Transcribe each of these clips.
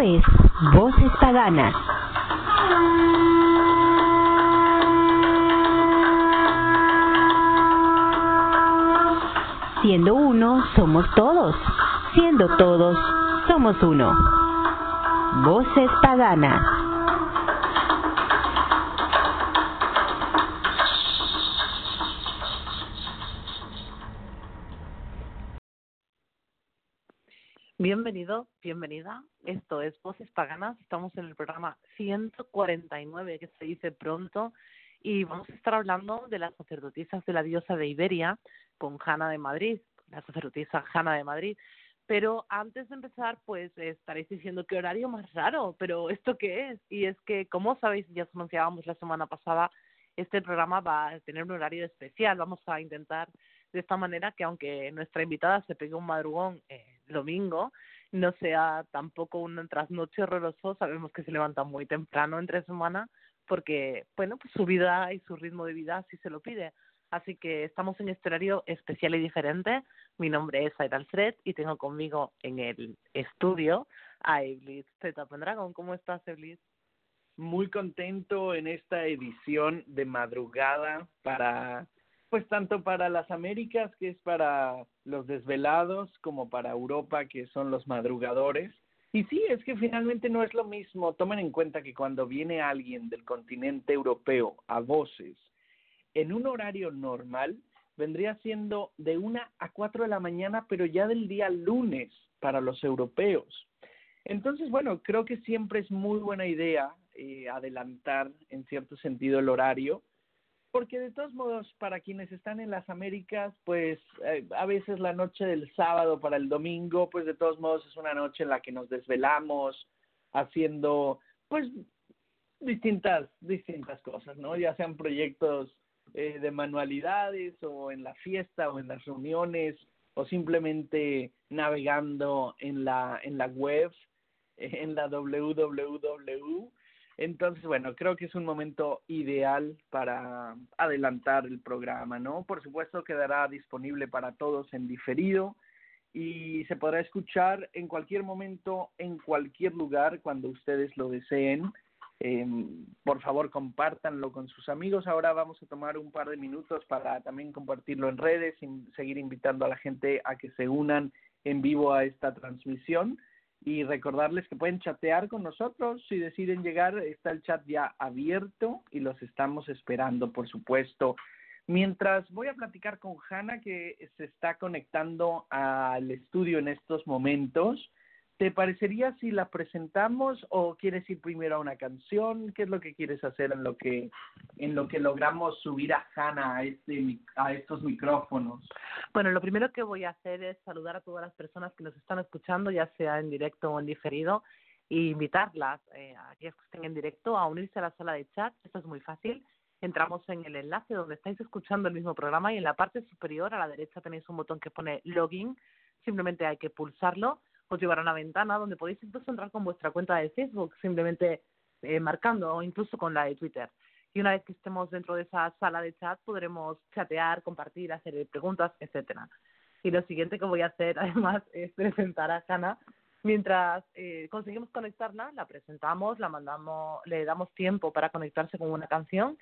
Es Voces Paganas. Siendo uno, somos todos. Siendo todos, somos uno. Voces Paganas. Bienvenido, bienvenida. Esto es Voces Paganas. Estamos en el programa 149, que se dice pronto, y vamos a estar hablando de las sacerdotisas de la diosa de Iberia con Jana de Madrid, la sacerdotisa Jana de Madrid. Pero antes de empezar, pues estaréis diciendo qué horario más raro, pero ¿esto qué es? Y es que, como sabéis, ya os anunciábamos la semana pasada, este programa va a tener un horario especial. Vamos a intentar de esta manera que aunque nuestra invitada se pegue un madrugón eh, domingo, no sea tampoco un trasnoche horroroso, sabemos que se levanta muy temprano entre semana porque, bueno, pues su vida y su ritmo de vida así se lo pide. Así que estamos en este horario especial y diferente. Mi nombre es Aida Alfred y tengo conmigo en el estudio a Eblis Z Pendragon. ¿Cómo estás, Eblis? Muy contento en esta edición de madrugada para pues tanto para las Américas, que es para los desvelados, como para Europa, que son los madrugadores. Y sí, es que finalmente no es lo mismo. Tomen en cuenta que cuando viene alguien del continente europeo a voces, en un horario normal, vendría siendo de una a cuatro de la mañana, pero ya del día lunes para los europeos. Entonces, bueno, creo que siempre es muy buena idea eh, adelantar en cierto sentido el horario porque de todos modos, para quienes están en las Américas, pues eh, a veces la noche del sábado para el domingo, pues de todos modos es una noche en la que nos desvelamos haciendo, pues, distintas, distintas cosas, ¿no? Ya sean proyectos eh, de manualidades o en la fiesta o en las reuniones o simplemente navegando en la, en la web, en la www entonces, bueno, creo que es un momento ideal para adelantar el programa, ¿no? Por supuesto, quedará disponible para todos en diferido y se podrá escuchar en cualquier momento, en cualquier lugar, cuando ustedes lo deseen. Eh, por favor, compártanlo con sus amigos. Ahora vamos a tomar un par de minutos para también compartirlo en redes y seguir invitando a la gente a que se unan en vivo a esta transmisión y recordarles que pueden chatear con nosotros. Si deciden llegar, está el chat ya abierto y los estamos esperando, por supuesto. Mientras voy a platicar con Hanna, que se está conectando al estudio en estos momentos, ¿Te parecería si la presentamos o quieres ir primero a una canción? ¿Qué es lo que quieres hacer en lo que en lo que logramos subir a Hanna a este a estos micrófonos? Bueno, lo primero que voy a hacer es saludar a todas las personas que nos están escuchando, ya sea en directo o en diferido, e invitarlas eh, a que estén en directo a unirse a la sala de chat. Esto es muy fácil. Entramos en el enlace donde estáis escuchando el mismo programa y en la parte superior a la derecha tenéis un botón que pone login. Simplemente hay que pulsarlo os llevará a una ventana donde podéis incluso entrar con vuestra cuenta de Facebook, simplemente eh, marcando o incluso con la de Twitter. Y una vez que estemos dentro de esa sala de chat podremos chatear, compartir, hacer preguntas, etcétera. Y lo siguiente que voy a hacer además es presentar a Hanna. Mientras eh, conseguimos conectarla, la presentamos, la mandamos, le damos tiempo para conectarse con una canción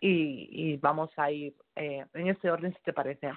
y, vamos a ir eh, en este orden si te parece.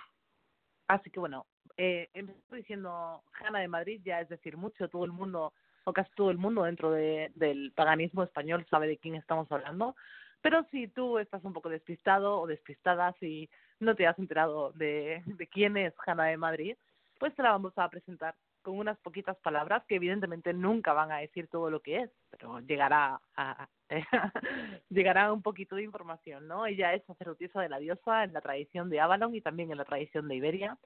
Así que bueno, eh, empezó diciendo Jana de Madrid, ya es decir mucho, todo el mundo, o casi todo el mundo dentro de, del paganismo español sabe de quién estamos hablando, pero si tú estás un poco despistado o despistada, si no te has enterado de, quién es Jana de Madrid, pues te la vamos a presentar con unas poquitas palabras que evidentemente nunca van a decir todo lo que es, pero llegará a, llegará un poquito de información, ¿no? Ella es sacerdotisa de la diosa en la tradición de Avalon y también en la tradición de Iberia.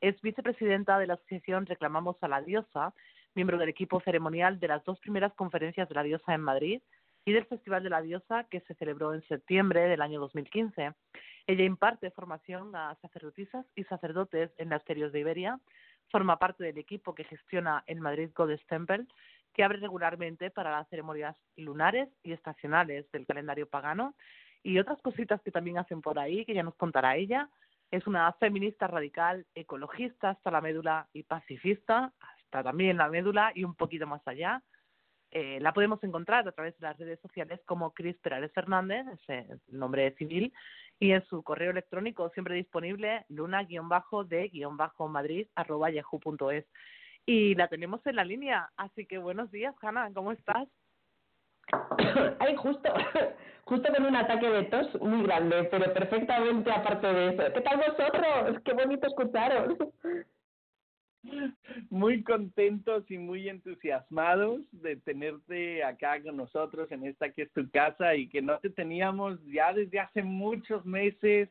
Es vicepresidenta de la asociación Reclamamos a la Diosa, miembro del equipo ceremonial de las dos primeras conferencias de la diosa en Madrid y del Festival de la Diosa que se celebró en septiembre del año 2015. Ella imparte formación a sacerdotisas y sacerdotes en las ferias de Iberia, forma parte del equipo que gestiona el Madrid Goddess Temple, que abre regularmente para las ceremonias lunares y estacionales del calendario pagano y otras cositas que también hacen por ahí, que ya nos contará ella. Es una feminista radical, ecologista hasta la médula y pacifista, hasta también la médula y un poquito más allá eh, la podemos encontrar a través de las redes sociales como Cris Perales Fernández, ese nombre civil, y en su correo electrónico siempre disponible luna-de-madrid arroba yahoo.es. Y la tenemos en la línea, así que buenos días, Hanna, ¿cómo estás? Ay, justo, justo con un ataque de tos muy grande, pero perfectamente aparte de eso. ¿Qué tal vosotros? Qué bonito escucharos. Muy contentos y muy entusiasmados de tenerte acá con nosotros en esta que es tu casa y que no te teníamos ya desde hace muchos meses.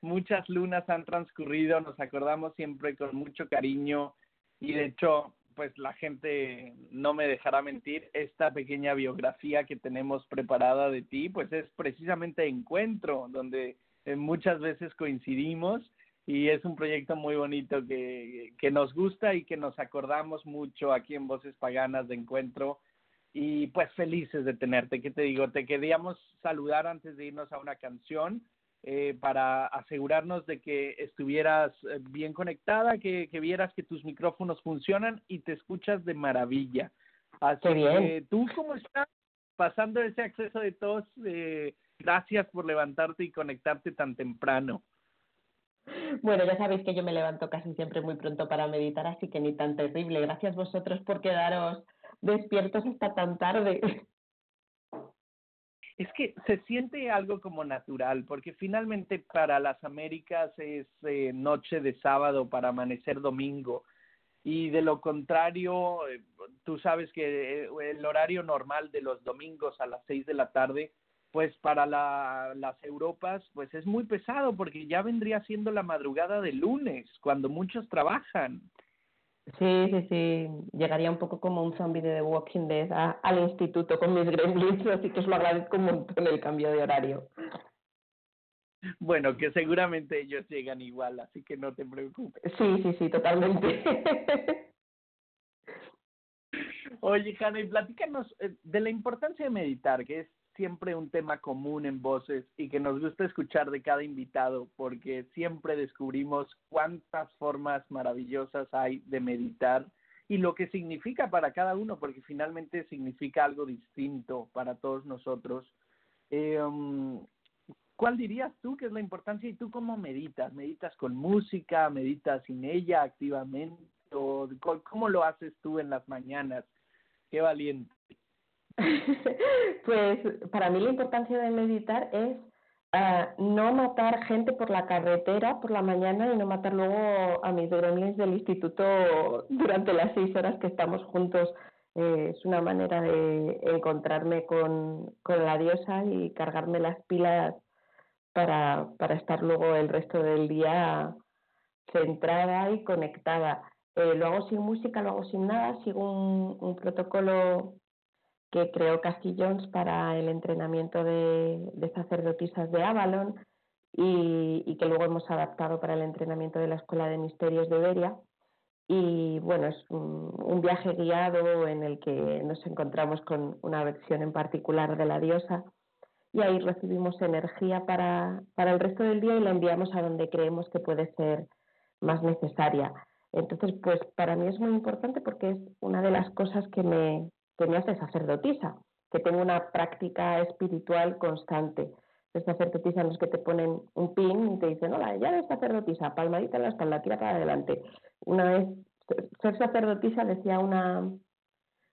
Muchas lunas han transcurrido, nos acordamos siempre con mucho cariño y de hecho, pues la gente no me dejará mentir, esta pequeña biografía que tenemos preparada de ti, pues es precisamente encuentro, donde eh, muchas veces coincidimos y es un proyecto muy bonito que, que nos gusta y que nos acordamos mucho aquí en Voces Paganas de Encuentro y pues felices de tenerte. ¿Qué te digo? Te queríamos saludar antes de irnos a una canción eh, para asegurarnos de que estuvieras eh, bien conectada, que, que vieras que tus micrófonos funcionan y te escuchas de maravilla. Así que, ¿tú cómo estás pasando ese acceso de tos? Eh, gracias por levantarte y conectarte tan temprano. Bueno, ya sabéis que yo me levanto casi siempre muy pronto para meditar, así que ni tan terrible. Gracias vosotros por quedaros despiertos hasta tan tarde. Es que se siente algo como natural, porque finalmente para las Américas es eh, noche de sábado para amanecer domingo. Y de lo contrario, eh, tú sabes que eh, el horario normal de los domingos a las seis de la tarde pues para la, las Europas, pues es muy pesado porque ya vendría siendo la madrugada de lunes, cuando muchos trabajan. Sí, sí, sí. Llegaría un poco como un zombie de The Walking Dead al instituto con mis gremlins, así que os lo agradezco un montón el cambio de horario. Bueno, que seguramente ellos llegan igual, así que no te preocupes. Sí, sí, sí, totalmente. Oye, Hanna, y platícanos eh, de la importancia de meditar, que es siempre un tema común en voces y que nos gusta escuchar de cada invitado porque siempre descubrimos cuántas formas maravillosas hay de meditar y lo que significa para cada uno, porque finalmente significa algo distinto para todos nosotros. Um, ¿Cuál dirías tú que es la importancia y tú cómo meditas? ¿Meditas con música? ¿Meditas sin ella activamente? ¿O ¿Cómo lo haces tú en las mañanas? Qué valiente. pues para mí la importancia de meditar es ah, no matar gente por la carretera por la mañana y no matar luego a mis gremlins del instituto durante las seis horas que estamos juntos. Eh, es una manera de encontrarme con, con la diosa y cargarme las pilas para, para estar luego el resto del día centrada y conectada. Eh, lo hago sin música, lo hago sin nada, sigo un, un protocolo que creó Castillons para el entrenamiento de, sacerdotisas de Avalon y, que luego hemos adaptado para el entrenamiento de la Escuela de Misterios de Iberia. Y bueno, es un, viaje guiado en el que nos encontramos con una versión en particular de la diosa y ahí recibimos energía para, para el resto del día y la enviamos a donde creemos que puede ser más necesaria. Entonces, pues para mí es muy importante porque es una de las cosas que me, me hace sacerdotisa, que tengo una práctica espiritual constante. Las sacerdotisas los que te ponen un pin y te dicen, hola, ya eres sacerdotisa, palmadita en la espalda, tira para adelante. Una vez, ser sacerdotisa, decía una,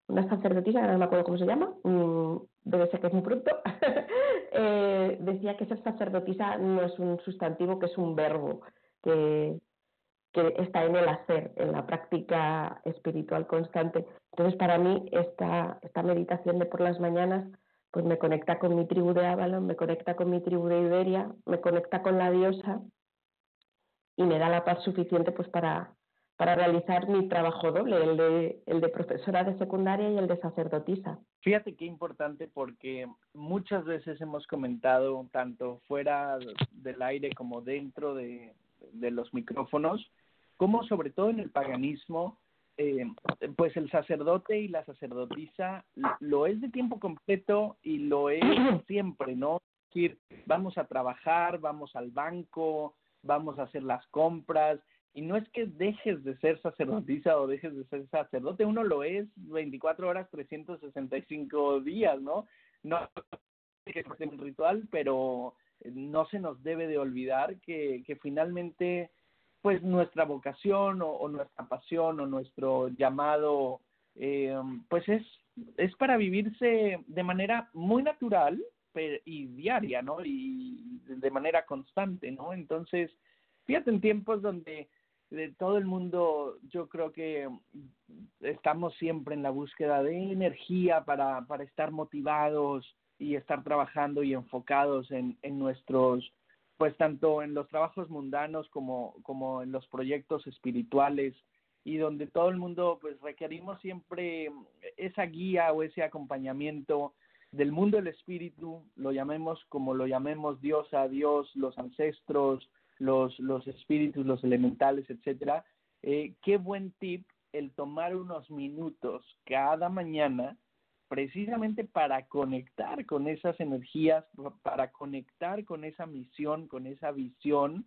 una sacerdotisa, no me acuerdo cómo se llama, mm, debe ser que es muy pronto, eh, decía que ser sacerdotisa no es un sustantivo, que es un verbo, que, que está en el hacer, en la práctica espiritual constante. Entonces, para mí, esta, esta meditación de por las mañanas pues me conecta con mi tribu de Avalon, me conecta con mi tribu de Iberia, me conecta con la diosa y me da la paz suficiente pues para, para realizar mi trabajo doble, el de, el de profesora de secundaria y el de sacerdotisa. Fíjate qué importante porque muchas veces hemos comentado, tanto fuera del aire como dentro de, de los micrófonos, como sobre todo en el paganismo, eh, pues el sacerdote y la sacerdotisa lo es de tiempo completo y lo es siempre, ¿no? Es decir, vamos a trabajar, vamos al banco, vamos a hacer las compras, y no es que dejes de ser sacerdotisa o dejes de ser sacerdote, uno lo es 24 horas, 365 días, ¿no? No que es un ritual, pero no se nos debe de olvidar que, que finalmente pues nuestra vocación o, nuestra pasión o nuestro llamado eh, pues es, es para vivirse de manera muy natural y diaria, ¿no? Y de manera constante, ¿no? Entonces, fíjate en tiempos donde de todo el mundo yo creo que estamos siempre en la búsqueda de energía para, para estar motivados y estar trabajando y enfocados en, en nuestros pues tanto en los trabajos mundanos como, como en los proyectos espirituales y donde todo el mundo pues requerimos siempre esa guía o ese acompañamiento del mundo del espíritu, lo llamemos como lo llamemos Dios a Dios, los ancestros, los, los espíritus, los elementales, etcétera. Eh, qué buen tip el tomar unos minutos cada mañana precisamente para conectar con esas energías, para conectar con esa misión, con esa visión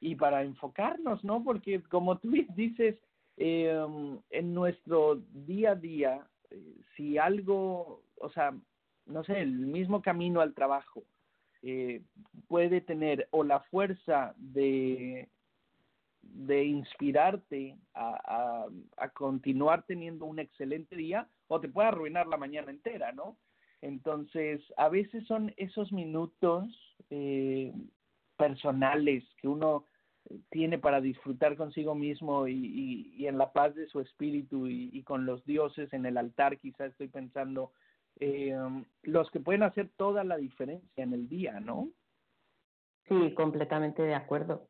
y para enfocarnos, ¿no? Porque como tú dices, eh, en nuestro día a día, eh, si algo, o sea, no sé, el mismo camino al trabajo eh, puede tener o la fuerza de de inspirarte a, a, continuar teniendo un excelente día o te puede arruinar la mañana entera, ¿no? Entonces, a veces son esos minutos eh, personales que uno tiene para disfrutar consigo mismo y, y, en la paz de su espíritu y, con los dioses en el altar, quizás estoy pensando, eh, los que pueden hacer toda la diferencia en el día, ¿no? Sí, completamente de acuerdo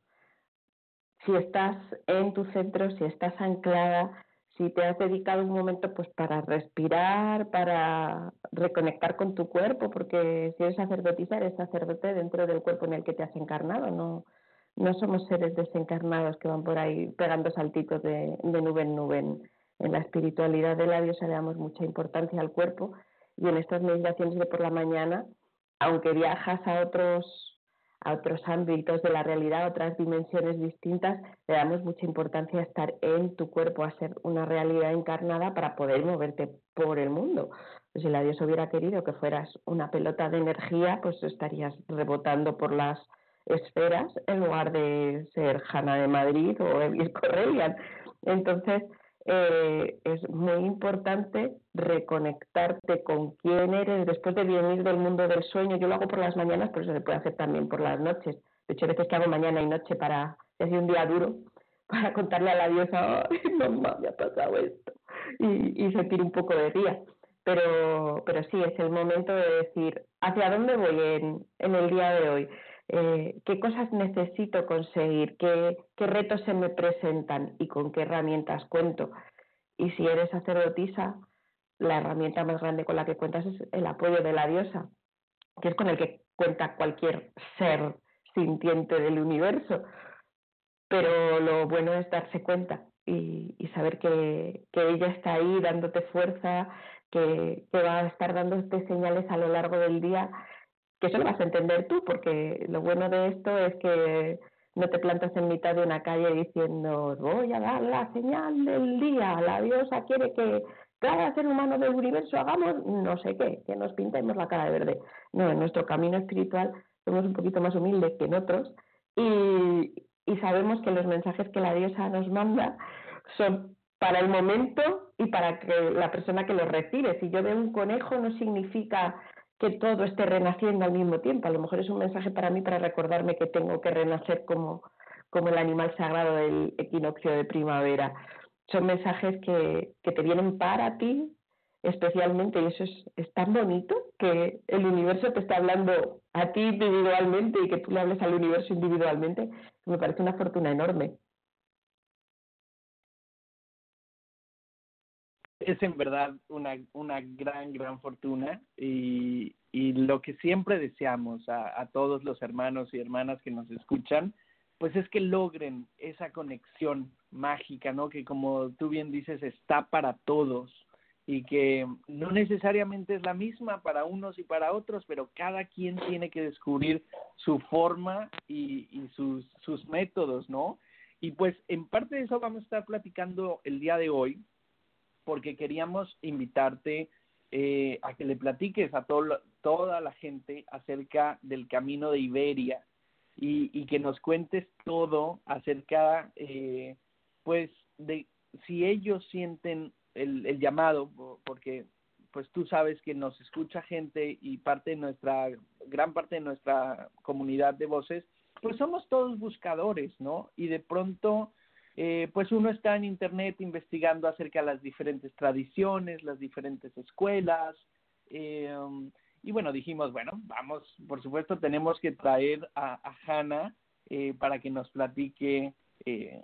si estás en tu centro, si estás anclada, si te has dedicado un momento pues para respirar, para reconectar con tu cuerpo, porque si eres sacerdotisa, eres sacerdote dentro del cuerpo en el que te has encarnado, no, no somos seres desencarnados que van por ahí pegando saltitos de, de nube en nube. En, la espiritualidad de la diosa le damos mucha importancia al cuerpo y en estas meditaciones de por la mañana, aunque viajas a otros a otros ámbitos de la realidad, a otras dimensiones distintas, le damos mucha importancia a estar en tu cuerpo, a ser una realidad encarnada para poder moverte por el mundo. Pues si la Dios hubiera querido que fueras una pelota de energía, pues estarías rebotando por las esferas en lugar de ser Hanna de Madrid o Elvis Correlian. Entonces, eh, es muy importante reconectarte con quién eres después de venir del mundo del sueño. Yo lo hago por las mañanas, pero se puede hacer también por las noches. De hecho, a veces que hago mañana y noche para, si un día duro, para contarle a la diosa, ay, mamá, me ha pasado esto, y, y sentir un poco de guía. Pero, pero sí, es el momento de decir, ¿hacia dónde voy en, en el día de hoy? Eh, qué cosas necesito conseguir, qué, qué retos se me presentan y con qué herramientas cuento. Y si eres sacerdotisa, la herramienta más grande con la que cuentas es el apoyo de la diosa, que es con el que cuenta cualquier ser sintiente del universo. Pero lo bueno es darse cuenta y, saber que, que, ella está ahí dándote fuerza, que va a estar dándote señales a lo largo del día que eso lo vas a entender tú, porque lo bueno de esto es que no te plantas en mitad de una calle diciendo voy a dar la señal del día, la diosa quiere que cada ser humano del universo hagamos no sé qué, que nos pintemos la cara de verde. No, en nuestro camino espiritual somos un poquito más humildes que en otros y, y sabemos que los mensajes que la diosa nos manda son para el momento y para que la persona que los recibe. Si yo veo un conejo no significa que todo esté renaciendo al mismo tiempo. A lo mejor es un mensaje para mí para recordarme que tengo que renacer como, como el animal sagrado del equinoccio de primavera. Son mensajes que, que te vienen para ti especialmente y eso es, es, tan bonito que el universo te está hablando a ti individualmente y que tú le hables al universo individualmente, me parece una fortuna enorme. Es en verdad una, una gran, gran fortuna y, y lo que siempre deseamos a, a, todos los hermanos y hermanas que nos escuchan, pues es que logren esa conexión mágica, ¿no? Que como tú bien dices, está para todos y que no necesariamente es la misma para unos y para otros, pero cada quien tiene que descubrir su forma y, y sus, sus métodos, ¿no? Y pues en parte de eso vamos a estar platicando el día de hoy, porque queríamos invitarte eh, a que le platiques a todo, toda la gente acerca del camino de Iberia y, y que nos cuentes todo acerca, eh, pues, de si ellos sienten el, el llamado, porque pues tú sabes que nos escucha gente y parte de nuestra, gran parte de nuestra comunidad de voces, pues somos todos buscadores, ¿no? Y de pronto eh, pues uno está en Internet investigando acerca de las diferentes tradiciones, las diferentes escuelas, eh, y bueno, dijimos, bueno, vamos, por supuesto tenemos que traer a, a Hannah eh, para que nos platique eh,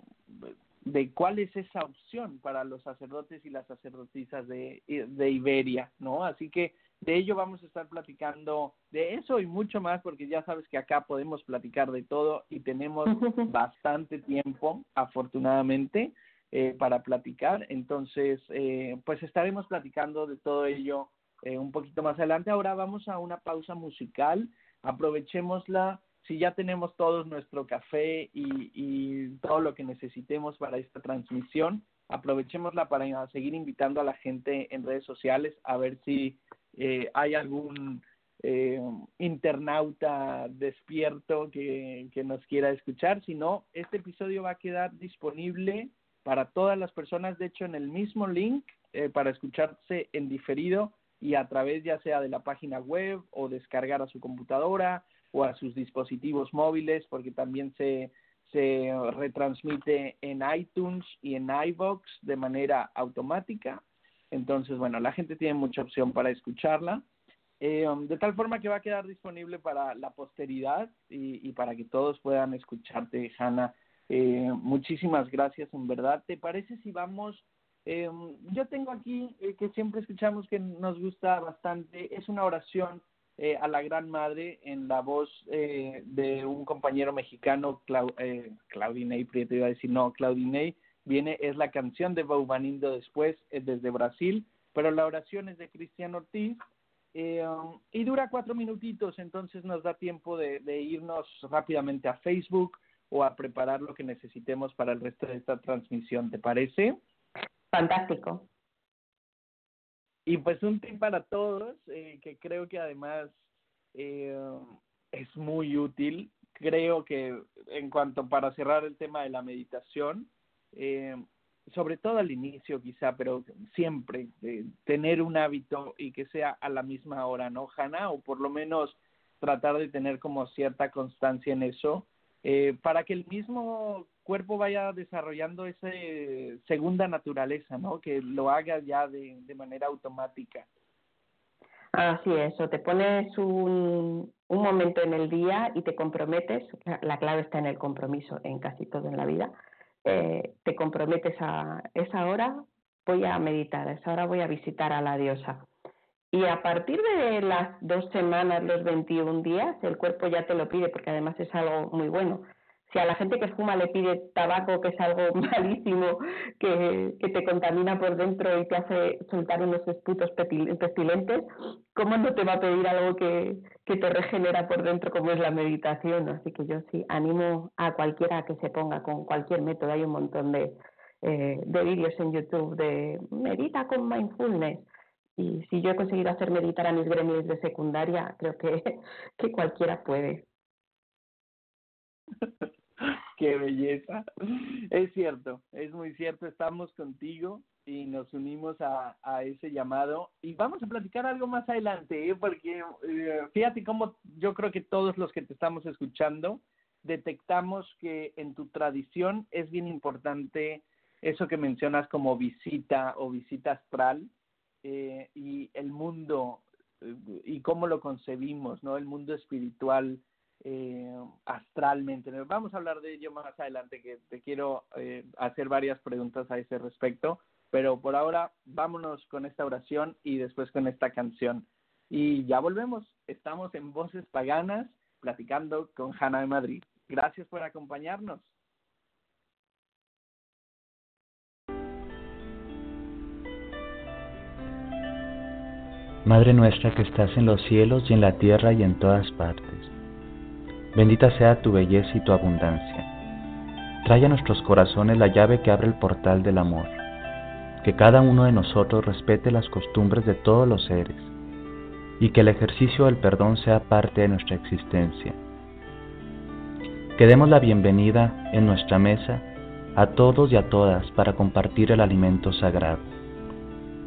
de cuál es esa opción para los sacerdotes y las sacerdotisas de, de Iberia, ¿no? Así que de ello vamos a estar platicando de eso y mucho más porque ya sabes que acá podemos platicar de todo y tenemos bastante tiempo, afortunadamente, eh, para platicar. Entonces, eh, pues estaremos platicando de todo ello eh, un poquito más adelante. Ahora vamos a una pausa musical. Aprovechémosla. Si ya tenemos todos nuestro café y, y todo lo que necesitemos para esta transmisión, aprovechémosla para seguir invitando a la gente en redes sociales a ver si eh, hay algún eh, internauta despierto que, nos quiera escuchar. Si no, este episodio va a quedar disponible para todas las personas, de hecho, en el mismo link eh, para escucharse en diferido y a través ya sea de la página web o descargar a su computadora o a sus dispositivos móviles, porque también se, se retransmite en iTunes y en iVoox de manera automática. Entonces, bueno, la gente tiene mucha opción para escucharla. Eh, um, de tal forma que va a quedar disponible para la posteridad y, y para que todos puedan escucharte, Hanna. Eh, muchísimas gracias, en verdad. ¿Te parece si vamos? Eh, yo tengo aquí eh, que siempre escuchamos que nos gusta bastante, es una oración eh, a la Gran Madre en la voz de un compañero mexicano, Clau, Claudinei Prieto, iba a decir, no, Claudinei, viene, es la canción de Baubanindo después, es desde Brasil, pero la oración es de Cristian Ortiz, eh, um, y dura cuatro minutitos, entonces nos da tiempo de, de, irnos rápidamente a Facebook o a preparar lo que necesitemos para el resto de esta transmisión, ¿te parece? Fantástico. Y pues un tip para todos, eh, que creo que además eh, es muy útil, creo que en cuanto para cerrar el tema de la meditación, eh, sobre todo al inicio quizá, pero siempre eh, tener un hábito y que sea a la misma hora, ¿no, Hanna? O por lo menos tratar de tener como cierta constancia en eso, eh, para que el mismo cuerpo vaya desarrollando esa segunda naturaleza, ¿no? Que lo haga ya de, de manera automática. Así es, te pones un, un momento en el día y te comprometes, la clave está en el compromiso en casi todo en la vida, eh, te comprometes a esa hora, voy a meditar, a esa hora voy a visitar a la diosa. Y a partir de las dos semanas, los 21 días, el cuerpo ya te lo pide, porque además es algo muy bueno. Si a la gente que fuma le pide tabaco, que es algo malísimo, que, que te contamina por dentro y te hace soltar unos esputos pestilentes, ¿cómo no te va a pedir algo que, que te regenera por dentro como es la meditación? Así que yo sí animo a cualquiera que se ponga con cualquier método. Hay un montón de, eh, de vídeos en YouTube de medita con mindfulness. Y si yo he conseguido hacer meditar a mis gremios de secundaria, creo que, que cualquiera puede. Qué belleza. Es cierto, es muy cierto, estamos contigo y nos unimos a, a ese llamado y vamos a platicar algo más adelante, ¿eh? porque eh, fíjate cómo yo creo que todos los que te estamos escuchando detectamos que en tu tradición es bien importante eso que mencionas como visita o visita astral eh, y el mundo eh, y cómo lo concebimos, ¿no? El mundo espiritual eh, astralmente. Vamos a hablar de ello más adelante, que te quiero eh, hacer varias preguntas a ese respecto, pero por ahora vámonos con esta oración y después con esta canción. Y ya volvemos, estamos en Voces Paganas platicando con Hanna de Madrid. Gracias por acompañarnos. Madre nuestra que estás en los cielos y en la tierra y en todas partes. Bendita sea tu belleza y tu abundancia. Trae a nuestros corazones la llave que abre el portal del amor. Que cada uno de nosotros respete las costumbres de todos los seres y que el ejercicio del perdón sea parte de nuestra existencia. Que demos la bienvenida en nuestra mesa a todos y a todas para compartir el alimento sagrado.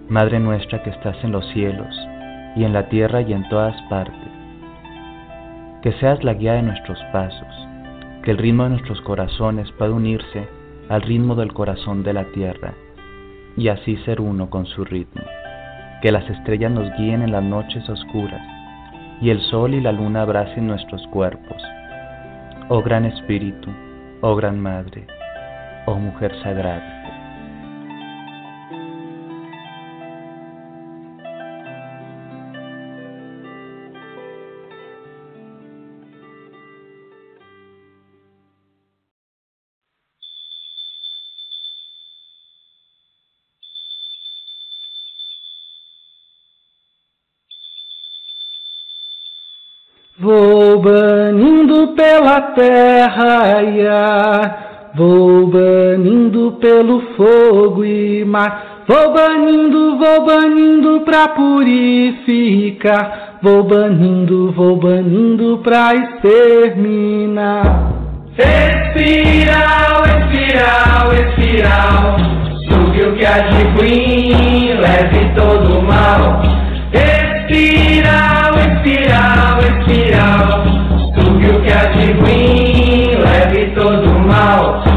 Madre nuestra que estás en los cielos y en la tierra y en todas partes, que seas la guía de nuestros pasos, que el ritmo de nuestros corazones pueda unirse al ritmo del corazón de la tierra y así ser uno con su ritmo, que las estrellas nos guíen en las noches oscuras y el sol y la luna abracen nuestros cuerpos. Oh gran Espíritu, oh gran Madre, oh Mujer Sagrada. Vou banindo pela terra ar, vou banindo pelo fogo e mar, vou banindo, vou banindo pra purificar, vou banindo, vou banindo pra exterminar. Espiral, espiral, espiral, sugue o que há de ruim, leve todo o mal. Espiral, espiral, espiral, sugue o que há de ruim, leve todo o mal.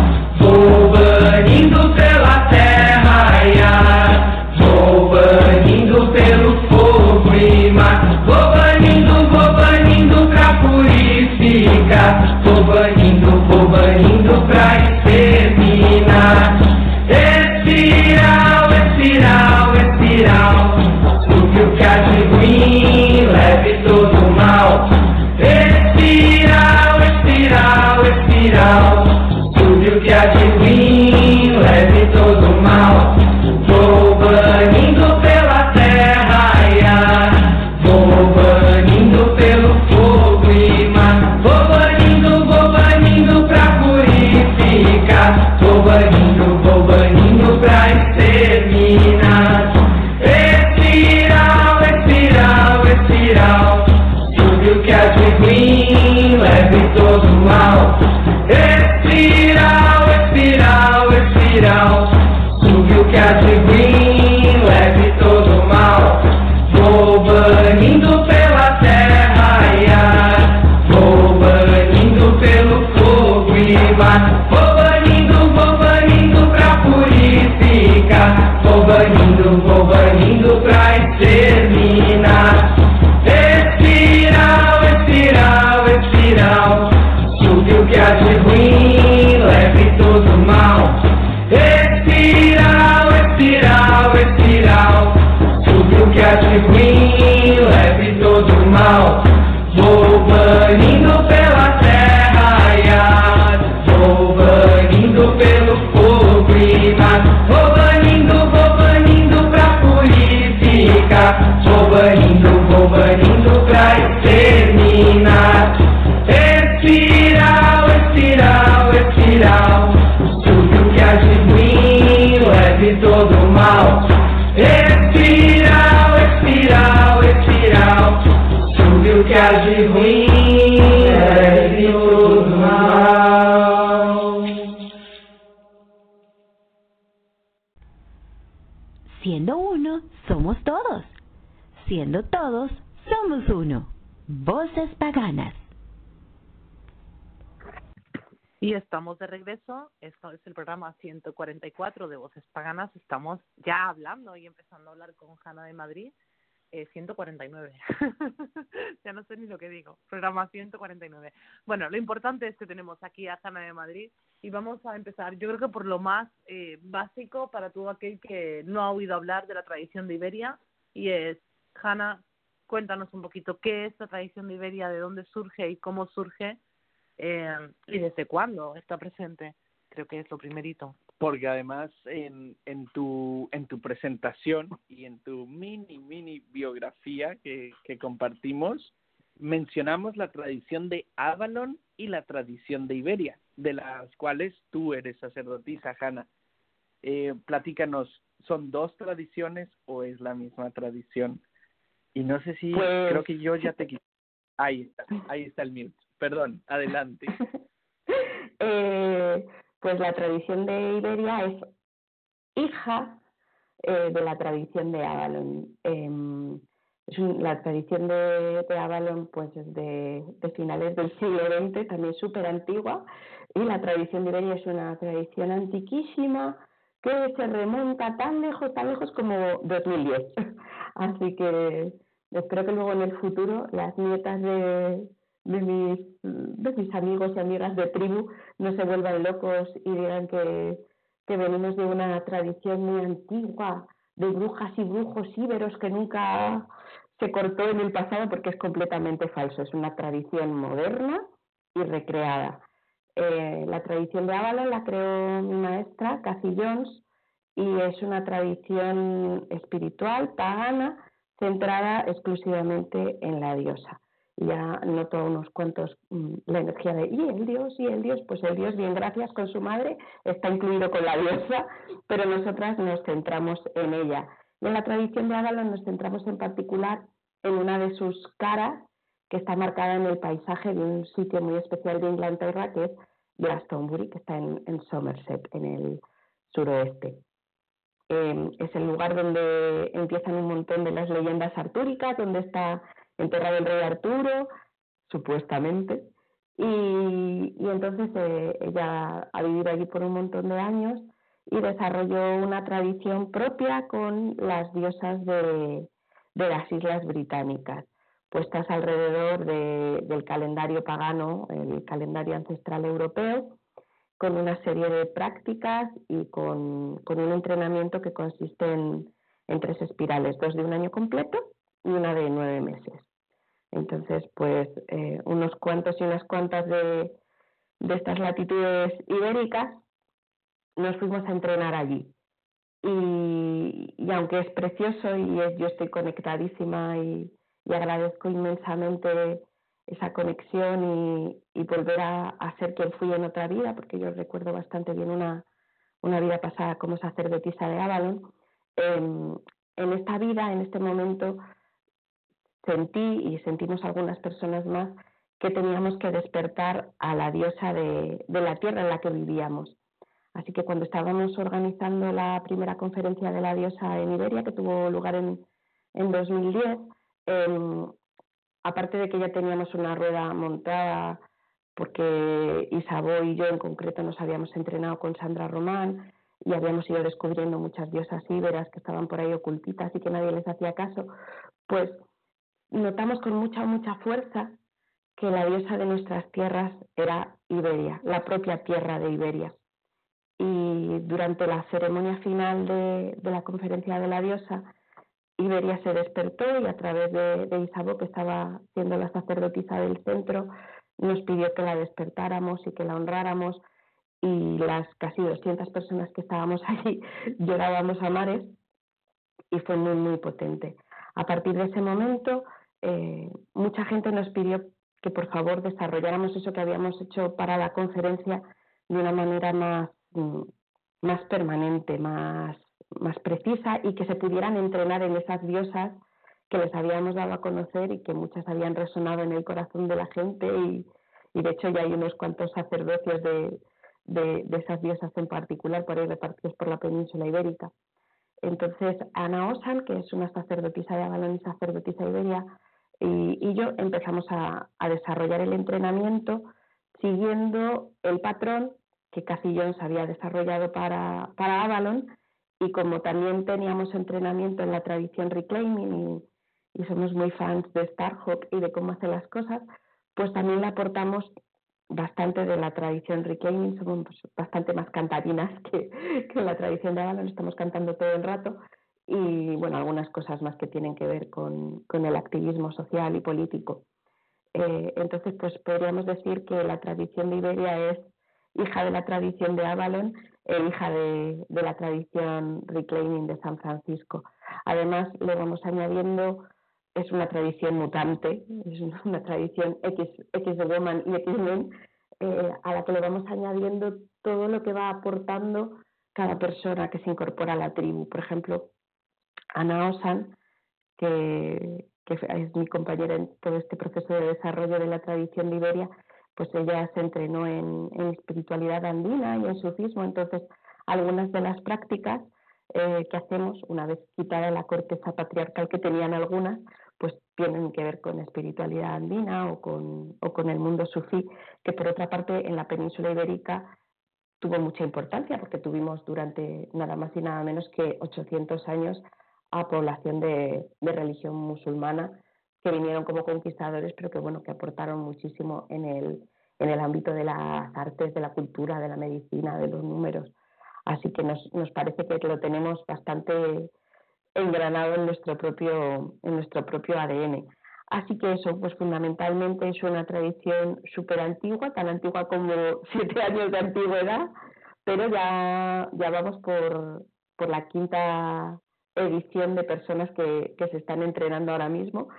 144 de Voces Paganas. Estamos ya hablando y empezando a hablar con Hanna de Madrid. Eh, 149. ya no sé ni lo que digo. Programa 149. Bueno, lo importante es que tenemos aquí a Hanna de Madrid y vamos a empezar, yo creo que por lo más eh, básico para todo aquel que no ha oído hablar de la tradición de Iberia y es, Hanna, cuéntanos un poquito qué es la tradición de Iberia, de dónde surge y cómo surge eh, y desde cuándo está presente. Creo que es lo primerito. Porque además en, en, tu, en tu presentación y en tu mini, mini biografía que, que compartimos, mencionamos la tradición de Avalon y la tradición de Iberia, de las cuales tú eres sacerdotisa, Hanna. Eh, platícanos, ¿son dos tradiciones o es la misma tradición? Y no sé si, Pues- creo que yo ya te quité. Ahí está, ahí está el mute. Perdón, adelante. Eh, pues la tradición de Iberia es hija eh, de la tradición de Avalon. Em, es un- la tradición de, Avalon pues es de, de finales del siglo XX, también súper antigua, y la tradición de Iberia es una tradición antiquísima que se remonta tan lejos, tan lejos como 2010. Así que espero que luego en el futuro las nietas de, de mis, de mis amigos y amigas de tribu no se vuelvan locos y digan que, que venimos de una tradición muy antigua de brujas y brujos íberos que nunca se cortó en el pasado porque es completamente falso. Es una tradición moderna y recreada. Eh, la tradición de Avalon la creó mi maestra, Cathy Jones, y es una tradición espiritual, pagana, centrada exclusivamente en la diosa. Ya noto unos cuantos mm, la energía de, y el dios, y el dios, pues el dios, bien gracias, con su madre, está incluido con la diosa, pero nosotras nos centramos en ella. En la tradición de Avalon nos centramos en particular en una de sus caras, que está marcada en el paisaje de un sitio muy especial de Inglaterra, que es Glastonbury, que está en, en Somerset, en el suroeste. Eh, es el lugar donde empiezan un montón de las leyendas artúricas, donde está enterrado el rey Arturo, supuestamente. Y, entonces eh, ella ha vivido allí por un montón de años y desarrolló una tradición propia con las diosas de, las Islas Británicas, puestas alrededor de- del calendario pagano, el calendario ancestral europeo, con una serie de prácticas y con, un entrenamiento que consiste en, en tres espirales, dos de un año completo y una de nueve meses. Entonces, pues eh, unos cuantos y unas cuantas de, de estas latitudes ibéricas nos fuimos a entrenar allí. Y, y aunque es precioso y es- yo estoy conectadísima y, agradezco inmensamente esa conexión y, y volver a, a ser quien fui en otra vida, porque yo recuerdo bastante bien una, una vida pasada como sacerdotisa de Avalon. em, en esta vida, en este momento, sentí y sentimos algunas personas más que teníamos que despertar a la diosa de, la tierra en la que vivíamos. Así que cuando estábamos organizando la primera conferencia de la diosa en Iberia, que tuvo lugar en, en 2010, em, aparte de que ya teníamos una rueda montada, porque Isabó y yo en concreto nos habíamos entrenado con Sandra Román y habíamos ido descubriendo muchas diosas íberas que estaban por ahí ocultitas y que nadie les hacía caso, pues notamos con mucha, mucha fuerza que la diosa de nuestras tierras era Iberia, la propia tierra de Iberia. Y durante la ceremonia final de, la conferencia de la diosa, Iberia se despertó y a través de, de que estaba siendo la sacerdotisa del centro, nos pidió que la despertáramos y que la honráramos y las casi 200 personas que estábamos allí llorábamos a mares y fue muy, muy potente. A partir de ese momento, eh, mucha gente nos pidió que por favor desarrolláramos eso que habíamos hecho para la conferencia de una manera más, mm, más permanente, más, más precisa y que se pudieran entrenar en esas diosas que les habíamos dado a conocer y que muchas habían resonado en el corazón de la gente y, y de hecho ya hay unos cuantos sacerdocios de, de, de esas diosas en particular por ahí repartidos por la península ibérica. Entonces, Ana Osan, que es una sacerdotisa de Avalon y sacerdotisa iberia, y, y yo empezamos a, desarrollar el entrenamiento siguiendo el patrón que Cathy Jones había desarrollado para, para Avalon y como también teníamos entrenamiento en la tradición reclaiming y, somos muy fans de Starhawk y de cómo hace las cosas, pues también aportamos bastante de la tradición reclaiming, somos bastante más cantarinas que, que la tradición de Avalon, estamos cantando todo el rato y bueno, algunas cosas más que tienen que ver con, con el activismo social y político. Eh, entonces, pues podríamos decir que la tradición de Iberia es hija de la tradición de Avalon e hija de, de la tradición reclaiming de San Francisco. Además, le vamos añadiendo, es una tradición mutante, es una tradición X, X de Woman y X-Men, eh, a la que le vamos añadiendo todo lo que va aportando cada persona que se incorpora a la tribu. Por ejemplo, Ana Osan, que, es mi compañera en todo este proceso de desarrollo de la tradición de Iberia, pues ella se entrenó en, espiritualidad andina y en sufismo, entonces algunas de las prácticas eh, que hacemos, una vez quitada la corteza patriarcal que tenían algunas, pues tienen que ver con espiritualidad andina o con el mundo sufí, que por otra parte en la península ibérica tuvo mucha importancia porque tuvimos durante nada más y nada menos que 800 años a población de, religión musulmana que vinieron como conquistadores, pero que bueno, que aportaron muchísimo en el, en el ámbito de las artes, de la cultura, de la medicina, de los números. Así que nos, nos parece que lo tenemos bastante engranado en nuestro propio, en nuestro propio ADN. Así que eso, pues fundamentalmente es una tradición súper antigua, tan antigua como siete años de antigüedad, pero ya, ya vamos por, por la quinta edición de personas que, que se están entrenando ahora mismo.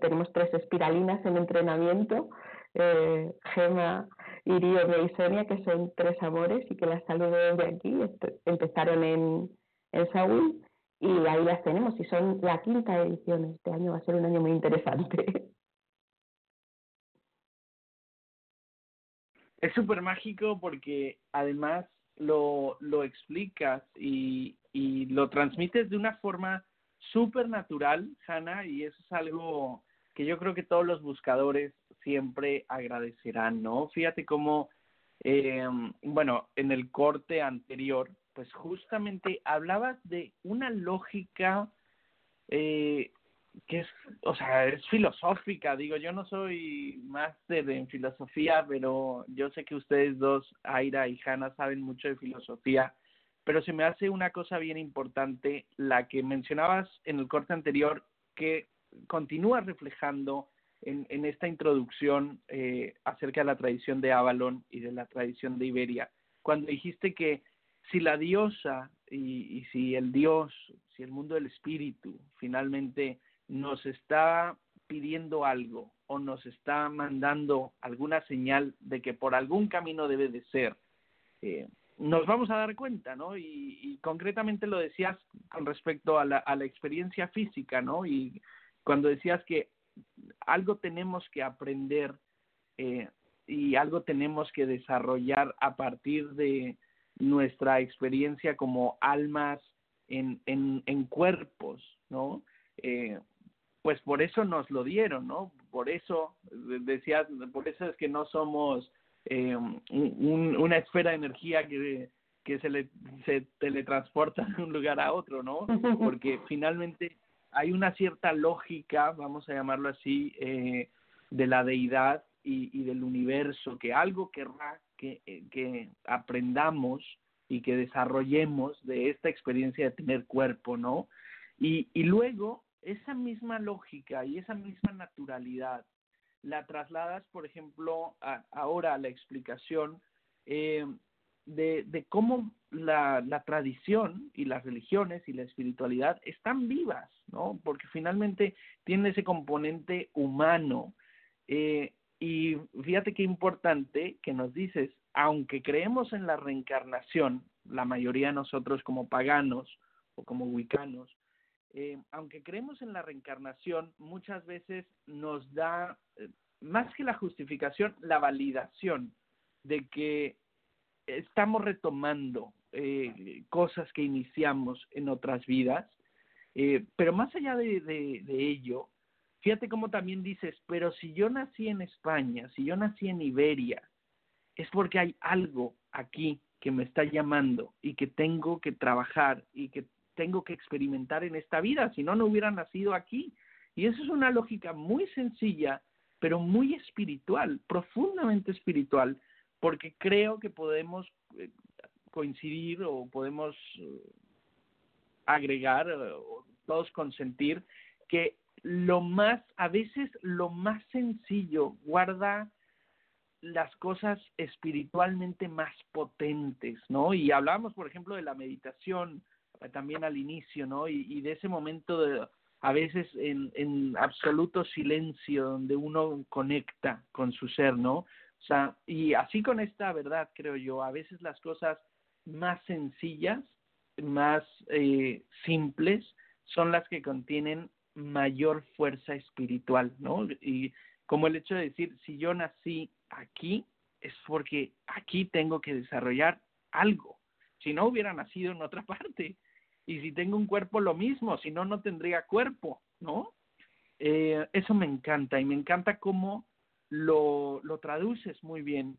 Tenemos tres espiralinas en entrenamiento, eh, Gema, Irio y Sonia, que son tres amores y que las saludo desde aquí. Empezaron en, en Saúl y ahí las tenemos y son la quinta edición. Este año va a ser un año muy interesante. Es súper mágico porque además lo, lo explicas y, y lo transmites de una forma súper natural, Hanna, y eso es algo que yo creo que todos los buscadores siempre agradecerán, ¿no? Fíjate cómo, eh, bueno, en el corte anterior, pues justamente hablabas de una lógica eh, que es, o sea, es filosófica, digo, yo no soy máster en filosofía, pero yo sé que ustedes dos, Aira y Hanna, saben mucho de filosofía pero se me hace una cosa bien importante, la que mencionabas en el corte anterior, que continúa reflejando en, esta introducción eh, acerca de la tradición de Avalon y de la tradición de Iberia, cuando dijiste que si la diosa y, y si el dios, si el mundo del espíritu finalmente nos está pidiendo algo o nos está mandando alguna señal de que por algún camino debe de ser, eh, nos vamos a dar cuenta, ¿no? Y, concretamente lo decías con respecto a la, a la experiencia física, ¿no? Y cuando decías que algo tenemos que aprender eh, y algo tenemos que desarrollar a partir de nuestra experiencia como almas en, en, cuerpos, ¿no? Eh, pues por eso nos lo dieron, ¿no? Por eso, decías, por eso es que no somos eh, un, una esfera de energía que, que se, le, se teletransporta de un lugar a otro, ¿no? Porque finalmente hay una cierta lógica, vamos a llamarlo así, eh, de la deidad y, y, del universo, que algo querrá que, eh, que aprendamos y que desarrollemos de esta experiencia de tener cuerpo, ¿no? Y, y luego esa misma lógica y esa misma naturalidad la trasladas, por ejemplo, a, ahora a la explicación eh, de, cómo la, la, tradición y las religiones y la espiritualidad están vivas, ¿no? Porque finalmente tiene ese componente humano. Eh, y fíjate qué importante que nos dices, aunque creemos en la reencarnación, la mayoría de nosotros como paganos o como wicanos, eh, aunque creemos en la reencarnación, muchas veces nos da, eh, más que la justificación, la validación de que estamos retomando eh, cosas que iniciamos en otras vidas, pero más allá de, de ello, fíjate cómo también dices, pero si yo nací en España, si yo nací en Iberia, es porque hay algo aquí que me está llamando y que tengo que trabajar y que tengo que experimentar en esta vida, si no, no hubiera nacido aquí. Y eso es una lógica muy sencilla, pero muy espiritual, profundamente espiritual, porque creo que podemos eh, coincidir o podemos eh, agregar eh, o todos consentir que lo más, a veces lo más sencillo guarda las cosas espiritualmente más potentes, ¿no? Y hablábamos, por ejemplo, de la meditación también al inicio, ¿no? Y, de ese momento de, a veces en, en absoluto silencio donde uno conecta con su ser, ¿no? O sea, y así con esta verdad, creo yo, a veces las cosas más sencillas, más eh, simples, son las que contienen mayor fuerza espiritual, ¿no? Y como el hecho de decir, si yo nací aquí, es porque aquí tengo que desarrollar algo. Si no hubiera nacido en otra parte, y si tengo un cuerpo lo mismo, si no, no tendría cuerpo, ¿no? Eh, eso me encanta y me encanta cómo lo, lo traduces muy bien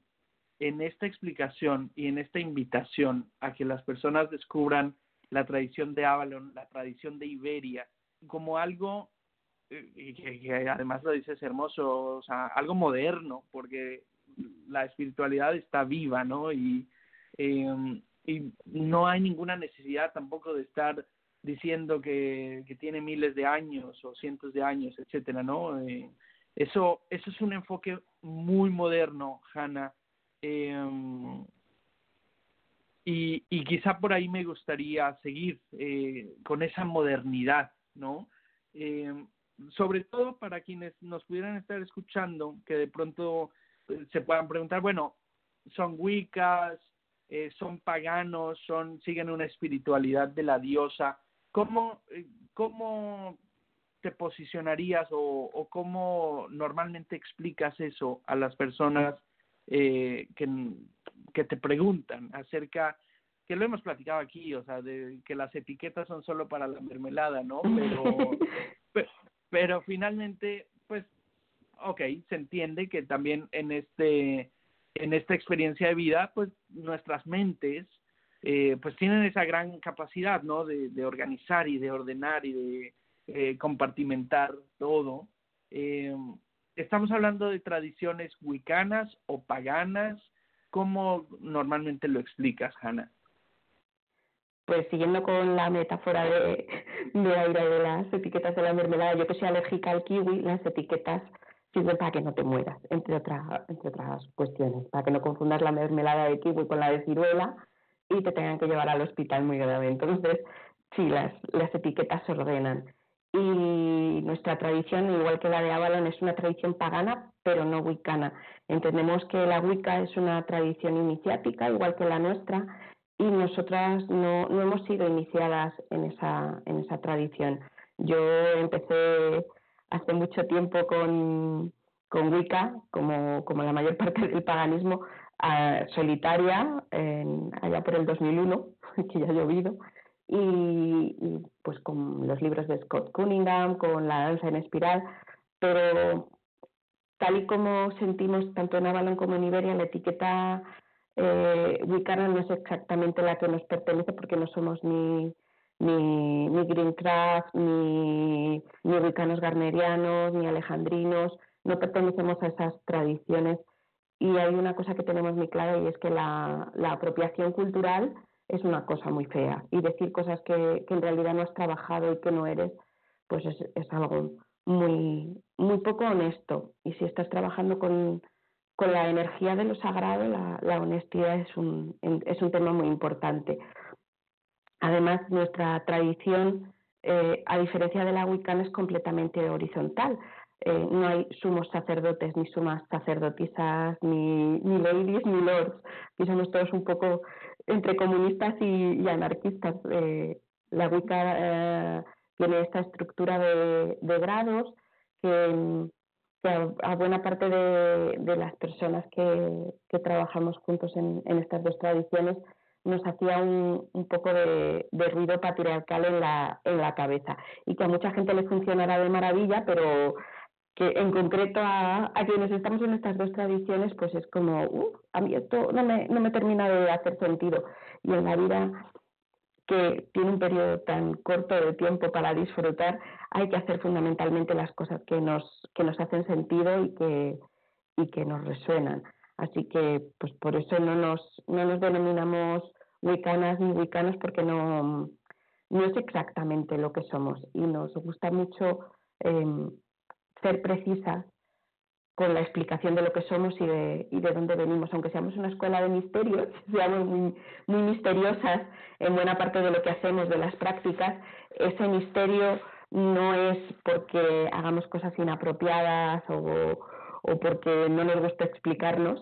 en esta explicación y en esta invitación a que las personas descubran la tradición de Avalon, la tradición de Iberia, como algo, eh, y que, además lo dices hermoso, o sea, algo moderno, porque la espiritualidad está viva, ¿no? Y, eh, y no hay ninguna necesidad tampoco de estar diciendo que, que tiene miles de años o cientos de años, etcétera, ¿no? Eh, eso, eso es un enfoque muy moderno, Hanna. Eh, y, y quizá por ahí me gustaría seguir eh, con esa modernidad, ¿no? Eh, sobre todo para quienes nos pudieran estar escuchando, que de pronto eh, se puedan preguntar, bueno, son wiccas, eh, son paganos, son siguen una espiritualidad de la diosa. ¿Cómo, eh, cómo te posicionarías o, o cómo normalmente explicas eso a las personas eh, que, que te preguntan acerca que lo hemos platicado aquí, o sea, de que las etiquetas son solo para la mermelada, ¿no? Pero, pero, pero finalmente, pues, ok, se entiende que también en este en esta experiencia de vida, pues nuestras mentes, eh, pues tienen esa gran capacidad, ¿no? De, organizar y de ordenar y de eh, compartimentar todo. Eh, estamos hablando de tradiciones wicanas o paganas. ¿Cómo normalmente lo explicas, Hannah? Pues siguiendo con la metáfora de, de de las etiquetas de la mermelada, yo que soy alérgica al kiwi, las etiquetas sirven para que no te mueras, entre otras, entre otras cuestiones, para que no confundas la mermelada de kiwi con la de ciruela y te tengan que llevar al hospital muy grave. Entonces, sí, las, las etiquetas se ordenan. Y nuestra tradición, igual que la de Avalon, es una tradición pagana, pero no wicana. Entendemos que la Wicca es una tradición iniciática, igual que la nuestra, y nosotras no, no hemos sido iniciadas en esa, en esa tradición. Yo empecé hace mucho tiempo con, con Wicca, como, como la mayor parte del paganismo, uh, solitaria, en, allá por el 2001, que ya ha llovido, y, y, pues con los libros de Scott Cunningham, con la danza en espiral, pero tal y como sentimos tanto en Avalon como en Iberia, la etiqueta eh, Wicana no es exactamente la que nos pertenece porque no somos ni ni, ni Greencraft, ni, ni Wicanos Garnerianos, ni Alejandrinos, no pertenecemos a esas tradiciones. Y hay una cosa que tenemos muy clara y es que la, la apropiación cultural es una cosa muy fea. Y decir cosas que, que en realidad no has trabajado y que no eres, pues es, es algo muy, muy poco honesto. Y si estás trabajando con, con la energía de lo sagrado, la, la honestidad es un, es un tema muy importante. Además, nuestra tradición, eh, a diferencia de la wicana, es completamente horizontal. Eh, no hay sumos sacerdotes, ni sumas sacerdotisas, ni, ladies, ni lords. Y somos todos un poco entre comunistas y, anarquistas. Eh, la Wicca tiene esta estructura de, grados que, a, buena parte de, de las personas que, que trabajamos juntos en, en, estas dos tradiciones nos hacía un, poco de, ruido patriarcal en la, en la cabeza y que a mucha gente le funcionará de maravilla, pero que en concreto a, a quienes estamos en estas dos tradiciones, pues es como, uh, a mí esto no me, no me termina de hacer sentido. Y en la vida que tiene un periodo tan corto de tiempo para disfrutar, hay que hacer fundamentalmente las cosas que nos, que nos hacen sentido y que, y que nos resuenan. Así que, pues por eso no nos, no nos denominamos wicanas ni wicanos porque no, no es exactamente lo que somos. Y nos gusta mucho eh, ser precisas con la explicación de lo que somos y de, y de dónde venimos, aunque seamos una escuela de misterios, seamos muy, muy misteriosas en buena parte de lo que hacemos, de las prácticas, ese misterio no es porque hagamos cosas inapropiadas o, o porque no nos gusta explicarnos,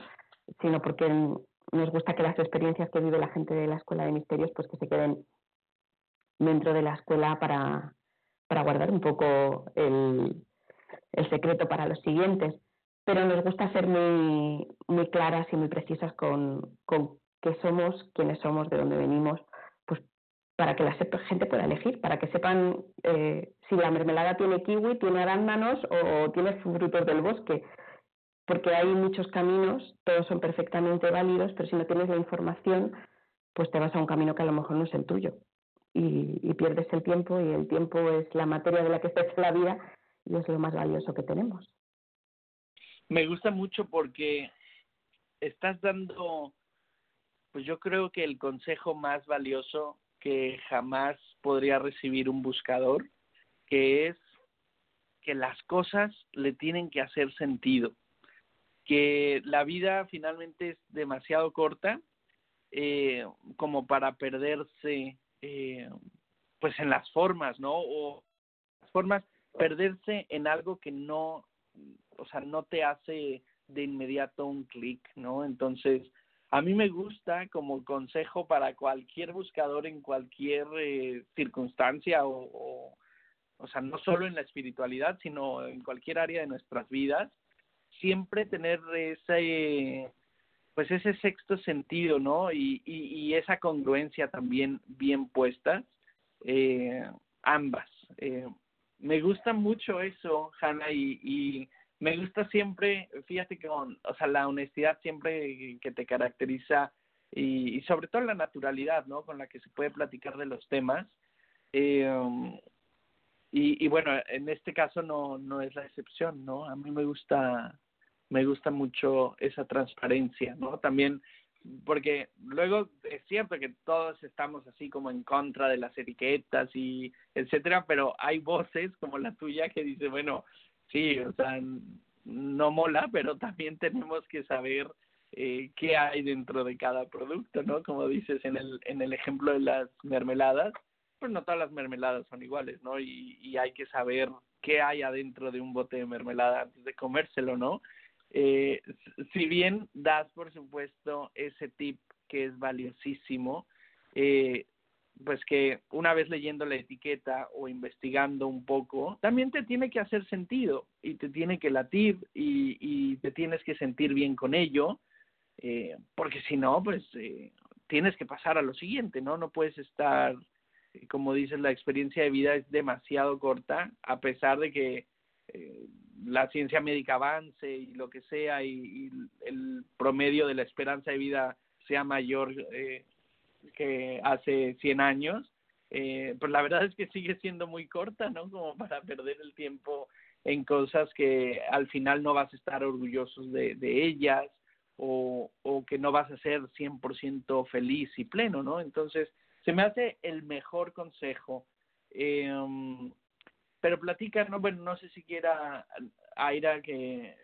sino porque nos gusta que las experiencias que vive la gente de la escuela de misterios pues que se queden dentro de la escuela para, guardar un poco el, el secreto para los siguientes, pero nos gusta ser muy, muy claras y muy precisas con, con qué somos, quiénes somos, de dónde venimos, pues para que la gente pueda elegir, para que sepan eh, si la mermelada tiene kiwi, tiene arándanos o tiene frutos del bosque, porque hay muchos caminos, todos son perfectamente válidos, pero si no tienes la información, pues te vas a un camino que a lo mejor no es el tuyo y, pierdes el tiempo y el tiempo es la materia de la que está hecha la vida y es lo más valioso que tenemos. Me gusta mucho porque estás dando, pues yo creo que el consejo más valioso que jamás podría recibir un buscador, que es que las cosas le tienen que hacer sentido, que la vida finalmente es demasiado corta eh, como para perderse eh, pues en las formas, ¿no? O las formas perderse en algo que no, o sea, no te hace de inmediato un clic, ¿no? Entonces, a mí me gusta como consejo para cualquier buscador en cualquier eh, circunstancia o, o, o sea, no solo en la espiritualidad, sino en cualquier área de nuestras vidas, siempre tener ese, pues ese sexto sentido, ¿no? Y, y, esa congruencia también bien puestas, eh, ambas. Eh, me gusta mucho eso, Hanna, y, me gusta siempre, fíjate que o sea, la honestidad siempre que te caracteriza y, y sobre todo la naturalidad, ¿no? Con la que se puede platicar de los temas. Eh, y, y bueno, en este caso no, no es la excepción, ¿no? A mí me gusta, me gusta mucho esa transparencia, ¿no? También porque luego es cierto que todos estamos así como en contra de las etiquetas y etcétera, pero hay voces como la tuya que dice, bueno, sí, o sea, no mola, pero también tenemos que saber eh, qué hay dentro de cada producto, ¿no? Como dices en el en el ejemplo de las mermeladas, pues no todas las mermeladas son iguales, ¿no? Y, y hay que saber qué hay adentro de un bote de mermelada antes de comérselo, ¿no? Eh, si bien das, por supuesto, ese tip que es valiosísimo, eh, pues que una vez leyendo la etiqueta o investigando un poco, también te tiene que hacer sentido y te tiene que latir y, te tienes que sentir bien con ello, eh, porque si no, pues eh, tienes que pasar a lo siguiente, ¿no? No puedes estar, como dices, la experiencia de vida es demasiado corta, a pesar de que eh, la ciencia médica avance y lo que sea y, el promedio de la esperanza de vida sea mayor eh, que hace 100 años, eh, pues la verdad es que sigue siendo muy corta, ¿no? Como para perder el tiempo en cosas que al final no vas a estar orgullosos de, de ellas o, o que no vas a ser 100% feliz y pleno, ¿no? Entonces, se me hace el mejor consejo. Eh, pero platica, no, bueno, no sé si quiera Aira que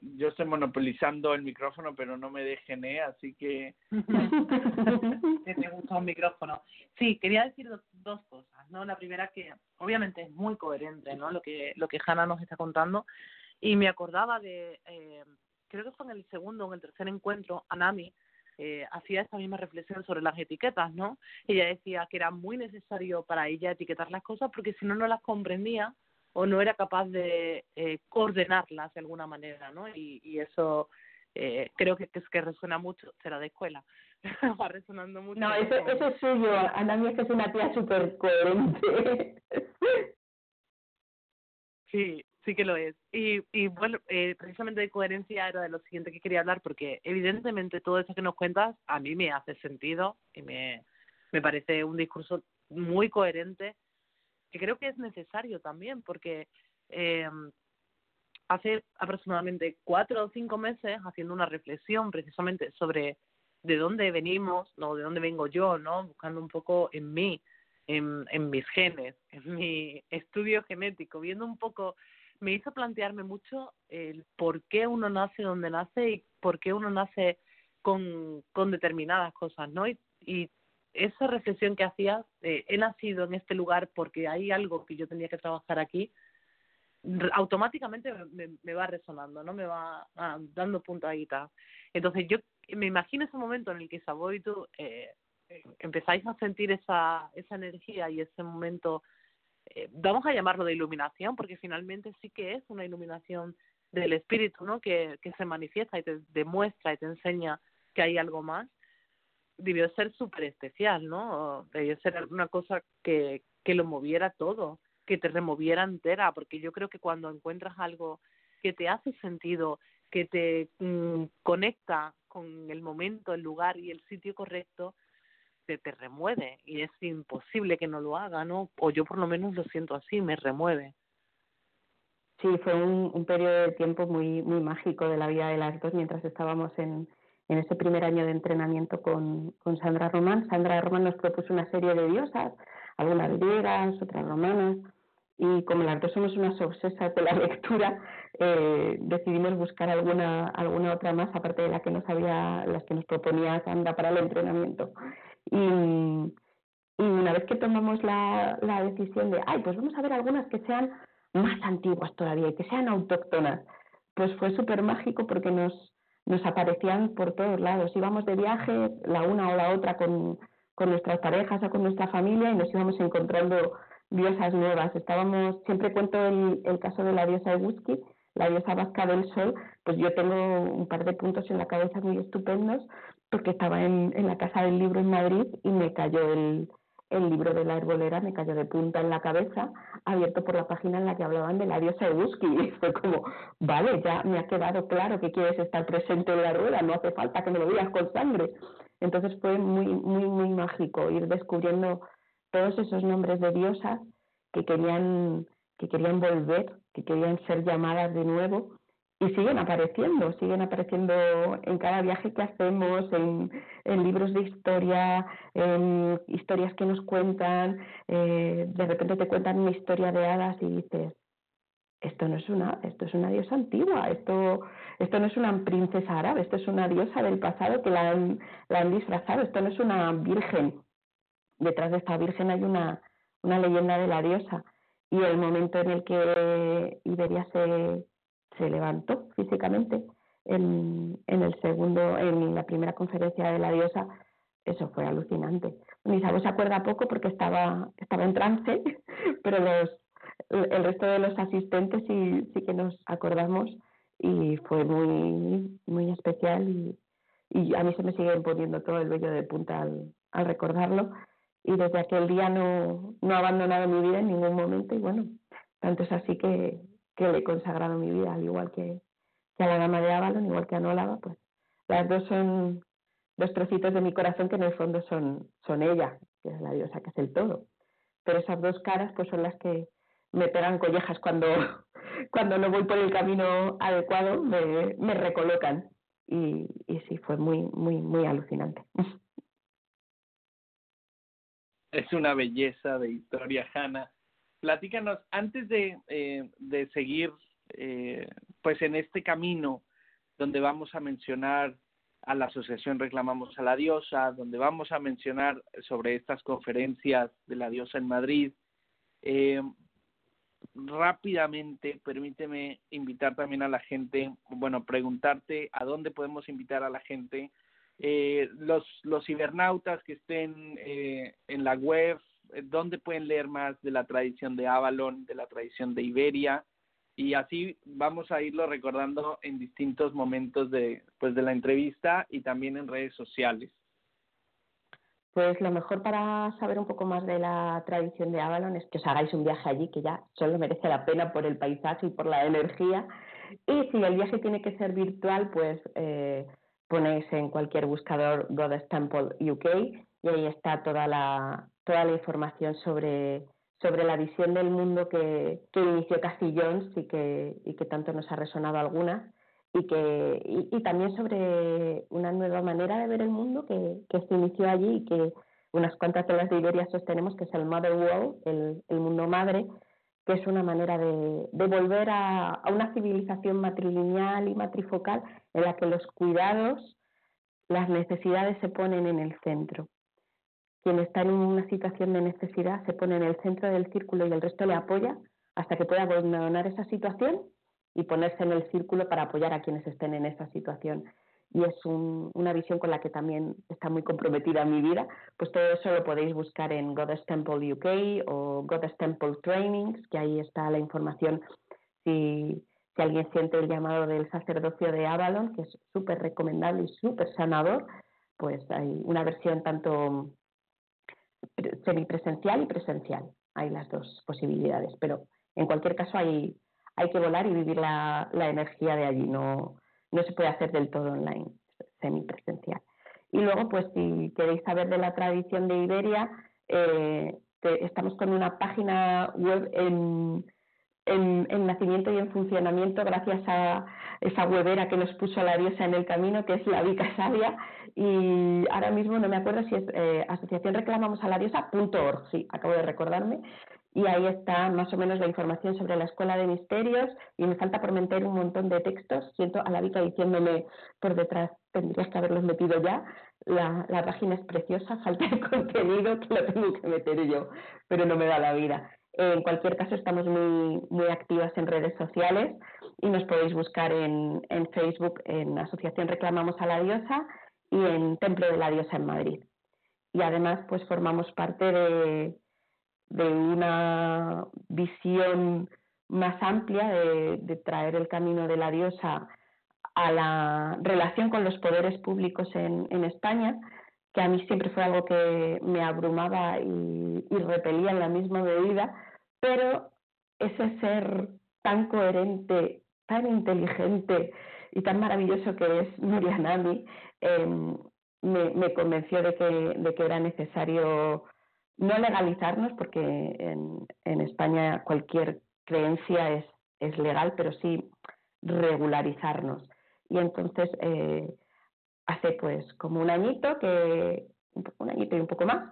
yo estoy monopolizando el micrófono, pero no me dejen, ¿eh? Así que... te gusta un micrófono. Sí, quería decir dos, dos cosas, ¿no? La primera que obviamente es muy coherente, ¿no? Lo que, lo que Hanna nos está contando. Y me acordaba de, eh, creo que fue en el segundo o en el tercer encuentro, Anami, eh, hacía esta misma reflexión sobre las etiquetas, ¿no? Ella decía que era muy necesario para ella etiquetar las cosas porque si no, no las comprendía o no era capaz de eh, ordenarlas de alguna manera, ¿no? Y, y eso eh, creo que, que es que resuena mucho, será de escuela, va resonando mucho. No, eso, eso es suyo, Ana es que es una tía súper coherente. sí, sí que lo es. Y, y bueno, eh, precisamente de coherencia era de lo siguiente que quería hablar, porque evidentemente todo eso que nos cuentas a mí me hace sentido y me, me parece un discurso muy coherente, que creo que es necesario también, porque eh, hace aproximadamente cuatro o cinco meses, haciendo una reflexión precisamente sobre de dónde venimos, no, de dónde vengo yo, ¿no? Buscando un poco en mí, en, en mis genes, en mi estudio genético, viendo un poco me hizo plantearme mucho el por qué uno nace donde nace y por qué uno nace con, con determinadas cosas, ¿no? Y, y esa reflexión que hacía, eh, he nacido en este lugar porque hay algo que yo tenía que trabajar aquí, automáticamente me, va resonando, ¿no? Me va ah, dando guitarra. Entonces yo me imagino ese momento en el que Sabo y tú eh, empezáis a sentir esa, esa energía y ese momento eh, vamos a llamarlo de iluminación, porque finalmente sí que es una iluminación del espíritu, ¿no? Que, que se manifiesta y te demuestra y te enseña que hay algo más, debió ser súper especial, ¿no? Debió ser una cosa que, que lo moviera todo, que te removiera entera, porque yo creo que cuando encuentras algo que te hace sentido, que te mm, conecta con el momento, el lugar y el sitio correcto, te, te remueve y es imposible que no lo haga, ¿no? O yo por lo menos lo siento así, me remueve. Sí, fue un, un periodo de tiempo muy, muy mágico de la vida de las dos mientras estábamos en, en ese primer año de entrenamiento con, con Sandra Román. Sandra Román nos propuso una serie de diosas, algunas griegas, otras romanas, y como las dos somos unas obsesas de la lectura, eh, decidimos buscar alguna, alguna otra más, aparte de la que nos había, las que nos proponía Sandra para el entrenamiento. Y, y una vez que tomamos la, la decisión de, ay, pues vamos a ver algunas que sean más antiguas todavía y que sean autóctonas, pues fue súper mágico porque nos, nos aparecían por todos lados. Íbamos de viaje, la una o la otra, con, con nuestras parejas o con nuestra familia y nos íbamos encontrando diosas nuevas. Estábamos, siempre cuento el, el caso de la diosa Eguski, la diosa vasca del sol, pues yo tengo un par de puntos en la cabeza muy estupendos porque estaba en, en la Casa del Libro en Madrid y me cayó el, el libro de la herbolera, me cayó de punta en la cabeza, abierto por la página en la que hablaban de la diosa Ebuski. Y fue como, vale, ya me ha quedado claro que quieres estar presente en la rueda, no hace falta que me lo digas con sangre. Entonces fue muy, muy, muy mágico ir descubriendo todos esos nombres de diosas que querían, que querían volver, que querían ser llamadas de nuevo y siguen apareciendo, siguen apareciendo en cada viaje que hacemos, en, en libros de historia, en historias que nos cuentan, eh, de repente te cuentan una historia de hadas y dices, esto no es una, esto es una diosa antigua, esto, esto no es una princesa árabe, esto es una diosa del pasado que la han, la han disfrazado, esto no es una virgen. Detrás de esta virgen hay una, una leyenda de la diosa. Y el momento en el que Iberia se, se levantó físicamente en, en el segundo, en la primera conferencia de la diosa, eso fue alucinante. Mi se acuerda poco porque estaba, estaba en trance, pero los, el resto de los asistentes sí, sí que nos acordamos y fue muy, muy especial y, y a mí se me sigue poniendo todo el vello de punta al, al recordarlo y desde aquel día no, no he abandonado mi vida en ningún momento y bueno, tanto es así que, que le he consagrado mi vida, al igual que, que a la dama de Avalon, igual que a Nolava, pues las dos son dos trocitos de mi corazón que en el fondo son, son ella, que es la diosa, que es el todo. Pero esas dos caras pues son las que me pegan collejas cuando, cuando no voy por el camino adecuado, me, me recolocan. Y, y sí, fue muy, muy, muy alucinante. Es una belleza de historia, Hanna platícanos, antes de, eh, de seguir eh, pues en este camino donde vamos a mencionar a la asociación Reclamamos a la Diosa, donde vamos a mencionar sobre estas conferencias de la diosa en Madrid, eh, rápidamente permíteme invitar también a la gente, bueno, preguntarte a dónde podemos invitar a la gente, eh, los, los cibernautas que estén eh, en la web, eh, dónde pueden leer más de la tradición de Avalon, de la tradición de Iberia, y así vamos a irlo recordando en distintos momentos de, pues, de la entrevista y también en redes sociales. Pues lo mejor para saber un poco más de la tradición de Avalon es que os hagáis un viaje allí, que ya solo merece la pena por el paisaje y por la energía. Y si el viaje tiene que ser virtual, pues eh, ponéis en cualquier buscador Goddess Temple UK y ahí está toda la, toda la información sobre, sobre la visión del mundo que, inició Cassie Jones y que, y que tanto nos ha resonado algunas y, que, y, también sobre una nueva manera de ver el mundo que, que se inició allí y que unas cuantas de las de Iberia sostenemos, que es el Mother World, el, el mundo madre, que es una manera de, de volver a, a, una civilización matrilineal y matrifocal en la que los cuidados, las necesidades se ponen en el centro. Quien está en una situación de necesidad se pone en el centro del círculo y el resto le apoya hasta que pueda abandonar esa situación y ponerse en el círculo para apoyar a quienes estén en esa situación. Y es una visión con la que también está muy comprometida mi vida. Pues todo eso lo podéis buscar en Goddess Temple UK o Goddess Temple Trainings, que ahí está la información si, si alguien siente el llamado del sacerdocio de Avalon, que es súper recomendable y súper sanador, pues hay una versión tanto semipresencial y presencial. Hay las dos posibilidades, pero en cualquier caso hay hay que volar y vivir la, la energía de allí, no, no se puede hacer del todo online, semipresencial. Y luego, pues si queréis saber de la tradición de Iberia, eh, estamos con una página web en, en, en, nacimiento y en funcionamiento gracias a esa webera que nos puso la diosa en el camino, que es la Vica Sabia, y ahora mismo no me acuerdo si es eh, asociación reclamamos a la diosa.org, sí, acabo de recordarme, y ahí está más o menos la información sobre la Escuela de Misterios y me falta por meter un montón de textos. Siento a la Vika diciéndome por detrás, tendrías que haberlos metido ya. La, la página es preciosa, falta de contenido que lo tengo que meter yo, pero no me da la vida. En cualquier caso, estamos muy, muy activas en redes sociales y nos podéis buscar en, en Facebook en Asociación Reclamamos a la Diosa y en Templo de la Diosa en Madrid. Y además, pues formamos parte de, de una visión más amplia de, traer el camino de la diosa a la relación con los poderes públicos en, en España, que a mí siempre fue algo que me abrumaba y, y, repelía en la misma medida, pero ese ser tan coherente, tan inteligente y tan maravilloso que es Nurianami, eh, me, me, convenció de que, era necesario no legalizarnos, porque en, España cualquier creencia es, es, legal, pero sí regularizarnos. Y entonces, eh, hace pues como un añito, que, un añito y un poco más,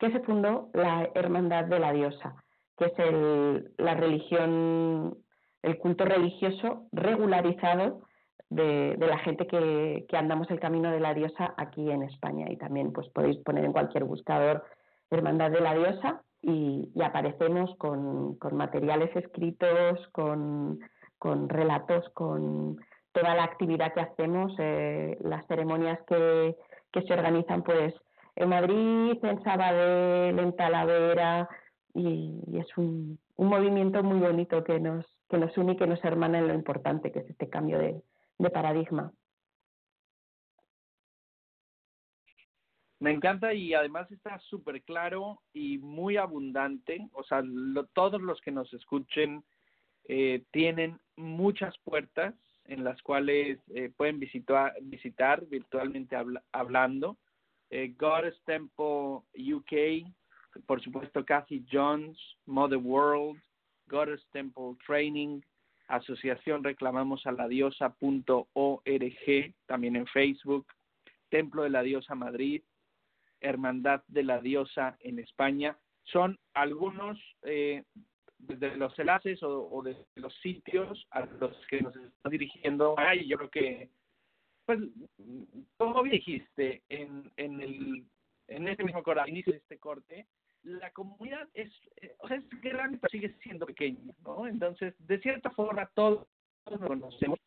que se fundó la Hermandad de la Diosa, es el, la religión, el culto religioso regularizado de, de, la gente que, que andamos el camino de la diosa aquí en España. Y también pues podéis poner en cualquier buscador Hermandad de la Diosa y, y aparecemos con, con, materiales escritos, con, con, relatos, con toda la actividad que hacemos, eh, las ceremonias que, que, se organizan pues en Madrid, en Sabadell, en Talavera y, es un, un, movimiento muy bonito que nos, que nos une y que nos hermana en lo importante que es este cambio de, de paradigma. Me encanta y además está súper claro y muy abundante. O sea, lo, todos los que nos escuchen eh, tienen muchas puertas en las cuales eh, pueden visitar, visitar virtualmente habla, hablando. Eh, Temple UK, por supuesto Kathy Jones, Mother World, Goddess Temple Training, Asociación Reclamamos a la Diosa.org, también en Facebook, Templo de la Diosa Madrid, Hermandad de la Diosa en España. Son algunos eh, de los enlaces o, o, de los sitios a los que nos está dirigiendo. Ay, yo creo que, pues, como dijiste en, en, el, en este mismo corte, inicio de este corte, la comunidad es, eh, o sea, es grande, pero sigue siendo pequeña, ¿no? Entonces, de cierta forma, todos, todos nos conocemos.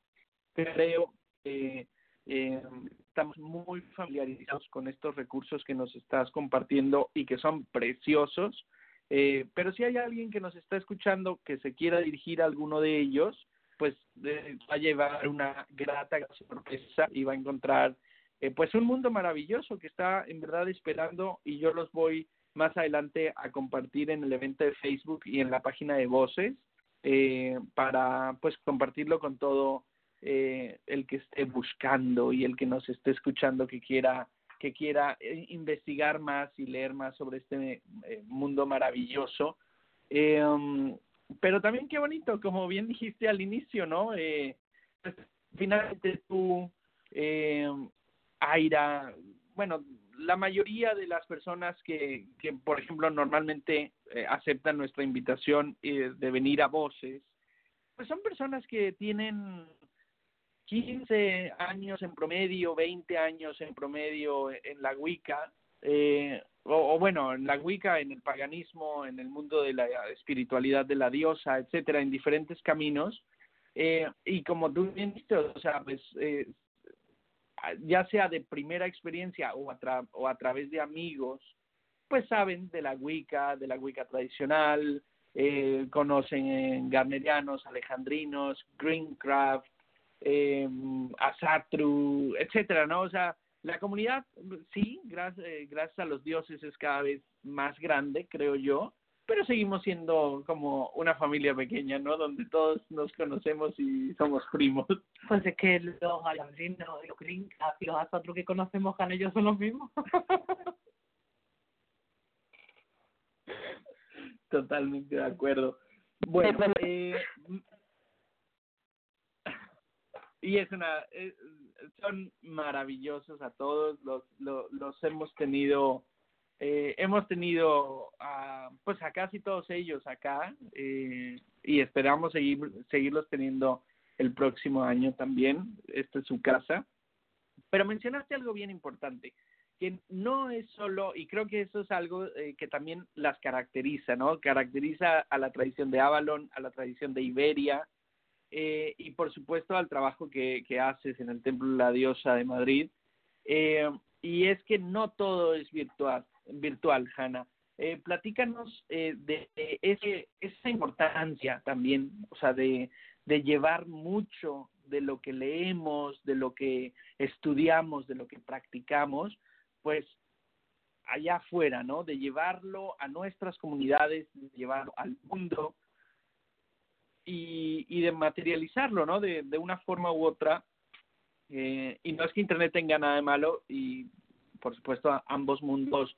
Creo que eh, estamos muy familiarizados con estos recursos que nos estás compartiendo y que son preciosos. Eh, pero si hay alguien que nos está escuchando que se quiera dirigir a alguno de ellos, pues eh, va a llevar una grata sorpresa y va a encontrar eh, pues un mundo maravilloso que está en verdad esperando y yo los voy más adelante a compartir en el evento de Facebook y en la página de Voces eh, para pues compartirlo con todo eh, el que esté buscando y el que nos esté escuchando que quiera que quiera eh, investigar más y leer más sobre este eh, mundo maravilloso. Um, pero también qué bonito, como bien dijiste al inicio, ¿no? Pues, finalmente tú, Aira, bueno, la mayoría de las personas que, por ejemplo, normalmente eh, aceptan nuestra invitación eh, de venir a Voces, pues son personas que tienen 15 años en promedio, 20 años en promedio en la Wicca, eh, o, o, bueno, en la Wicca, en el paganismo, en el mundo de la espiritualidad de la diosa, etcétera, en diferentes caminos. Eh, y como tú bien dijiste, o sea, pues, eh, ya sea de primera experiencia o a, través de amigos, pues saben de la Wicca, de la Wicca tradicional, eh, conocen en Garnerianos, Alejandrinos, Greencraft, eh, Asatru, etcétera, ¿no? O sea, la comunidad, sí, gracias, eh, gracias a los dioses es cada vez más grande, creo yo, pero seguimos siendo como una familia pequeña, ¿no? Donde todos nos conocemos y somos primos. Pues es que los alejandrinos, los Greencraft y los Asatru que conocemos con ellos son los mismos. Totalmente de acuerdo. Bueno, eh, y es una eh, son maravillosos a todos los los, los hemos tenido eh, hemos tenido a, pues a casi todos ellos acá eh, y esperamos seguir seguirlos teniendo el próximo año también esta es su casa pero mencionaste algo bien importante que no es solo, y creo que eso es algo eh, que también las caracteriza, ¿no? Caracteriza a la tradición de Avalon, a la tradición de Iberia, eh, y por supuesto al trabajo que, que, haces en el Templo de la Diosa de Madrid. Y es que no todo es virtual, virtual Hanna. Eh, platícanos eh, de, ese, esa importancia también, o sea, de, de llevar mucho de lo que leemos, de lo que estudiamos, de lo que practicamos, pues allá afuera, ¿no? De llevarlo a nuestras comunidades, de llevarlo al mundo y, y de materializarlo, ¿no? De, de una forma u otra. Eh, y no es que Internet tenga nada de malo y, por supuesto, ambos mundos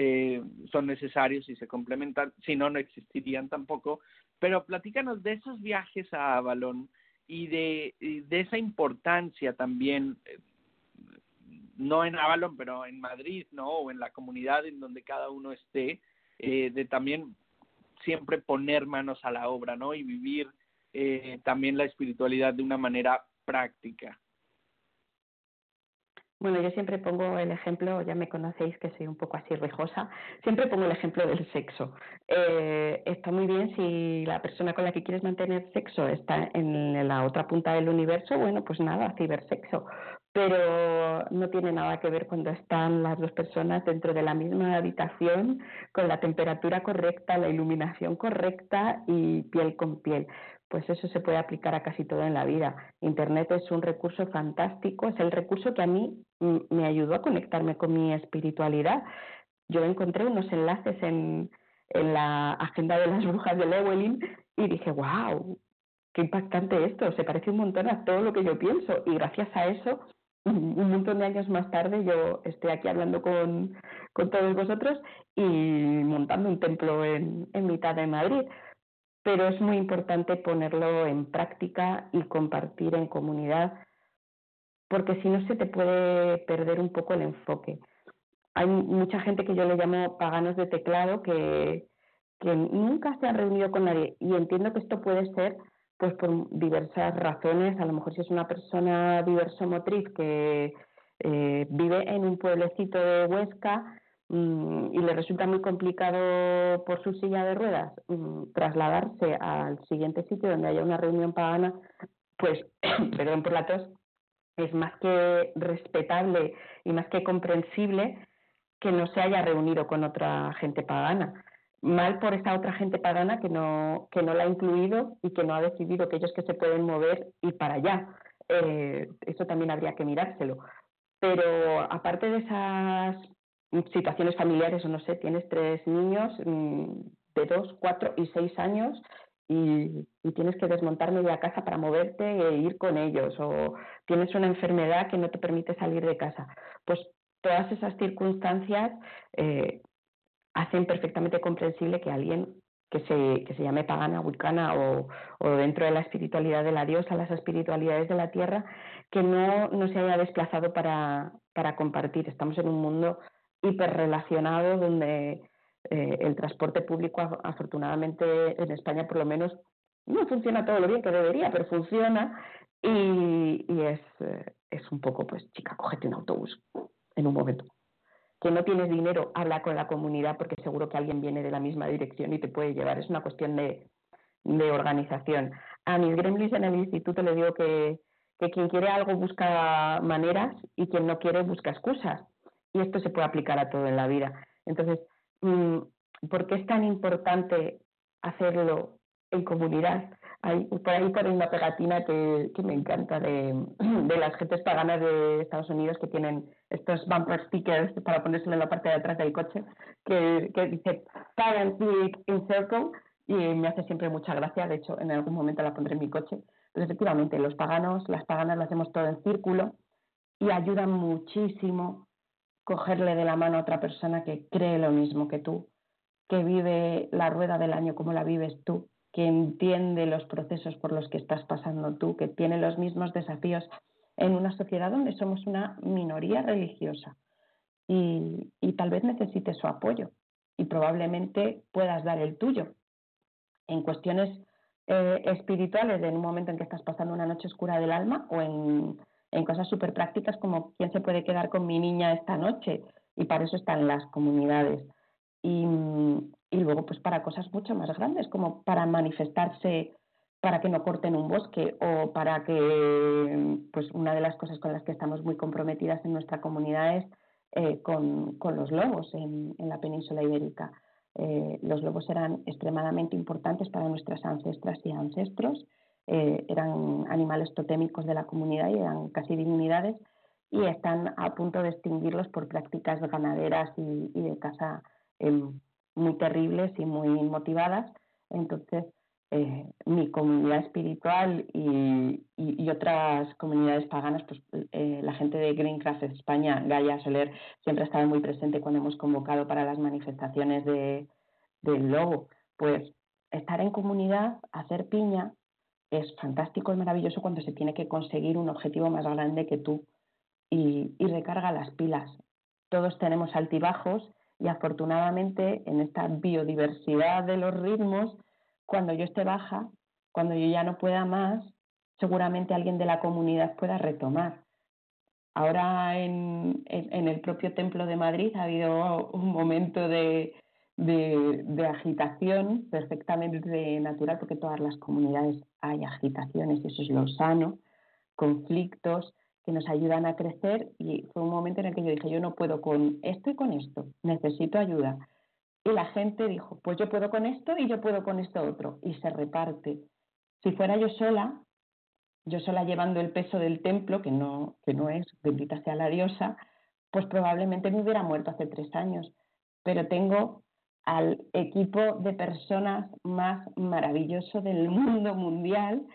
eh, son necesarios y se complementan, si no, no existirían tampoco. Pero platícanos de esos viajes a Avalon y de, de esa importancia también eh, no en Avalon, pero en Madrid, ¿no? O en la comunidad en donde cada uno esté, eh, de también siempre poner manos a la obra, ¿no? Y vivir eh, también la espiritualidad de una manera práctica. Bueno, yo siempre pongo el ejemplo, ya me conocéis que soy un poco así rijosa, siempre pongo el ejemplo del sexo. Eh, está muy bien si la persona con la que quieres mantener sexo está en la otra punta del universo, bueno, pues nada, cibersexo. Pero no tiene nada que ver cuando están las dos personas dentro de la misma habitación, con la temperatura correcta, la iluminación correcta y piel con piel pues eso se puede aplicar a casi todo en la vida. Internet es un recurso fantástico, es el recurso que a mí me ayudó a conectarme con mi espiritualidad. Yo encontré unos enlaces en, en la agenda de las brujas de Lewelyn y dije, wow, qué impactante esto, se parece un montón a todo lo que yo pienso y gracias a eso, un montón de años más tarde yo estoy aquí hablando con, con todos vosotros y montando un templo en, en mitad de Madrid pero es muy importante ponerlo en práctica y compartir en comunidad, porque si no se te puede perder un poco el enfoque. Hay mucha gente que yo le llamo paganos de teclado que, que nunca se han reunido con nadie y entiendo que esto puede ser pues por diversas razones, a lo mejor si es una persona diverso motriz que eh, vive en un pueblecito de Huesca y le resulta muy complicado por su silla de ruedas mm, trasladarse al siguiente sitio donde haya una reunión pagana, pues, perdón por la tos, es más que respetable y más que comprensible que no se haya reunido con otra gente pagana. Mal por esa otra gente pagana que no, que no la ha incluido y que no ha decidido que ellos que se pueden mover y para allá. Eh, eso también habría que mirárselo Pero aparte de esas situaciones familiares, o no sé, tienes tres niños mm, de dos, cuatro y seis años y, tienes que desmontar media casa para moverte e ir con ellos, o tienes una enfermedad que no te permite salir de casa. Pues todas esas circunstancias eh, hacen perfectamente comprensible que alguien que se, que se llame pagana, vulcana o, o, dentro de la espiritualidad de la diosa, las espiritualidades de la tierra, que no, no se haya desplazado para, para compartir. Estamos en un mundo hiperrelacionado donde eh, el transporte público, afortunadamente en España por lo menos, no funciona todo lo bien que debería, pero funciona y, y es, eh, es un poco, pues, chica, cógete un autobús en un momento. Que no tienes dinero, habla con la comunidad porque seguro que alguien viene de la misma dirección y te puede llevar. Es una cuestión de, de organización. A mis gremlins en el instituto le digo que, que quien quiere algo busca maneras y quien no quiere busca excusas. Y esto se puede aplicar a todo en la vida. Entonces, Mm, ¿por qué es tan importante hacerlo en comunidad? Hay, por ahí por una pegatina que, que me encanta de, de, las gentes paganas de Estados Unidos que tienen estos bumper stickers para ponérselo en la parte de atrás del coche, que, que dice Parents in Circle y me hace siempre mucha gracia, de hecho en algún momento la pondré en mi coche. Pero efectivamente, los paganos, las paganas lo hacemos todo en círculo y ayudan muchísimo cogerle de la mano a otra persona que cree lo mismo que tú, que vive la rueda del año como la vives tú, que entiende los procesos por los que estás pasando tú, que tiene los mismos desafíos en una sociedad donde somos una minoría religiosa y, tal vez necesites su apoyo y probablemente puedas dar el tuyo. En cuestiones eh, espirituales, en un momento en que estás pasando una noche oscura del alma o en en cosas súper prácticas como quién se puede quedar con mi niña esta noche y para eso están las comunidades. Y, y luego pues para cosas mucho más grandes como para manifestarse para que no corten un bosque o para que pues una de las cosas con las que estamos muy comprometidas en nuestra comunidad es eh, con, con, los lobos en, en la península ibérica. Eh, los lobos eran extremadamente importantes para nuestras ancestras y ancestros eh, eran animales totémicos de la comunidad y eran casi divinidades y están a punto de extinguirlos por prácticas ganaderas y, de caza em, muy terribles y muy motivadas. Entonces, eh, mi comunidad espiritual y, y, otras comunidades paganas, pues eh, la gente de Greencraft España, Gaia Soler, siempre ha estado muy presente cuando hemos convocado para las manifestaciones de, del lobo. Pues estar en comunidad, hacer piña, es fantástico, es maravilloso cuando se tiene que conseguir un objetivo más grande que tú y, recarga las pilas. Todos tenemos altibajos y afortunadamente en esta biodiversidad de los ritmos, cuando yo esté baja, cuando yo ya no pueda más, seguramente alguien de la comunidad pueda retomar. Ahora en el propio Templo de Madrid ha habido un momento de, de, agitación perfectamente natural, porque todas las comunidades hay agitaciones, eso es lo sano, conflictos que nos ayudan a crecer y fue un momento en el que yo dije, yo no puedo con esto y con esto, necesito ayuda. Y la gente dijo, pues yo puedo con esto y yo puedo con esto otro, y se reparte. Si fuera yo sola, yo sola llevando el peso del templo, que no, que no es, bendita sea la diosa, pues probablemente me hubiera muerto hace tres años. Pero tengo al equipo de personas más maravilloso del mundo mundial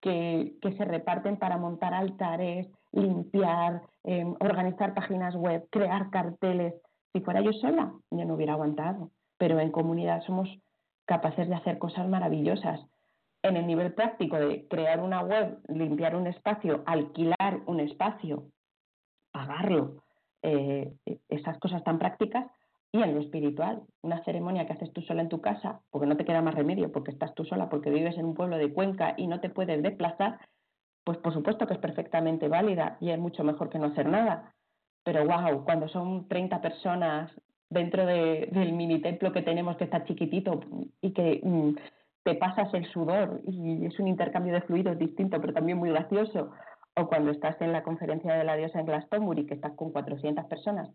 que, se reparten para montar altares, limpiar, em, organizar páginas web, crear carteles. Si fuera yo sola, yo no hubiera aguantado, pero en comunidad somos capaces de hacer cosas maravillosas. En el nivel práctico de crear una web, limpiar un espacio, alquilar un espacio, pagarlo, eh, esas cosas tan prácticas, y en lo espiritual, una ceremonia que haces tú sola en tu casa, porque no te queda más remedio, porque estás tú sola, porque vives en un pueblo de Cuenca y no te puedes desplazar, pues por supuesto que es perfectamente válida y es mucho mejor que no hacer nada. Pero wow, cuando son 30 personas dentro del mini templo que tenemos que está chiquitito y que mm, te pasas el sudor y es un intercambio de fluidos distinto, pero también muy gracioso, o cuando estás en la conferencia de la diosa en Glastonbury, que estás con 400 personas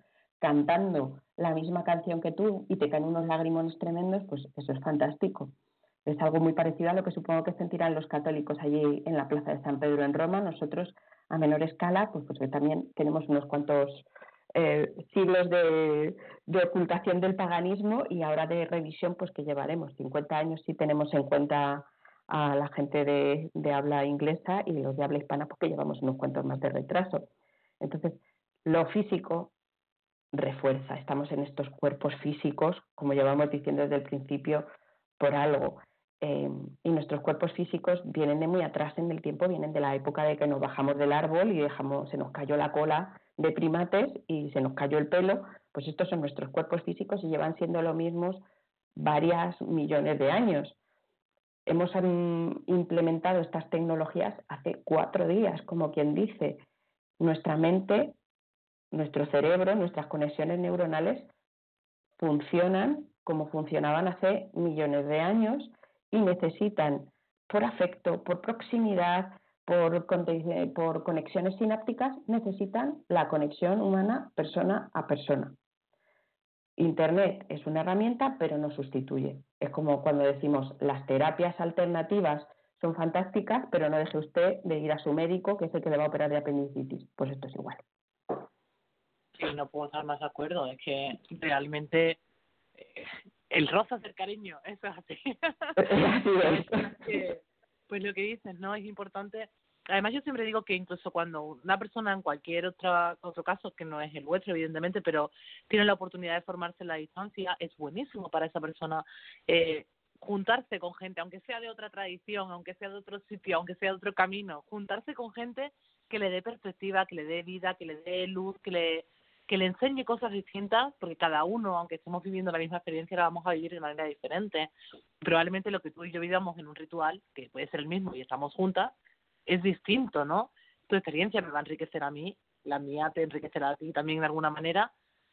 cantando la misma canción que tú y te caen unos lágrimos tremendos, pues eso es fantástico. Es algo muy parecido a lo que supongo que sentirán los católicos allí en la Plaza de San Pedro en Roma. Nosotros a menor escala, pues porque también tenemos unos cuantos eh, siglos de, ocultación del paganismo y ahora de revisión, pues que llevaremos 50 años si tenemos en cuenta a la gente de, de habla inglesa y los de habla hispana, porque llevamos unos cuantos más de retraso. Entonces, lo físico refuerza, estamos en estos cuerpos físicos, como llevamos diciendo desde el principio, por algo. Eh, y nuestros cuerpos físicos vienen de muy atrás en el tiempo, vienen de la época de que nos bajamos del árbol y dejamos, se nos cayó la cola de primates y se nos cayó el pelo, pues estos son nuestros cuerpos físicos y llevan siendo lo mismos varias millones de años. Hemos implementado estas tecnologías hace cuatro días, como quien dice. Nuestra mente, nuestro cerebro, nuestras conexiones neuronales funcionan como funcionaban hace millones de años y necesitan, por afecto, por proximidad, por, conexiones sinápticas, necesitan la conexión humana persona a persona. Internet es una herramienta, pero no sustituye. Es como cuando decimos las terapias alternativas son fantásticas, pero no deje usted de ir a su médico, que es el que le va a operar de apendicitis. Pues esto es igual. Sí, no puedo estar más de acuerdo. Es que realmente eh, el rosa es el cariño, eso es así. pues lo que dices, ¿no? Es importante. Además, yo siempre digo que incluso cuando una persona en cualquier otra, otro caso, que no es el vuestro, evidentemente, pero tiene la oportunidad de formarse en la distancia, es buenísimo para esa persona eh, juntarse con gente, aunque sea de otra tradición, aunque sea de otro sitio, aunque sea de otro camino, juntarse con gente que le dé perspectiva, que le dé vida, que le dé luz, que le que le enseñe cosas distintas, porque cada uno, aunque estemos viviendo la misma experiencia, la vamos a vivir de manera diferente. Probablemente lo que tú y yo vivamos en un ritual, que puede ser el mismo y estamos juntas, es distinto, ¿no? Tu experiencia me va a enriquecer a mí, la mía te enriquecerá a ti también de alguna manera,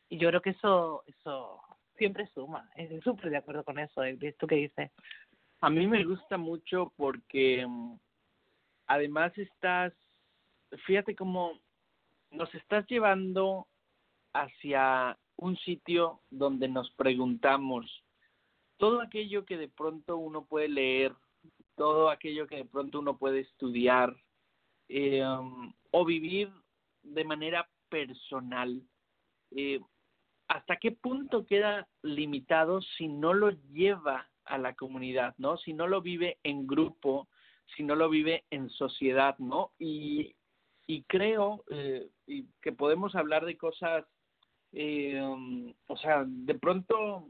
y yo creo que eso, eso siempre suma. Estoy súper de acuerdo con eso, ¿tú qué dices? A mí me gusta mucho porque mm, además estás, fíjate cómo nos estás llevando hacia un sitio donde nos preguntamos todo aquello que de pronto uno puede leer, todo aquello que de pronto uno puede estudiar eh, o vivir de manera personal. Eh, ¿Hasta qué punto queda limitado si no lo lleva a la comunidad, no? Si no lo vive en grupo, si no lo vive en sociedad, ¿no? Y, y creo eh, que podemos hablar de cosas eh, um, o sea, de pronto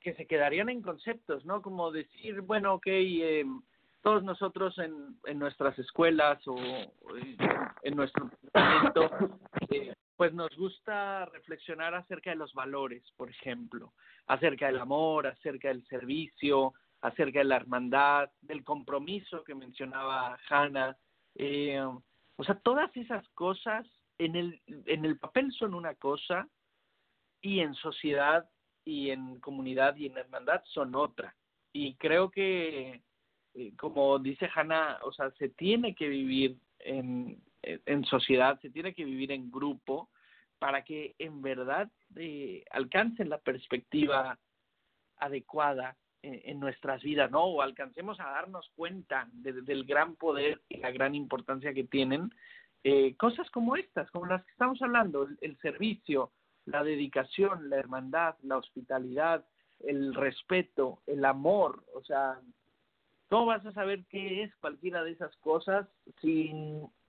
que se quedarían en conceptos, ¿no? Como decir, bueno, ok, eh, todos nosotros en, en nuestras escuelas o en, nuestro momento, eh, pues nos gusta reflexionar acerca de los valores, por ejemplo, acerca del amor, acerca del servicio, acerca de la hermandad, del compromiso que mencionaba Hannah. Eh, o sea, todas esas cosas en el, en el papel son una cosa, y en sociedad y en comunidad y en hermandad son otra. Y creo que, eh, como dice Hanna, o sea, se tiene que vivir en, en sociedad, se tiene que vivir en grupo para que en verdad eh, alcancen la perspectiva adecuada en, nuestras vidas, ¿no? O alcancemos a darnos cuenta del gran poder y la gran importancia que tienen eh, cosas como estas, como las que estamos hablando, el servicio, la dedicación, la hermandad, la hospitalidad, el respeto, el amor, o sea, ¿cómo vas a saber qué es cualquiera de esas cosas si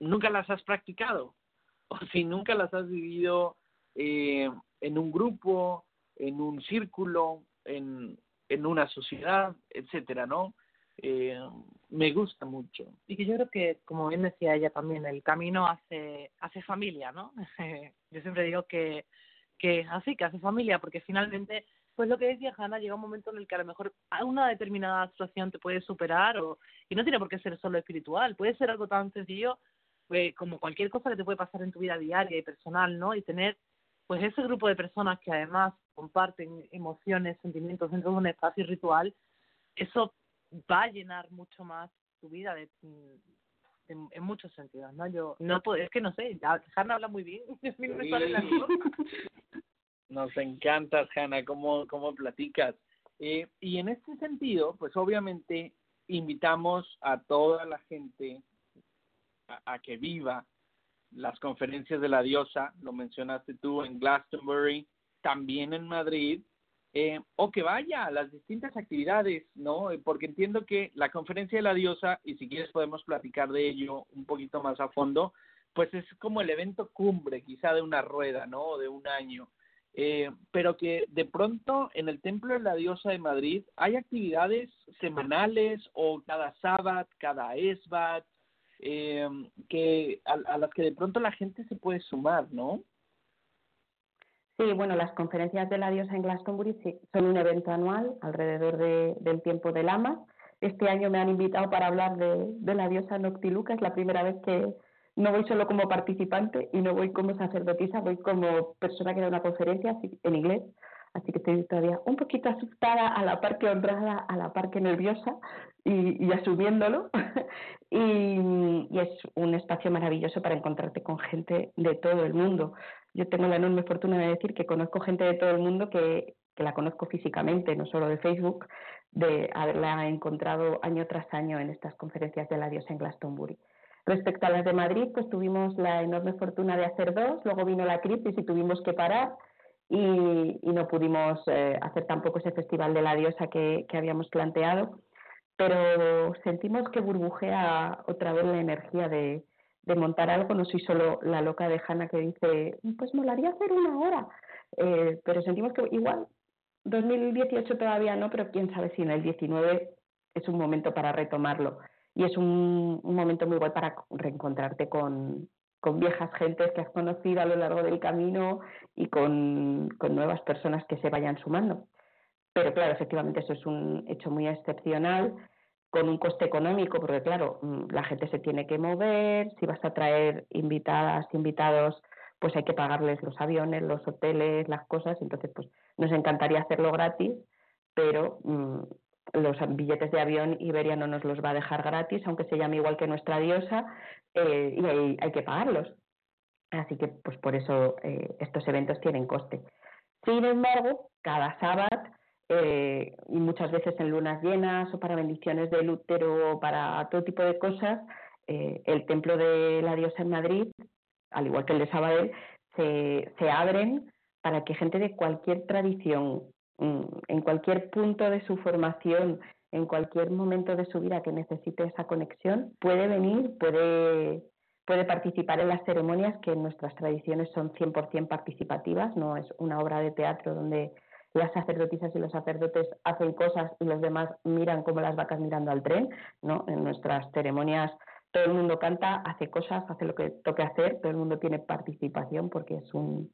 nunca las has practicado o si nunca las has vivido eh, en un grupo, en un círculo, en, en una sociedad, etcétera, ¿no? Eh, me gusta mucho. Y que yo creo que, como bien decía ella también, el camino hace, hace familia, ¿no? yo siempre digo que que así, que hace familia, porque finalmente, pues lo que decía Hanna, llega un momento en el que a lo mejor una determinada situación te puedes superar o, y no tiene por qué ser solo espiritual, puede ser algo tan sencillo eh, como cualquier cosa que te puede pasar en tu vida diaria y personal, ¿no? Y tener pues ese grupo de personas que además comparten emociones, sentimientos dentro de un espacio ritual, eso va a llenar mucho más tu vida de, en, en, muchos sentidos, ¿no? Yo no puedo, es que no sé, Hanna habla muy bien, Nos encanta, Hanna, cómo, cómo platicas. Eh, y en este sentido, pues obviamente invitamos a toda la gente a, que viva las conferencias de la diosa, lo mencionaste tú en Glastonbury, también en Madrid, eh, o que vaya a las distintas actividades, ¿no? Porque entiendo que la conferencia de la diosa, y si quieres podemos platicar de ello un poquito más a fondo, pues es como el evento cumbre quizá de una rueda, ¿no? O de un año. Eh, pero que de pronto en el Templo de la Diosa de Madrid hay actividades semanales o cada sábado, cada esbat, eh, que a, las que de pronto la gente se puede sumar, ¿no? Sí, bueno, las conferencias de la diosa en Glastonbury son un evento anual alrededor del tiempo del ama. Este año me han invitado para hablar de, la diosa Noctiluca, es la primera vez que, no voy solo como participante y no voy como sacerdotisa, voy como persona que da una conferencia en inglés, así que estoy todavía un poquito asustada, a la par que honrada, a la par que nerviosa y, asumiéndolo. y, es un espacio maravilloso para encontrarte con gente de todo el mundo. Yo tengo la enorme fortuna de decir que conozco gente de todo el mundo que, que la conozco físicamente, no solo de Facebook, de haberla encontrado año tras año en estas conferencias de la diosa en Glastonbury. Respecto a las de Madrid, pues tuvimos la enorme fortuna de hacer dos, luego vino la crisis y tuvimos que parar y, no pudimos eh, hacer tampoco ese festival de la diosa que, habíamos planteado, pero sentimos que burbujea otra vez la energía de, montar algo, no soy solo la loca de Hanna que dice, pues molaría hacer una hora, eh, pero sentimos que igual 2018 todavía no, pero quién sabe si en el 19 es un momento para retomarlo. Y es un, momento muy bueno para reencontrarte con, viejas gentes que has conocido a lo largo del camino y con, nuevas personas que se vayan sumando. Pero claro, efectivamente eso es un hecho muy excepcional con un coste económico, porque claro, mm, la gente se tiene que mover, si vas a traer invitadas, invitados, pues hay que pagarles los aviones, los hoteles, las cosas, entonces pues nos encantaría hacerlo gratis, pero mm, los billetes de avión Iberia no nos los va a dejar gratis, aunque se llame igual que nuestra diosa, eh, y hay, hay, que pagarlos. Así que, pues por eso eh, estos eventos tienen coste. Sin embargo, cada sábado, eh, y muchas veces en lunas llenas o para bendiciones del útero o para todo tipo de cosas, el templo de la diosa en Madrid, al igual que el de Sabadell, se, se abren para que gente de cualquier tradición Mm, en cualquier punto de su formación, en cualquier momento de su vida que necesite esa conexión, puede venir, puede, puede participar en las ceremonias que en nuestras tradiciones son 100% participativas, no es una obra de teatro donde las sacerdotisas y los sacerdotes hacen cosas y los demás miran como las vacas mirando al tren, ¿no? En nuestras ceremonias todo el mundo canta, hace cosas, hace lo que toque hacer, todo el mundo tiene participación porque es un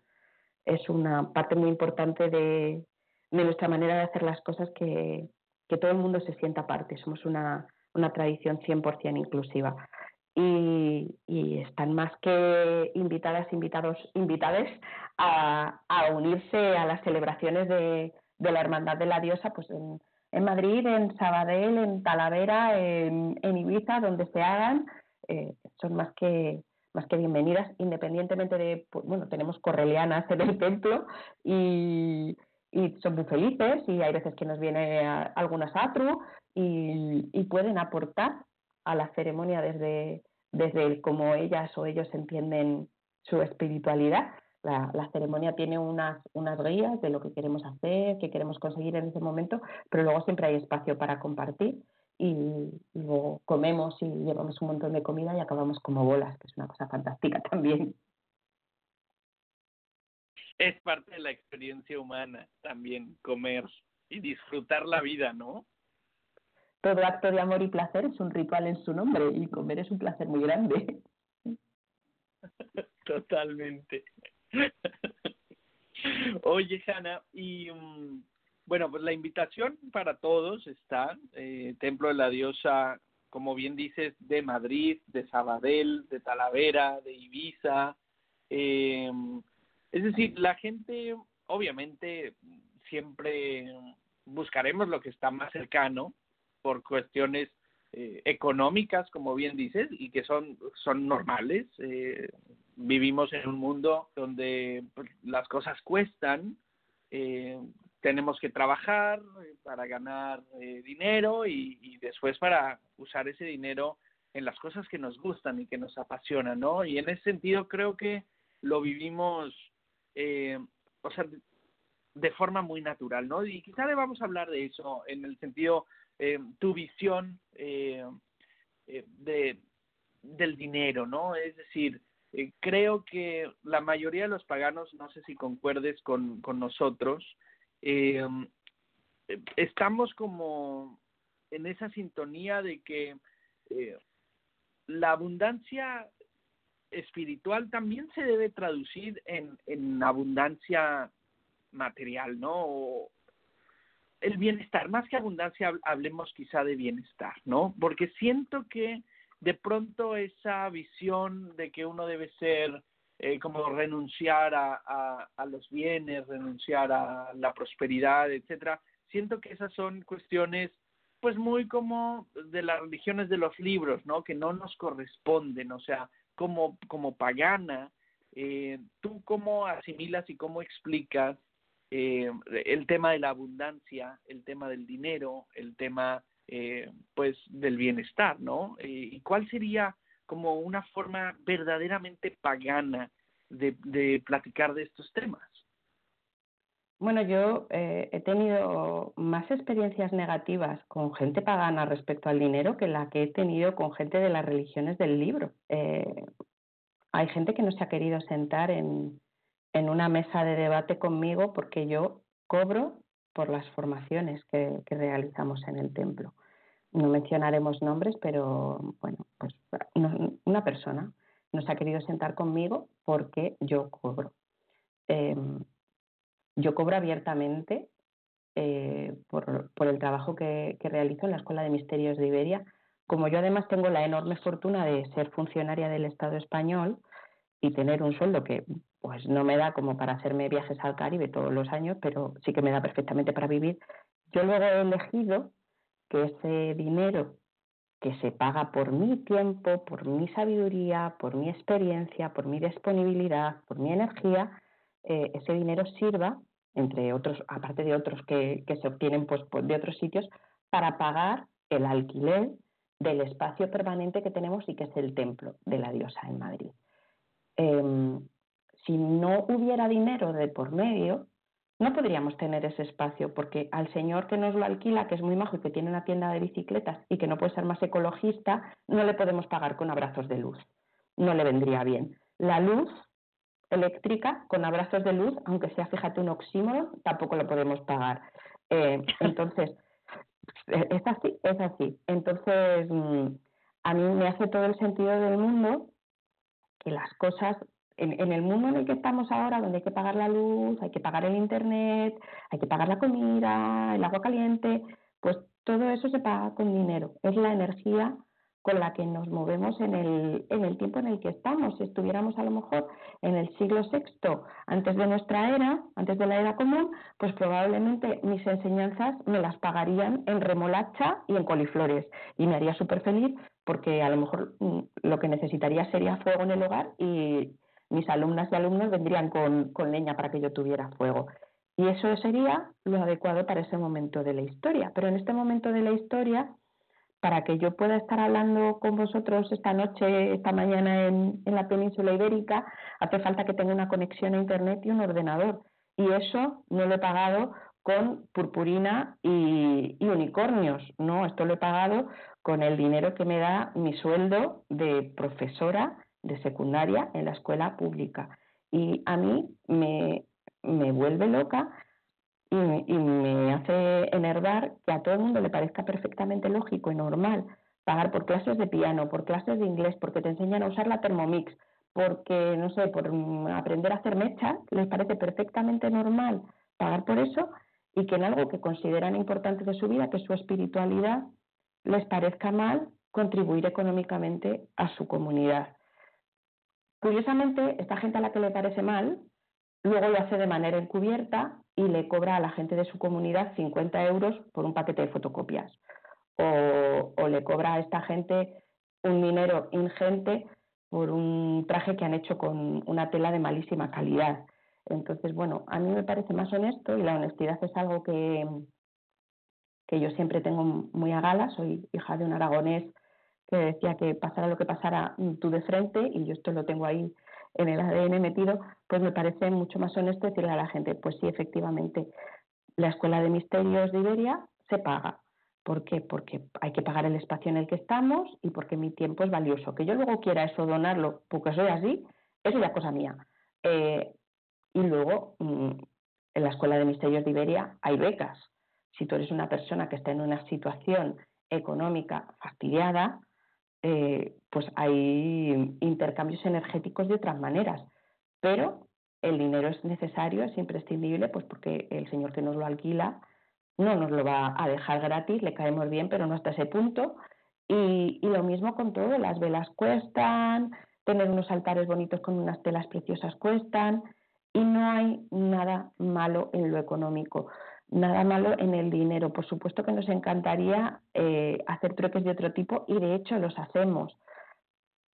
es una parte muy importante de, de nuestra manera de hacer las cosas que, todo el mundo se sienta parte. Somos una, una tradición 100% inclusiva. Y, están más que invitadas, invitados, invitades a, unirse a las celebraciones de, la Hermandad de la Diosa, pues en, Madrid, en Sabadell, en Talavera, en, Ibiza, donde se hagan, eh, son más que más que bienvenidas, independientemente de, pues, bueno, tenemos correlianas en el templo y, y son muy felices y hay veces que nos viene algunas atru y, pueden aportar a la ceremonia desde, desde el cómo ellas o ellos entienden su espiritualidad. La, la, ceremonia tiene unas, unas guías de lo que queremos hacer, qué queremos conseguir en ese momento, pero luego siempre hay espacio para compartir y luego comemos y llevamos un montón de comida y acabamos como bolas, que es una cosa fantástica también es parte de la experiencia humana también comer y disfrutar la vida, ¿no? Todo acto de amor y placer es un ritual en su nombre y comer es un placer muy grande. Totalmente. Oye, Hanna, y mm, bueno, pues la invitación para todos está, eh, Templo de la Diosa, como bien dices, de Madrid, de Sabadell, de Talavera, de Ibiza, eh, es decir, la gente, obviamente, siempre buscaremos lo que está más cercano por cuestiones eh, económicas, como bien dices, y que son, son normales. Eh, vivimos en un mundo donde pues, las cosas cuestan, eh, tenemos que trabajar para ganar dinero y, y, después para usar ese dinero en las cosas que nos gustan y que nos apasionan, ¿no? Y en ese sentido creo que lo vivimos, eh, o sea, de forma muy natural, ¿no? Y quizá le vamos a hablar de eso en el sentido, eh, tu visión eh, eh, de, del dinero, ¿no? Es decir, eh, creo que la mayoría de los paganos, no sé si concuerdes con, con nosotros, eh, estamos como en esa sintonía de que la abundancia espiritual también se debe traducir en, en abundancia material, ¿no? O el bienestar, más que abundancia, hablemos quizá de bienestar, ¿no? Porque siento que de pronto esa visión de que uno debe ser eh, como renunciar a, a, los bienes, renunciar a la prosperidad, etcétera, siento que esas son cuestiones pues muy como de las religiones de los libros, ¿no? Que no nos corresponden, o sea, como, como pagana, eh, ¿tú cómo asimilas y cómo explicas eh, el tema de la abundancia, el tema del dinero, el tema eh, pues del bienestar, ¿no? Eh, ¿Y cuál sería como una forma verdaderamente pagana de, platicar de estos temas? Bueno, yo he tenido más experiencias negativas con gente pagana respecto al dinero que la que he tenido con gente de las religiones del libro. Hay gente que no se ha querido sentar en, en, una mesa de debate conmigo porque yo cobro por las formaciones que, realizamos en el templo. No mencionaremos nombres, pero bueno, pues una persona no se ha querido sentar conmigo porque yo cobro. Eh, yo cobro abiertamente eh, por, por, el trabajo que, que, realizo en la Escuela de Misterios de Iberia. Como yo además tengo la enorme fortuna de ser funcionaria del Estado español y tener un sueldo que pues no me da como para hacerme viajes al Caribe todos los años, pero sí que me da perfectamente para vivir, yo luego he elegido que ese dinero que se paga por mi tiempo, por mi sabiduría, por mi experiencia, por mi disponibilidad, por mi energía, eh, ese dinero sirva, entre otros, aparte de otros que, que se obtienen pues, de otros sitios, para pagar el alquiler del espacio permanente que tenemos y que es el templo de la diosa en Madrid. Eh, si no hubiera dinero de por medio, no podríamos tener ese espacio porque al señor que nos lo alquila, que es muy majo y que tiene una tienda de bicicletas y que no puede ser más ecologista, no le podemos pagar con abrazos de luz. No le vendría bien. La luz eléctrica con abrazos de luz, aunque sea, fíjate, un oxímoron, tampoco lo podemos pagar. Eh, entonces, es así, es así. Entonces, mm, a mí me hace todo el sentido del mundo que las cosas, en, en, el mundo en el que estamos ahora, donde hay que pagar la luz, hay que pagar el internet, hay que pagar la comida, el agua caliente, pues todo eso se paga con dinero. Es la energía con la que nos movemos en el, en el tiempo en el que estamos. Si estuviéramos a lo mejor en el siglo VI, antes de nuestra era, antes de la era común, pues probablemente mis enseñanzas me las pagarían en remolacha y en coliflores y me haría súper feliz porque a lo mejor mm, lo que necesitaría sería fuego en el hogar y mis alumnas y alumnos vendrían con, con leña para que yo tuviera fuego. Y eso sería lo adecuado para ese momento de la historia. Pero en este momento de la historia, para que yo pueda estar hablando con vosotros esta noche, esta mañana en, la península ibérica, hace falta que tenga una conexión a Internet y un ordenador. Y eso no lo he pagado con purpurina y, y unicornios, ¿no? Esto lo he pagado con el dinero que me da mi sueldo de profesora de secundaria en la escuela pública. Y a mí me, me vuelve loca y me, y me hace enervar que a todo el mundo le parezca perfectamente lógico y normal pagar por clases de piano, por clases de inglés, porque te enseñan a usar la Thermomix, porque, no sé, por aprender a hacer mecha, les parece perfectamente normal pagar por eso y que en algo que consideran importante de su vida, que es su espiritualidad, les parezca mal contribuir económicamente a su comunidad. Curiosamente, esta gente a la que le parece mal, luego lo hace de manera encubierta y le cobra a la gente de su comunidad 50 euros por un paquete de fotocopias. O, le cobra a esta gente un dinero ingente por un traje que han hecho con una tela de malísima calidad. Entonces, bueno, a mí me parece más honesto y la honestidad es algo que, que yo siempre tengo muy a gala. Soy hija de un aragonés que decía que pasara lo que pasara mm, tú de frente, y yo esto lo tengo ahí en el ADN metido, pues me parece mucho más honesto decirle a la gente, pues sí, efectivamente, la Escuela de Misterios de Iberia se paga. ¿Por qué? Porque hay que pagar el espacio en el que estamos y porque mi tiempo es valioso. Que yo luego quiera eso donarlo porque soy así, eso ya es cosa mía. Eh, y luego, mm, en la Escuela de Misterios de Iberia hay becas. Si tú eres una persona que está en una situación económica fastidiada, eh, pues hay intercambios energéticos de otras maneras. Pero el dinero es necesario, es imprescindible, pues porque el señor que nos lo alquila no nos lo va a dejar gratis, le caemos bien, pero no hasta ese punto. Y, y lo mismo con todo, las velas cuestan, tener unos altares bonitos con unas telas preciosas cuestan, y no hay nada malo en lo económico nada malo en el dinero. Por supuesto que nos encantaría eh, hacer trueques de otro tipo y de hecho los hacemos,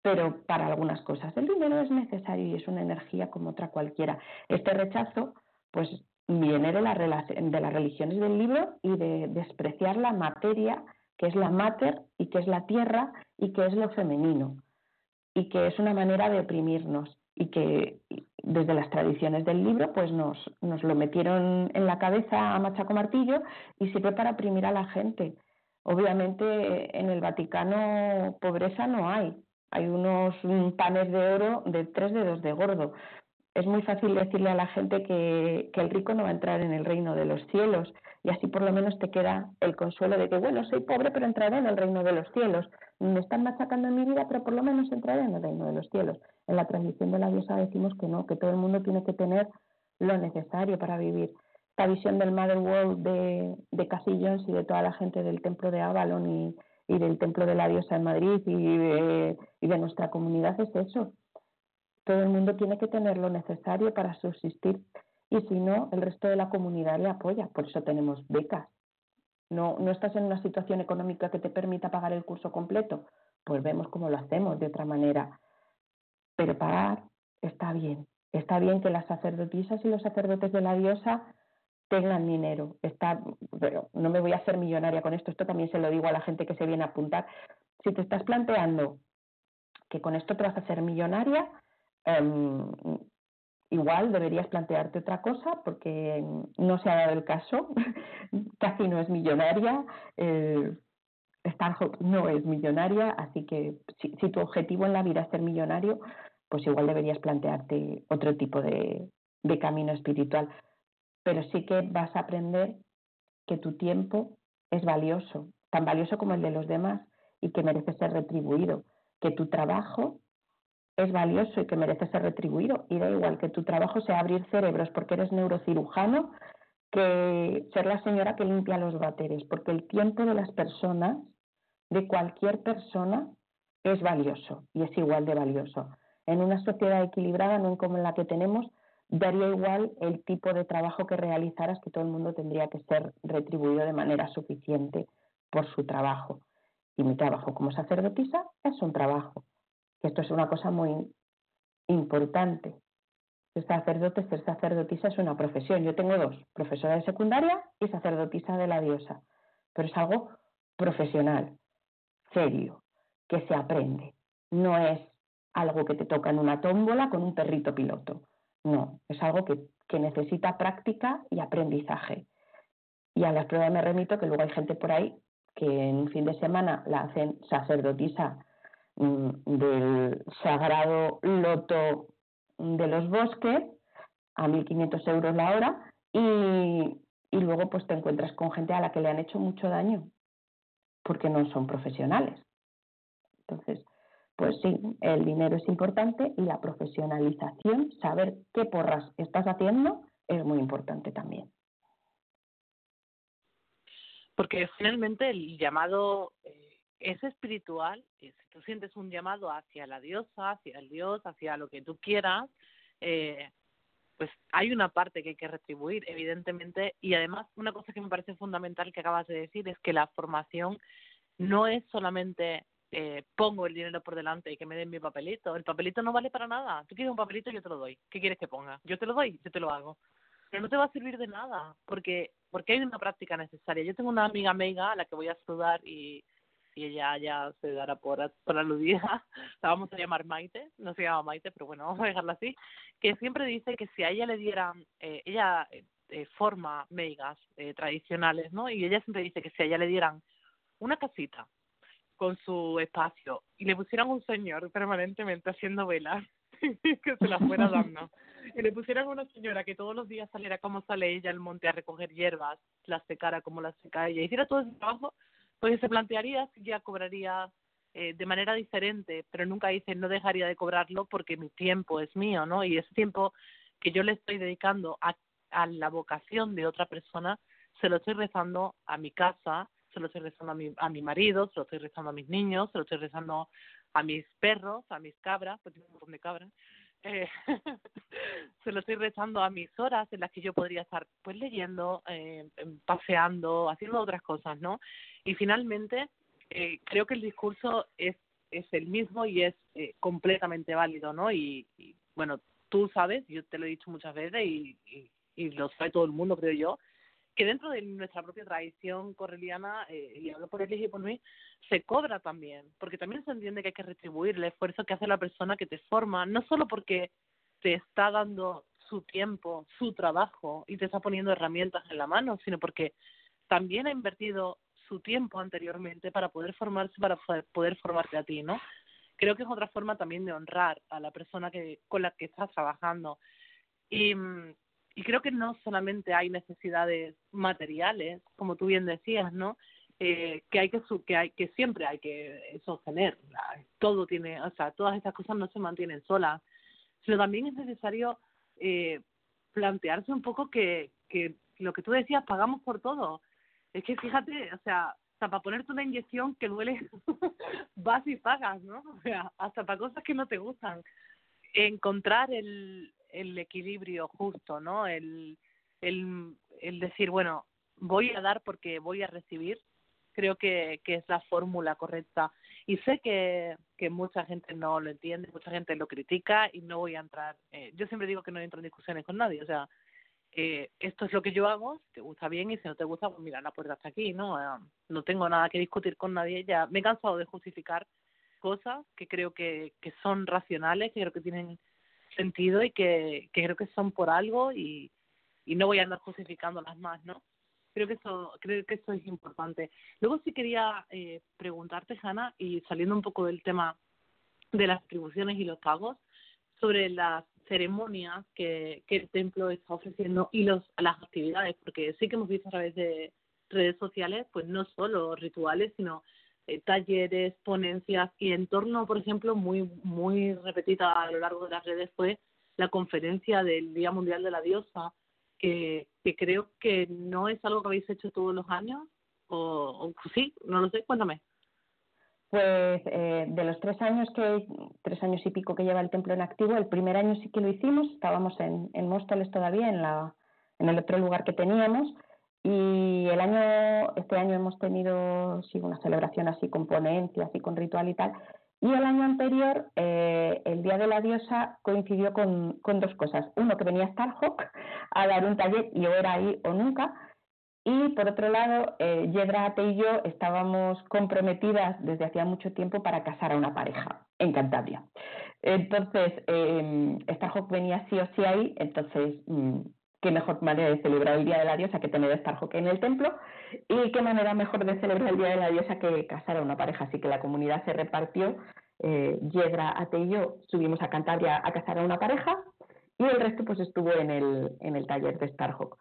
pero para algunas cosas. El dinero es necesario y es una energía como otra cualquiera. Este rechazo, pues viene de, la de las religiones del libro y de despreciar la materia, que es la mater y que es la tierra y que es lo femenino y que es una manera de oprimirnos y que desde las tradiciones del libro pues nos, nos lo metieron en la cabeza a machaco martillo y sirve para oprimir a la gente. Obviamente en el Vaticano pobreza no hay, hay unos panes de oro de tres dedos de gordo. Es muy fácil decirle a la gente que, que el rico no va a entrar en el reino de los cielos y así por lo menos te queda el consuelo de que, bueno, soy pobre pero entraré en el reino de los cielos. Me están machacando en mi vida pero por lo menos entraré en el reino de los cielos en la tradición de la diosa decimos que no, que todo el mundo tiene que tener lo necesario para vivir. Esta visión del Mother World de, de y de toda la gente del templo de Avalon y, y del templo de la diosa en Madrid y de, y de nuestra comunidad es eso. Todo el mundo tiene que tener lo necesario para subsistir y si no, el resto de la comunidad le apoya. Por eso tenemos becas. No, no estás en una situación económica que te permita pagar el curso completo, pues vemos cómo lo hacemos de otra manera pero pagar está bien. Está bien que las sacerdotisas y los sacerdotes de la diosa tengan dinero. Está, pero no me voy a hacer millonaria con esto. Esto también se lo digo a la gente que se viene a apuntar. Si te estás planteando que con esto te vas a hacer millonaria, em, igual deberías plantearte otra cosa porque no se ha dado el caso. Casi no es millonaria. Eh, no es millonaria, así que si, tu objetivo en la vida es ser millonario, pues igual deberías plantearte otro tipo de camino espiritual. Pero sí que vas a aprender que tu tiempo es valioso, tan valioso como el de los demás y que merece ser retribuido, que tu trabajo es valioso y que merece ser retribuido. Y da igual que tu trabajo sea abrir cerebros porque eres neurocirujano que ser la señora que limpia los váteres, porque el tiempo de las personas, de cualquier persona, es valioso y es igual de valioso en una sociedad equilibrada, no como la que tenemos, daría igual el tipo de trabajo que realizaras, que todo el mundo tendría que ser retribuido de manera suficiente por su trabajo. Y mi trabajo como sacerdotisa es un trabajo. Esto es una cosa muy importante. Ser sacerdote, ser sacerdotisa es una profesión. Yo tengo dos, profesora de secundaria y sacerdotisa de la diosa. Pero es algo profesional, serio, que se aprende. No es algo que te toca en una tómbola con un perrito piloto. No, es algo que, necesita práctica y aprendizaje. Y a las pruebas me remito que luego hay gente por ahí que en un fin de semana la hacen sacerdotisa del sagrado loto de los bosques a 1.500 euros la hora y, y luego pues te encuentras con gente a la que le han hecho mucho daño porque no son profesionales. Entonces, pues sí, el dinero es importante y la profesionalización, saber qué porras estás haciendo, es muy importante también. Porque finalmente el llamado eh, es espiritual, si tú sientes un llamado hacia la diosa, hacia el dios, hacia lo que tú quieras, eh, pues hay una parte que hay que retribuir, evidentemente, y además una cosa que me parece fundamental que acabas de decir es que la formación no es solamente eh, pongo el dinero por delante y que me den mi papelito. El papelito no vale para nada. Tú quieres un papelito, yo te lo doy. ¿Qué quieres que ponga? Yo te lo doy, yo te lo hago. Pero no te va a servir de nada, porque porque hay una práctica necesaria. Yo tengo una amiga meiga a la que voy a saludar y, y ella ya se dará por, por aludida, la vamos a llamar Maite, no se llama Maite, pero bueno, vamos a dejarla así, que siempre dice que si a ella le dieran, eh, ella eh, forma meigas eh, tradicionales, ¿no? Y ella siempre dice que si a ella le dieran una casita con su espacio y le pusieran un señor permanentemente haciendo velas, que se las fuera dando, y le pusieran una señora que todos los días saliera como sale ella al monte a recoger hierbas, las secara como las seca ella, hiciera todo ese trabajo, pues se plantearía si ya cobraría eh, de manera diferente, pero nunca dice no dejaría de cobrarlo porque mi tiempo es mío, ¿no? Y ese tiempo que yo le estoy dedicando a, a la vocación de otra persona, se lo estoy rezando a mi casa, se lo estoy rezando a mi, a mi marido, se lo estoy rezando a mis niños, se lo estoy rezando a mis perros, a mis cabras, porque tengo un montón de cabras, eh, se lo estoy rezando a mis horas en las que yo podría estar pues leyendo, eh, paseando, haciendo otras cosas, ¿no? Y finalmente, eh, creo que el discurso es, es el mismo y es eh, completamente válido, ¿no? Y, y, bueno, tú sabes, yo te lo he dicho muchas veces y, y, y lo sabe todo el mundo, creo yo, que dentro de nuestra propia tradición correliana, eh, y hablo por él y por mí, se cobra también, porque también se entiende que hay que retribuir el esfuerzo que hace la persona que te forma, no solo porque te está dando su tiempo, su trabajo y te está poniendo herramientas en la mano, sino porque también ha invertido su tiempo anteriormente para poder formarse, para poder formarte a ti, ¿no? Creo que es otra forma también de honrar a la persona que con la que estás trabajando. Y, y creo que no solamente hay necesidades materiales, como tú bien decías, ¿no? Eh, que hay que que hay que siempre hay que sostener todo tiene o sea todas estas cosas no se mantienen solas sino también es necesario eh, plantearse un poco que que lo que tú decías pagamos por todo es que fíjate o sea hasta para ponerte una inyección que duele vas y pagas no o sea hasta para cosas que no te gustan encontrar el el equilibrio justo, ¿no? El, el, el decir, bueno, voy a dar porque voy a recibir, creo que, que es la fórmula correcta. Y sé que, que mucha gente no lo entiende, mucha gente lo critica y no voy a entrar. Eh, yo siempre digo que no entro en discusiones con nadie, o sea, eh, esto es lo que yo hago, si te gusta bien y si no te gusta, pues mira, la puerta está aquí, ¿no? Eh, no tengo nada que discutir con nadie, ya me he cansado de justificar cosas que creo que, que son racionales, que creo que tienen sentido y que, que creo que son por algo y, y no voy a andar justificándolas más, ¿no? Creo que eso, creo que eso es importante. Luego sí quería eh, preguntarte, Hanna, y saliendo un poco del tema de las atribuciones y los pagos, sobre las ceremonias que, que el templo está ofreciendo y los, las actividades, porque sí que hemos visto a través de redes sociales, pues no solo rituales, sino eh, talleres, ponencias y en torno, por ejemplo, muy muy repetida a lo largo de las redes fue la conferencia del Día Mundial de la Diosa, que, que creo que no es algo que habéis hecho todos los años, o, o sí, no lo sé, cuéntame. Pues eh, de los tres años que tres años y pico que lleva el templo en activo, el primer año sí que lo hicimos, estábamos en, en Móstoles todavía, en la en el otro lugar que teníamos, y el año, este año hemos tenido sí, una celebración así con ponencias y con ritual y tal. Y el año anterior, eh, el Día de la Diosa coincidió con, con dos cosas. Uno, que venía Starhawk a dar un taller y yo era ahí o nunca. Y por otro lado, eh, Yedra Ate y yo estábamos comprometidas desde hacía mucho tiempo para casar a una pareja en Cantabria. Entonces, eh, Starhawk venía sí o sí ahí, entonces mm, qué mejor manera de celebrar el Día de la Diosa que tener Starhockey en el templo y qué manera mejor de celebrar el Día de la Diosa que casar a una pareja. Así que la comunidad se repartió, eh, Yedra, Ate y yo subimos a Cantabria a casar a una pareja y el resto pues estuvo en el, en el taller de Starhawk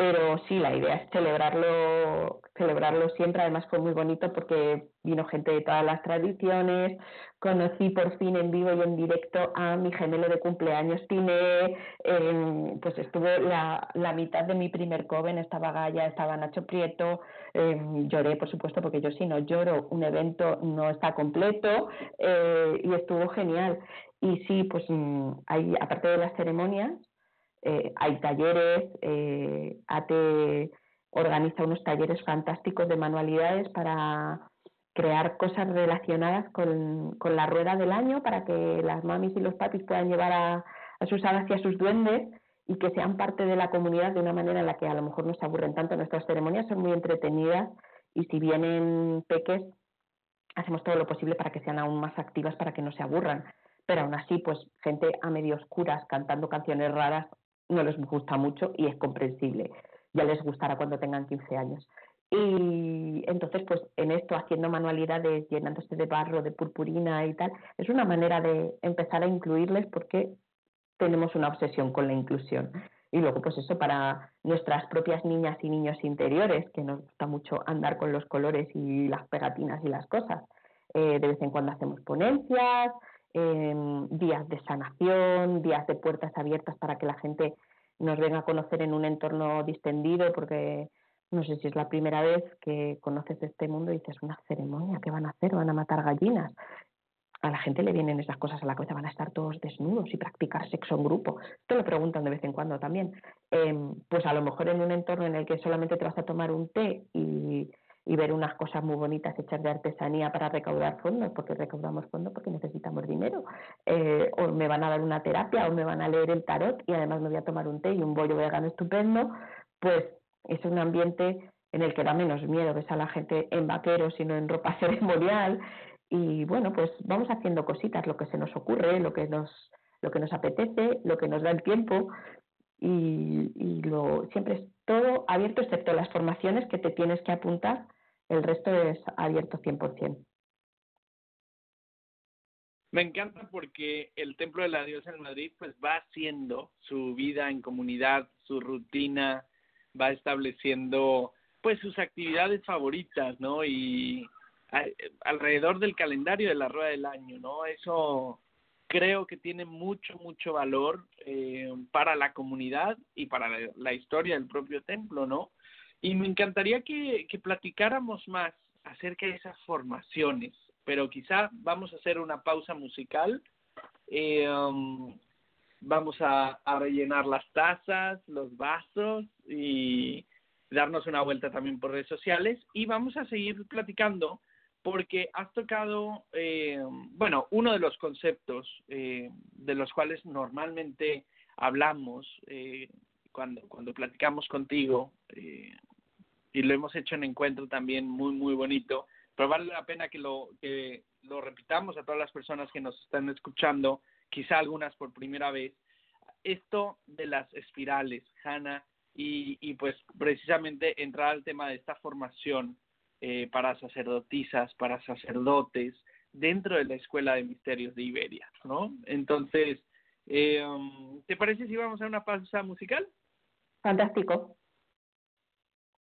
pero sí, la idea es celebrarlo, celebrarlo siempre. Además fue muy bonito porque vino gente de todas las tradiciones, conocí por fin en vivo y en directo a mi gemelo de cumpleaños Tiné, eh, pues estuvo la, la, mitad de mi primer coven, estaba Gaya, estaba Nacho Prieto, eh, lloré por supuesto porque yo si no lloro un evento no está completo. Eh, y estuvo genial. Y sí, pues mm, hay, aparte de las ceremonias, eh, hay talleres, eh, ATE organiza unos talleres fantásticos de manualidades para crear cosas relacionadas con, con, la rueda del año para que las mamis y los papis puedan llevar a, a sus hadas y a sus duendes y que sean parte de la comunidad de una manera en la que a lo mejor no se aburren tanto. Nuestras ceremonias son muy entretenidas y si vienen peques hacemos todo lo posible para que sean aún más activas, para que no se aburran. Pero aún así, pues gente a medio oscuras cantando canciones raras no les gusta mucho y es comprensible. Ya les gustará cuando tengan 15 años. Y entonces, pues en esto, haciendo manualidades, llenándose de barro, de purpurina y tal, es una manera de empezar a incluirles porque tenemos una obsesión con la inclusión. Y luego, pues eso para nuestras propias niñas y niños interiores, que nos gusta mucho andar con los colores y las pegatinas y las cosas. Eh, de vez en cuando hacemos ponencias, em, días de sanación, días de puertas abiertas para que la gente nos venga a conocer en un entorno distendido, porque no sé si es la primera vez que conoces este mundo y dices, una ceremonia, ¿qué van a hacer? ¿Van a matar gallinas? a la gente le vienen esas cosas a la cabeza, van a estar todos desnudos y practicar sexo en grupo. Esto lo preguntan de vez en cuando también. Em, pues a lo mejor en un entorno en el que solamente te vas a tomar un té y, ver unas cosas muy bonitas hechas de artesanía para recaudar fondos, porque recaudamos fondos porque necesitamos dinero, eh, o me van a dar una terapia o me van a leer el tarot y además me voy a tomar un té y un bollo vegano estupendo, pues es un ambiente en el que da menos miedo, ves a la gente en vaqueros y no en ropa ceremonial, y bueno, pues vamos haciendo cositas, lo que se nos ocurre, lo que nos, lo que nos apetece, lo que nos da el tiempo y, y lo, siempre es todo abierto excepto las formaciones que te tienes que apuntar, el resto es abierto 100%. Me encanta porque el Templo de la Diosa en Madrid pues va haciendo su vida en comunidad, su rutina, va estableciendo pues sus actividades favoritas, ¿no? Y, alrededor del calendario de la rueda del año, ¿no? Eso creo que tiene mucho, mucho valor eh, para la comunidad y para la, historia del propio templo, ¿no? Y me encantaría que, que platicáramos más acerca de esas formaciones, pero quizá vamos a hacer una pausa musical. Eh, um, vamos a, rellenar las tazas, los vasos y darnos una vuelta también por redes sociales y vamos a seguir platicando porque has tocado, eh, bueno, uno de los conceptos eh, de los cuales normalmente hablamos eh, cuando, cuando platicamos contigo, y lo hemos hecho en encuentro también muy, muy bonito, pero vale la pena que lo, que lo repitamos a todas las personas que nos están escuchando, quizá algunas por primera vez, esto de las espirales, Hanna, y, y pues precisamente entrar al tema de esta formación eh, para sacerdotisas, para sacerdotes, dentro de la Escuela de Misterios de Iberia, ¿no? Entonces, eh, um, ¿te parece si vamos a una pausa musical? Fantástico.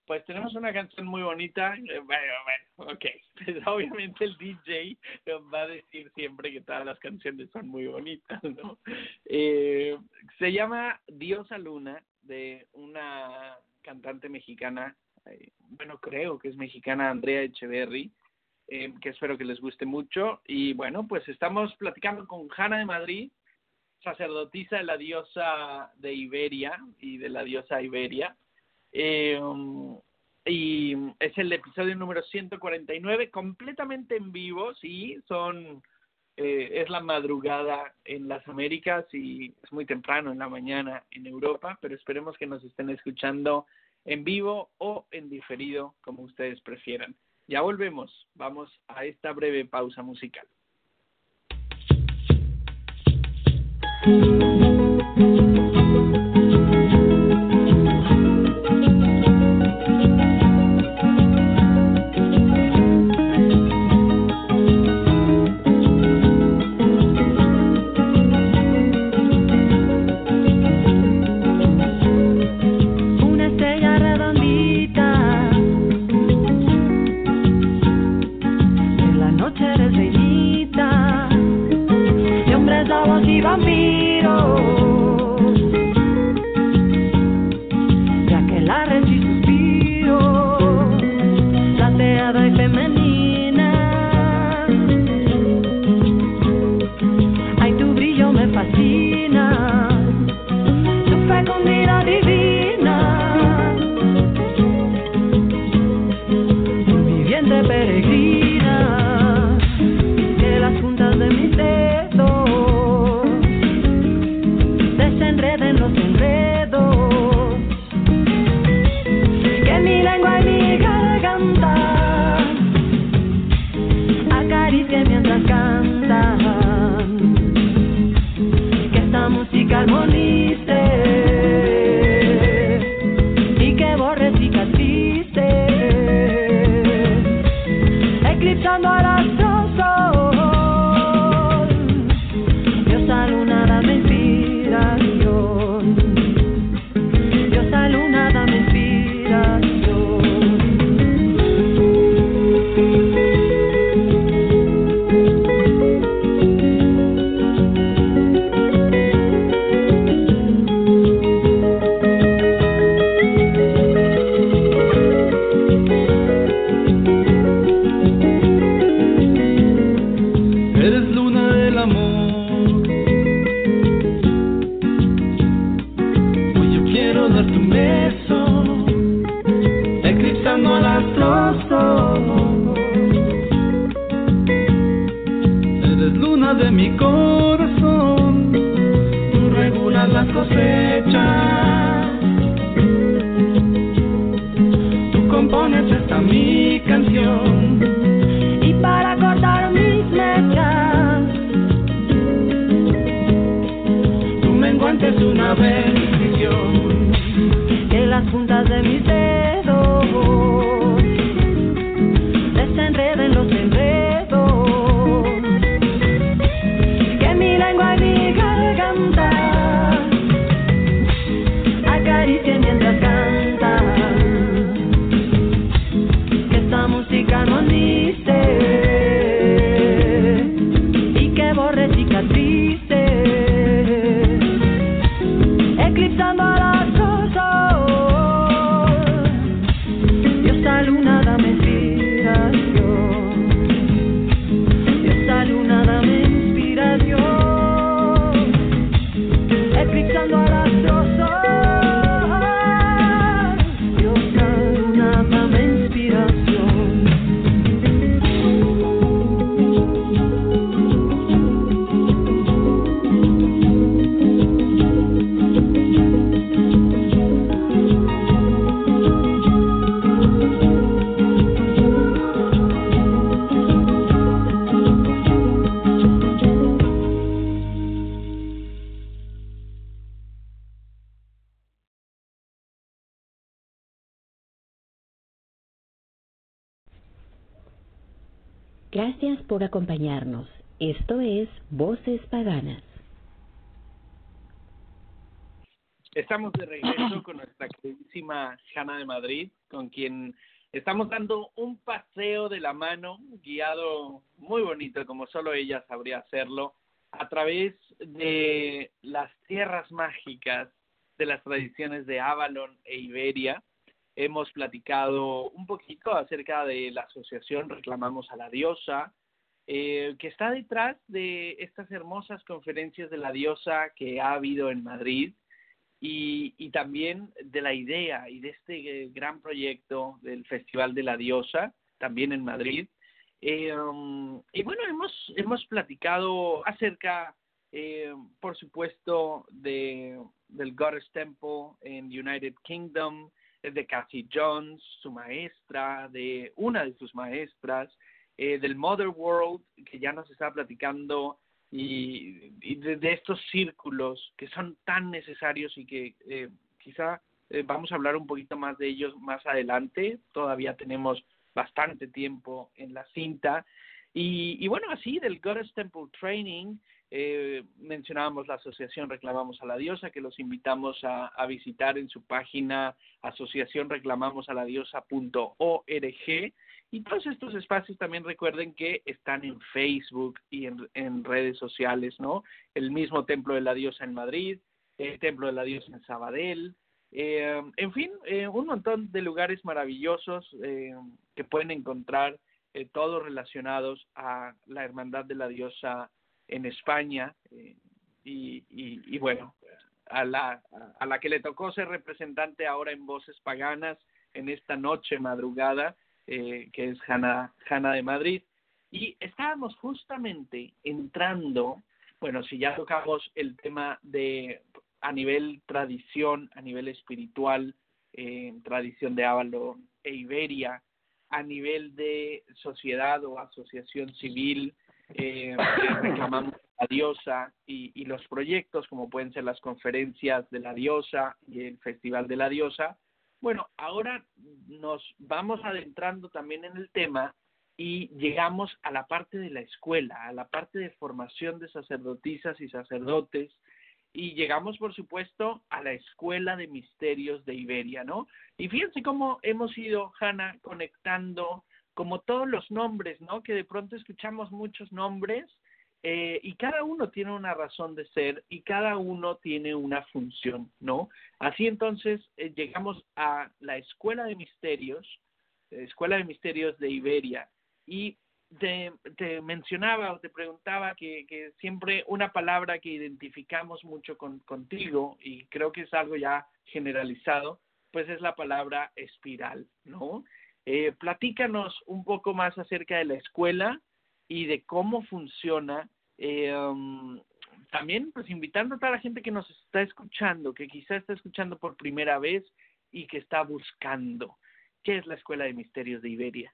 Pues tenemos una canción muy bonita. Eh, bueno, bueno, ok. Pues obviamente el DJ va a decir siempre que todas las canciones son muy bonitas, ¿no? Eh, se llama Diosa Luna, de una cantante mexicana eh, bueno, creo que es mexicana Andrea Echeverry, que espero que les guste mucho. Y bueno, pues estamos platicando con Hanna de Madrid, sacerdotisa de la diosa de Iberia y de la diosa Iberia. Eh, y es el episodio número 149, completamente en vivo, sí, son, es la madrugada en las Américas y es muy temprano en la mañana en Europa, pero esperemos que nos estén escuchando en vivo o en diferido, como ustedes prefieran. Ya volvemos, vamos a esta breve pausa musical. Mano, guiado muy bonito, como solo ella sabría hacerlo, a través de las tierras mágicas de las tradiciones de Avalon e Iberia. Hemos platicado un poquito acerca de la asociación Reclamamos a la Diosa, eh, que está detrás de estas hermosas conferencias de la diosa que ha habido en Madrid y, y también de la idea y de este gran proyecto del Festival de la Diosa, también en Madrid. Eh, um, y bueno, hemos, hemos platicado acerca, eh, por supuesto, de, del Goddess Temple en United Kingdom, de Cathy Jones, su maestra, de una de sus maestras, eh, del Mother World, que ya nos está platicando, y, y de, de estos círculos que son tan necesarios y que eh, quizá eh, vamos a hablar un poquito más de ellos más adelante. Todavía tenemos bastante tiempo en la cinta. Y, y bueno, así del Goddess Temple Training, eh, mencionábamos la asociación Reclamamos a la Diosa, que los invitamos a, visitar en su página asociacionreclamosaladiosa.org. Y todos estos espacios también recuerden que están en Facebook y en redes sociales, ¿no? El mismo Templo de la Diosa en Madrid, el Templo de la Diosa en Sabadell, eh, en fin, eh, un montón de lugares maravillosos eh, que pueden encontrar, eh, todos relacionados a la Hermandad de la Diosa en España. y, y, y bueno, a la, a la que le tocó ser representante ahora en Voces Paganas en esta noche madrugada, que es Hanna, Hanna de Madrid. Y estábamos justamente entrando, bueno, si ya tocamos el tema de a nivel tradición, a nivel espiritual, tradición de Avalon e Iberia, a nivel de sociedad o asociación civil, eh, reclamamos a diosa y, y los proyectos como pueden ser las conferencias de la diosa y el Festival de la Diosa. Bueno, ahora nos vamos adentrando también en el tema y llegamos a la parte de la escuela, a la parte de formación de sacerdotisas y sacerdotes, y llegamos, por supuesto, a la Escuela de Misterios de Iberia, ¿no? Y fíjense cómo hemos ido, Hanna, conectando como todos los nombres, ¿no? Que de pronto escuchamos muchos nombres eh, y cada uno tiene una razón de ser y cada uno tiene una función, ¿no? Así entonces eh, llegamos a la Escuela de Misterios, eh, Escuela de Misterios de Iberia, y te, mencionaba o te preguntaba que, que siempre una palabra que identificamos mucho con, contigo, y creo que es algo ya generalizado, pues es la palabra espiral, ¿no? Eh, platícanos un poco más acerca de la escuela y de cómo funciona. Eh, um, también, pues, invitando a toda la gente que nos está escuchando, que quizá está escuchando por primera vez y que está buscando. ¿Qué es la Escuela de Misterios de Iberia?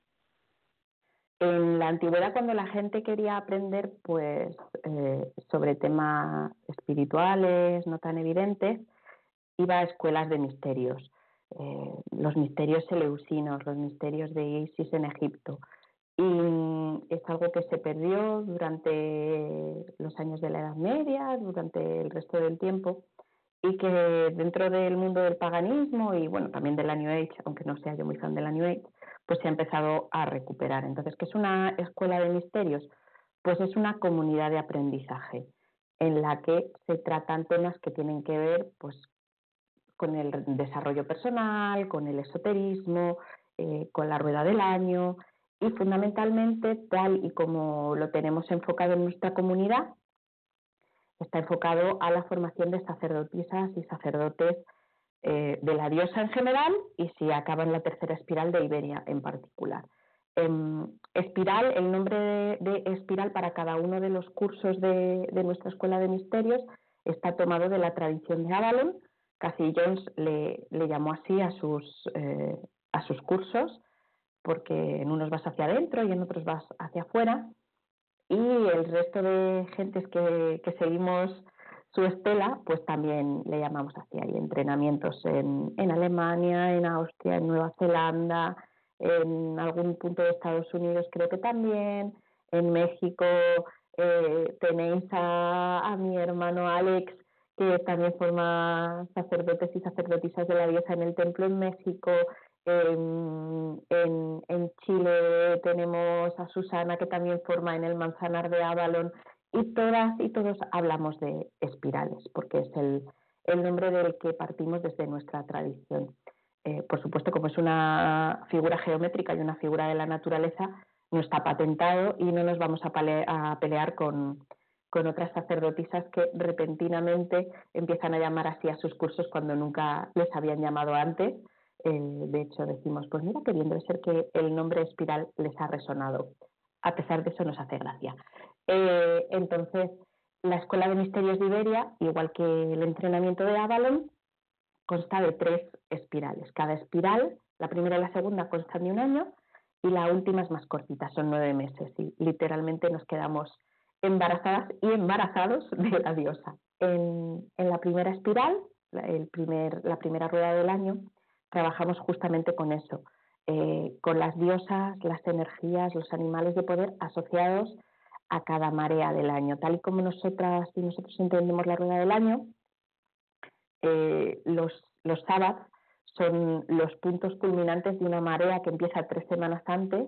En la antigüedad, cuando la gente quería aprender pues, eh, sobre temas espirituales no tan evidentes, iba a escuelas de misterios. Eh, los misterios seleucinos, los misterios de Isis en Egipto. Y es algo que se perdió durante los años de la Edad Media, durante el resto del tiempo, y que dentro del mundo del paganismo y bueno, también de la New Age, aunque no sea yo muy fan de la New Age, pues se ha empezado a recuperar. Entonces, ¿qué es una escuela de misterios? Pues es una comunidad de aprendizaje en la que se tratan temas que tienen que ver pues con el desarrollo personal, con el esoterismo, eh, con la rueda del año y fundamentalmente tal y como lo tenemos enfocado en nuestra comunidad, está enfocado a la formación de sacerdotisas y sacerdotes eh, de la diosa en general y si acaba en la tercera espiral de Iberia en particular. Em, espiral, el nombre de, espiral para cada uno de los cursos de, nuestra escuela de misterios está tomado de la tradición de Avalon. Cathy Jones le, llamó así a sus, eh, a sus cursos porque en unos vas hacia adentro y en otros vas hacia afuera y el resto de gentes que, seguimos su estela, pues también le llamamos así. Hay entrenamientos en, en, Alemania, en Austria, en Nueva Zelanda, en algún punto de Estados Unidos creo que también, en México eh, tenéis a, a, mi hermano Alex, que también forma sacerdotes y sacerdotisas de la diosa en el templo en México, en, en, Chile tenemos a Susana que también forma en el Manzanar de Avalon y todas y todos hablamos de espirales porque es el, el nombre del que partimos desde nuestra tradición. Eh, por supuesto, como es una figura geométrica y una figura de la naturaleza, no está patentado y no nos vamos a, a pelear con, con otras sacerdotisas que repentinamente empiezan a llamar así a sus cursos cuando nunca les habían llamado antes eh, de hecho, decimos, pues mira que bien, debe ser que el nombre espiral les ha resonado. A pesar de eso nos hace gracia. Eh, entonces, la Escuela de Misterios de Iberia, igual que el entrenamiento de Avalon, consta de tres espirales. Cada espiral, la primera y la segunda, constan de un año y la última es más cortita, son nueve meses. Y literalmente nos quedamos embarazadas y embarazados de la diosa. En, la primera espiral, el primer, la primera rueda del año, trabajamos justamente con eso, eh, con las diosas, las energías, los animales de poder asociados a cada marea del año. Tal y como nosotras y nosotros entendemos la rueda del año, eh, los, los sábados son los puntos culminantes de una marea que empieza tres semanas antes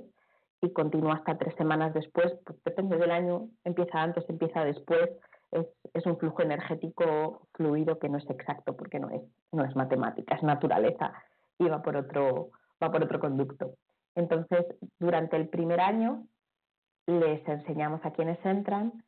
y continúa hasta tres semanas después. Pues depende del año, empieza antes, empieza después. Es, es, un flujo energético fluido que no es exacto porque no es, no es matemática, es naturaleza y va por otro, va por otro conducto. Entonces, durante el primer año les enseñamos a quienes entran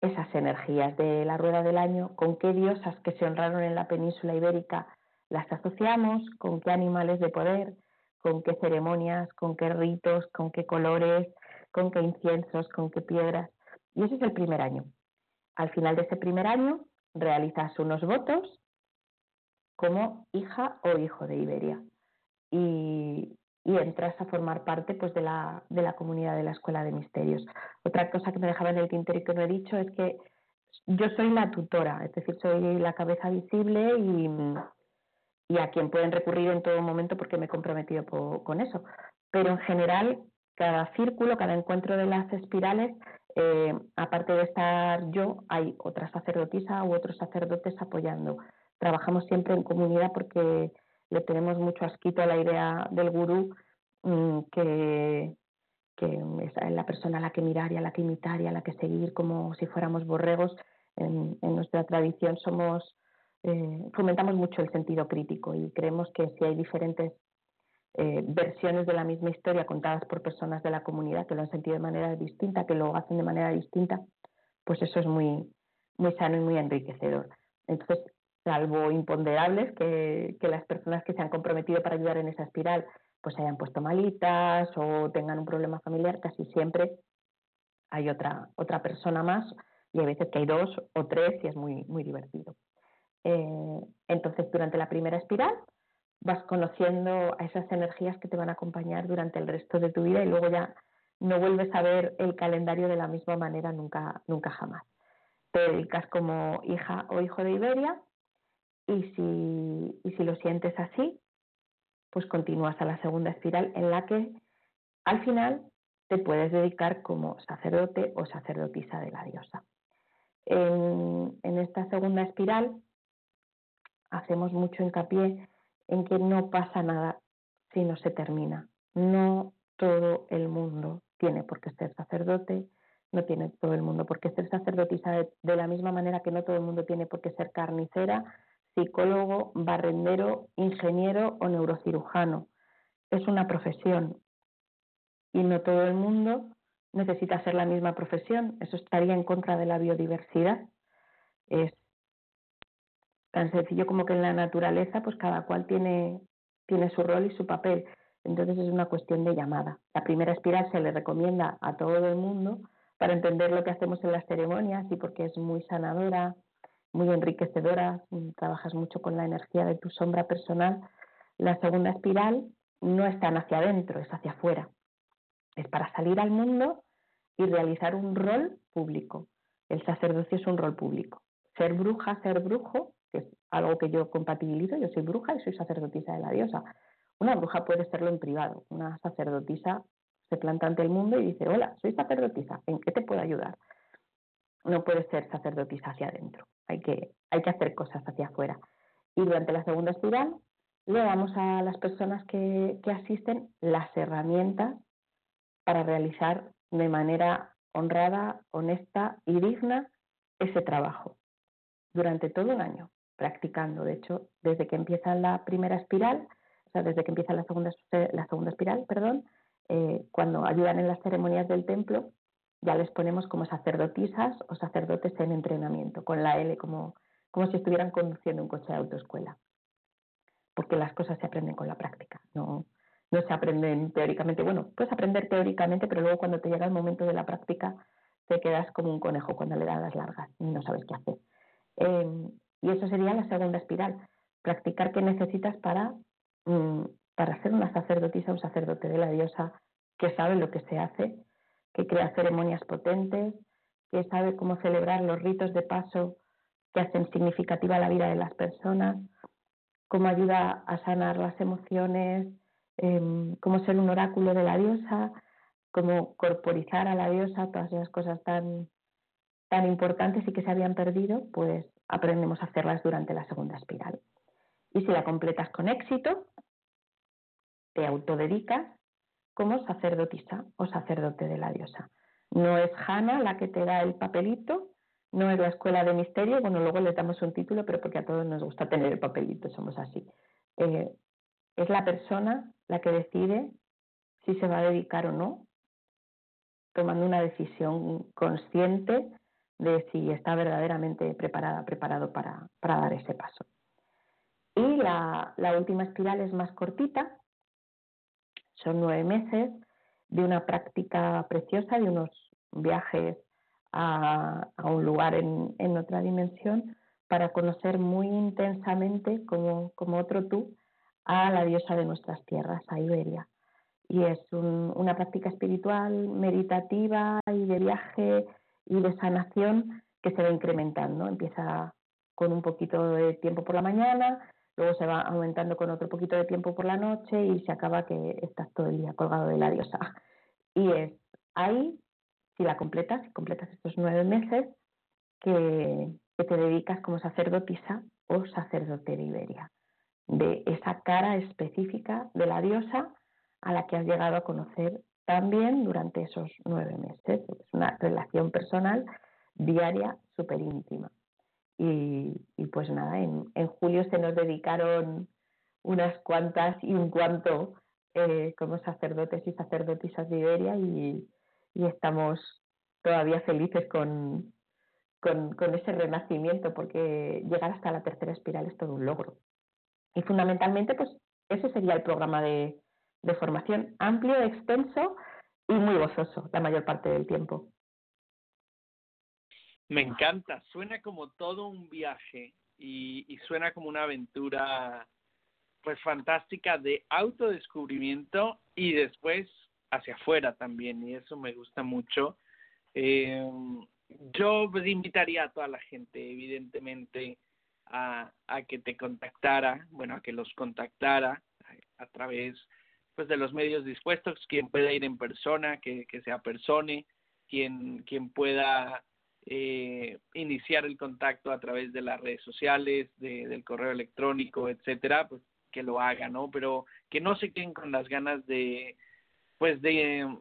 esas energías de la rueda del año, con qué diosas que se honraron en la península ibérica las asociamos, con qué animales de poder, con qué ceremonias, con qué ritos, con qué colores, con qué inciensos, con qué piedras. Y ese es el primer año. Al final de ese primer año realizas unos votos como hija o hijo de Iberia. Y, entras a formar parte pues, de, la, de la comunidad de la Escuela de Misterios. Otra cosa que me dejaba en el tintero y que no he dicho es que yo soy la tutora, es decir, soy la cabeza visible y, a quien pueden recurrir en todo momento porque me he comprometido con eso. Pero en general, cada círculo, cada encuentro de las espirales, eh, aparte de estar yo, hay otra sacerdotisa u otros sacerdotes apoyando trabajamos siempre en comunidad porque le tenemos mucho asquito a la idea del gurú mm, que, que es la persona a la que mirar y a la que imitar y a la que seguir como si fuéramos borregos. En, nuestra tradición somos eh, fomentamos mucho el sentido crítico y creemos que si hay diferentes eh, versiones de la misma historia contadas por personas de la comunidad que lo han sentido de manera distinta, que lo hacen de manera distinta, pues eso es muy, muy sano y muy enriquecedor. Entonces, salvo imponderables, que, las personas que se han comprometido para ayudar en esa espiral pues se hayan puesto malitas o tengan un problema familiar, casi siempre hay otra, otra persona más y hay veces que hay dos o tres y es muy, muy divertido. Eh, entonces, durante la primera espiral vas conociendo a esas energías que te van a acompañar durante el resto de tu vida y luego ya no vuelves a ver el calendario de la misma manera nunca, nunca jamás. Te dedicas como hija o hijo de Iberia y si, y si lo sientes así, pues continúas a la segunda espiral en la que al final te puedes dedicar como sacerdote o sacerdotisa de la diosa. En, en esta segunda espiral hacemos mucho hincapié en que no pasa nada si no se termina. No todo el mundo tiene por qué ser sacerdote, no tiene todo el mundo por qué ser sacerdotisa de, la misma manera que no todo el mundo tiene por qué ser carnicera, psicólogo, barrendero, ingeniero o neurocirujano. Es una profesión y no todo el mundo necesita ser la misma profesión. Eso estaría en contra de la biodiversidad. Es tan sencillo como que en la naturaleza, pues cada cual tiene, tiene su rol y su papel. Entonces es una cuestión de llamada. La primera espiral se le recomienda a todo el mundo para entender lo que hacemos en las ceremonias y porque es muy sanadora, muy enriquecedora, trabajas mucho con la energía de tu sombra personal. La segunda espiral no es tan hacia adentro, es hacia afuera. Es para salir al mundo y realizar un rol público. El sacerdocio es un rol público. Ser bruja, ser brujo, que es algo que yo compatibilizo, yo soy bruja y soy sacerdotisa de la diosa. Una bruja puede serlo en privado, una sacerdotisa se planta ante el mundo y dice, hola, soy sacerdotisa, ¿en qué te puedo ayudar? No puede ser sacerdotisa hacia adentro, hay que, hay que hacer cosas hacia afuera. Y durante la segunda espiral le damos a las personas que, que asisten las herramientas para realizar de manera honrada, honesta y digna ese trabajo durante todo un año, practicando. De hecho, desde que empieza la primera espiral, o sea, desde que empieza la segunda, la segunda espiral, perdón, eh, cuando ayudan en las ceremonias del templo, ya les ponemos como sacerdotisas o sacerdotes en entrenamiento, con la L como, como si estuvieran conduciendo un coche de autoescuela. Porque las cosas se aprenden con la práctica, no, no se aprenden teóricamente. Bueno, puedes aprender teóricamente, pero luego cuando te llega el momento de la práctica te quedas como un conejo cuando le das las largas y no sabes qué hacer. Em, y eso sería la segunda espiral, practicar qué necesitas para, mm, para ser una sacerdotisa o sacerdote de la diosa que sabe lo que se hace, que crea ceremonias potentes, que sabe cómo celebrar los ritos de paso que hacen significativa la vida de las personas, cómo ayuda a sanar las emociones, em, cómo ser un oráculo de la diosa, cómo corporizar a la diosa, todas esas cosas tan, tan importantes y que se habían perdido, pues aprendemos a hacerlas durante la segunda espiral. Y si la completas con éxito, te autodedicas como sacerdotisa o sacerdote de la diosa. No es Hanna la que te da el papelito, no es la escuela de misterio, bueno, luego le damos un título, pero porque a todos nos gusta tener el papelito, somos así. Eh, es la persona la que decide si se va a dedicar o no, tomando una decisión consciente de si está verdaderamente preparada, preparado para, dar ese paso. Y la, última espiral es más cortita, son nueve meses de una práctica preciosa, de unos viajes a, un lugar en, otra dimensión para conocer muy intensamente como, otro tú a la diosa de nuestras tierras, a Iberia. Y es una práctica espiritual, meditativa y de viaje y de sanación que se va incrementando. Empieza con un poquito de tiempo por la mañana, luego se va aumentando con otro poquito de tiempo por la noche y se acaba que estás todo el día colgado de la diosa. Y es ahí, si la completas, si completas estos nueve meses, que, te dedicas como sacerdotisa o sacerdote de Iberia, de esa cara específica de la diosa a la que has llegado a conocer también durante esos nueve meses. Es una relación personal diaria súper íntima. Y, pues nada, en, julio se nos dedicaron unas cuantas y un cuanto eh, como sacerdotes y sacerdotisas de Iberia y, estamos todavía felices con, con, con, ese renacimiento porque llegar hasta la tercera espiral es todo un logro. Y fundamentalmente, pues ese sería el programa de, de formación amplio, extenso y muy gozoso la mayor parte del tiempo. Me encanta, suena como todo un viaje y, suena como una aventura pues fantástica de autodescubrimiento y después hacia afuera también y eso me gusta mucho. Eh, yo pues, invitaría a toda la gente, evidentemente, a, que te contactara, bueno, a que los contactara a, través pues de los medios dispuestos, quien pueda ir en persona, que, que se quien, quien pueda eh, iniciar el contacto a través de las redes sociales, de, del correo electrónico, etcétera, pues que lo haga, ¿no? Pero que no se queden con las ganas de, pues de,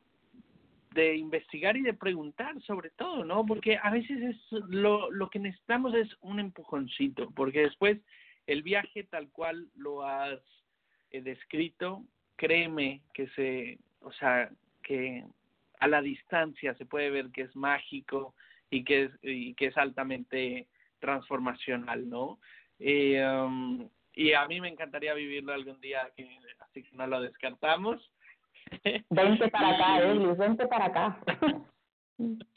de investigar y de preguntar sobre todo, ¿no? Porque a veces es lo, lo que necesitamos es un empujoncito, porque después el viaje tal cual lo has eh, descrito, créeme que se, o sea, que a la distancia se puede ver que es mágico y que es, y que es altamente transformacional, ¿no? Eh, um, y a mí me encantaría vivirlo algún día, que, así que no lo descartamos. Vente para acá, eh, vente para acá.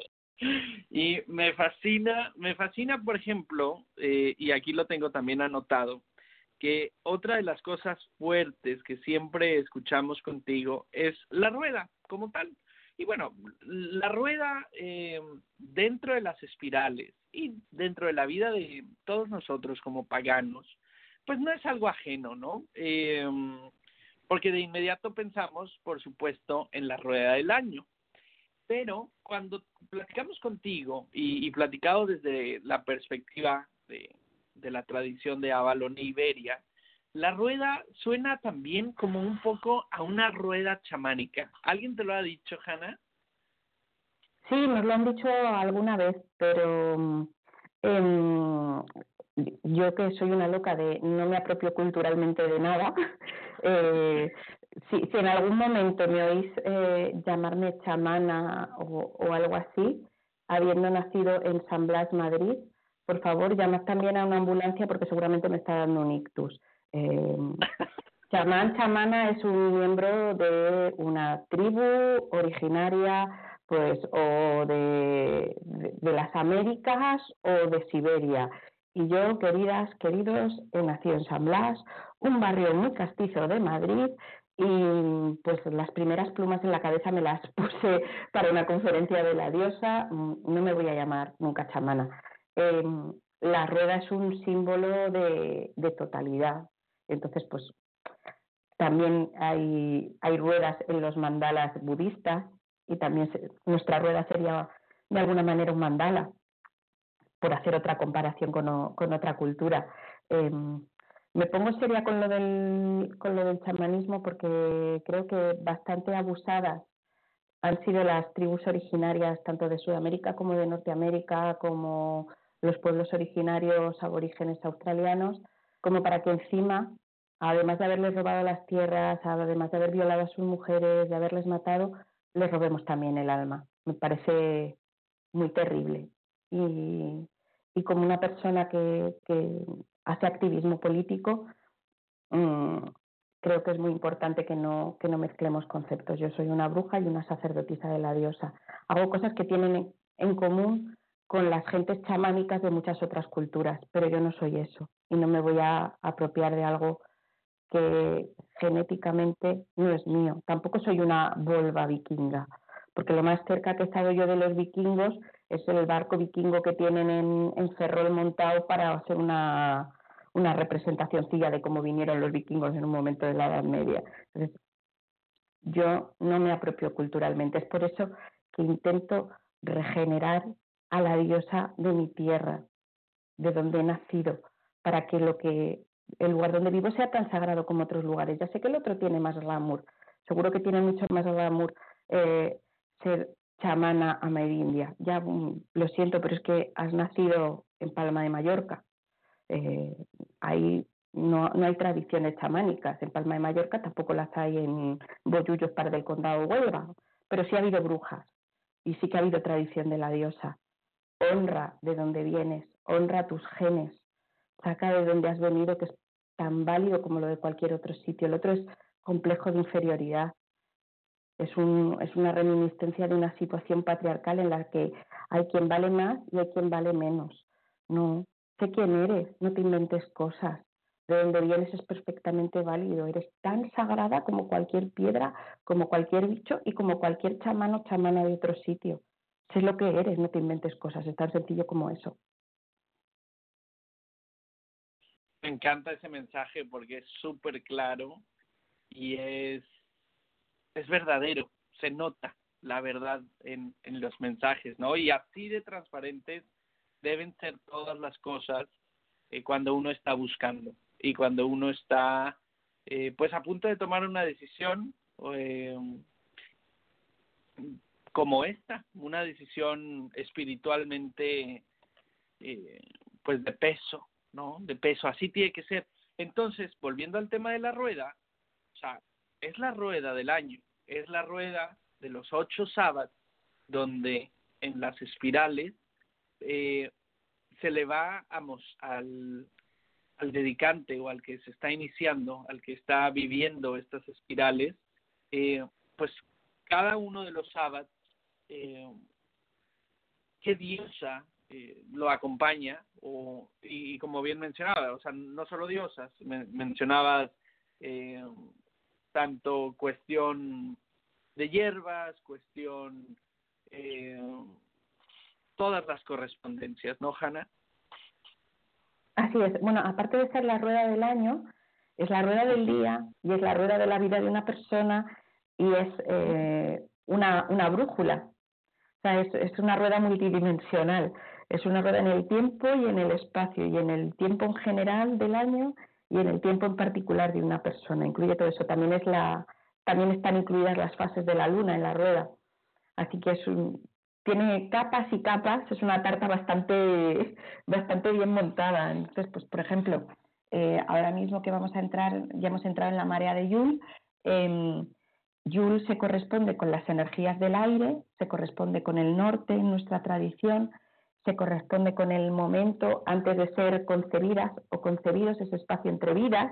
y me fascina, me fascina, por ejemplo, eh, y aquí lo tengo también anotado, que otra de las cosas fuertes que siempre escuchamos contigo es la rueda como tal. Y bueno, la rueda eh, dentro de las espirales y dentro de la vida de todos nosotros como paganos, pues no es algo ajeno, ¿no? Eh, porque de inmediato pensamos, por supuesto, en la rueda del año. Pero cuando platicamos contigo y, y platicado desde la perspectiva de, de la tradición de Avalon e Iberia, la rueda suena también como un poco a una rueda chamánica. ¿Alguien te lo ha dicho, Hanna? Sí, nos lo han dicho alguna vez, pero eh, yo que soy una loca de no me apropio culturalmente de nada, eh, si, si en algún momento me oís eh, llamarme chamana o, o algo así, habiendo nacido en San Blas, Madrid, por favor, llamad también a una ambulancia porque seguramente me está dando un ictus. Eh, chamán, chamana es un miembro de una tribu originaria, pues, o de, de, de las Américas o de Siberia. Y yo, queridas, queridos, he nacido en San Blas, un barrio muy castizo de Madrid, y pues las primeras plumas en la cabeza me las puse para una conferencia de la diosa, no me voy a llamar nunca chamana. Eh, la rueda es un símbolo de, de totalidad, entonces, pues también hay, hay ruedas en los mandalas budistas y también se, nuestra rueda sería de alguna manera un mandala, por hacer otra comparación con, con otra cultura. Eh, me pongo seria con lo, del, con lo del chamanismo porque creo que bastante abusadas han sido las tribus originarias tanto de Sudamérica como de Norteamérica, como los pueblos originarios aborígenes australianos, como para que encima, además de haberles robado las tierras, además de haber violado a sus mujeres, de haberles matado, les robemos también el alma. Me parece muy terrible. Y, como una persona que, que hace activismo político, mmm, creo que es muy importante que no, que no mezclemos conceptos. Yo soy una bruja y una sacerdotisa de la diosa. Hago cosas que tienen en común con las gentes chamánicas de muchas otras culturas, pero yo no soy eso y no me voy a apropiar de algo que genéticamente no es mío. Tampoco soy una volva vikinga, porque lo más cerca que he estado yo de los vikingos es el barco vikingo que tienen en, Ferrol montado para hacer una, una representacióncilla de cómo vinieron los vikingos en un momento de la Edad Media. Entonces, yo no me apropio culturalmente, es por eso que intento regenerar a la diosa de mi tierra, de donde he nacido, para que lo que el lugar donde vivo sea tan sagrado como otros lugares. Ya sé que el otro tiene más glamour, seguro que tiene mucho más glamour eh, ser chamana amerindia. Ya mm, lo siento, pero es que has nacido en Palma de Mallorca. Eh, ahí no, no hay tradiciones chamánicas. En Palma de Mallorca tampoco las hay en Bollullos para del condado Huelva, pero sí ha habido brujas y sí que ha habido tradición de la diosa honra de dónde vienes, honra tus genes, saca de dónde has venido, que es tan válido como lo de cualquier otro sitio. El otro es complejo de inferioridad. Es, un, es una reminiscencia de una situación patriarcal en la que hay quien vale más y hay quien vale menos. No, sé quién eres, no te inventes cosas. De donde vienes es perfectamente válido. Eres tan sagrada como cualquier piedra, como cualquier bicho y como cualquier chamán o chamana de otro sitio. Sé lo que eres, no te inventes cosas. Es tan sencillo como eso. Encanta ese mensaje porque es súper claro y es, es verdadero, se nota la verdad en, en los mensajes, ¿no? Y así de transparentes deben ser todas las cosas eh, cuando uno está buscando y cuando uno está eh, pues a punto de tomar una decisión eh, como esta, una decisión espiritualmente eh, pues de peso, ¿no? De peso, así tiene que ser. Entonces, volviendo al tema de la rueda, o sea, es la rueda del año, es la rueda de los ocho sábados donde en las espirales eh, se le va al, al dedicante o al que se está iniciando, al que está viviendo estas espirales, eh, pues cada uno de los sábados, eh, qué diosa eh, lo acompaña, o, y, como bien mencionaba, o sea, no solo diosas, mencionabas eh, tanto cuestión de hierbas, cuestión, eh, todas las correspondencias, ¿no, Hanna? Así es. Bueno, aparte de ser la rueda del año, es la rueda del día y es la rueda de la vida de una persona y es eh, una, una brújula. O sea, es, es una rueda multidimensional. Es una rueda en el tiempo y en el espacio y en el tiempo en general del año y en el tiempo en particular de una persona. Incluye todo eso. También es la, también están incluidas las fases de la luna en la rueda. Así que es un, tiene capas y capas, es una tarta bastante, bastante bien montada. Entonces, pues por ejemplo, eh, ahora mismo que vamos a entrar, ya hemos entrado en la marea de Yule, eh, se corresponde con las energías del aire, se corresponde con el norte en nuestra tradición, se corresponde con el momento antes de ser concebidas o concebidos, ese espacio entre vidas,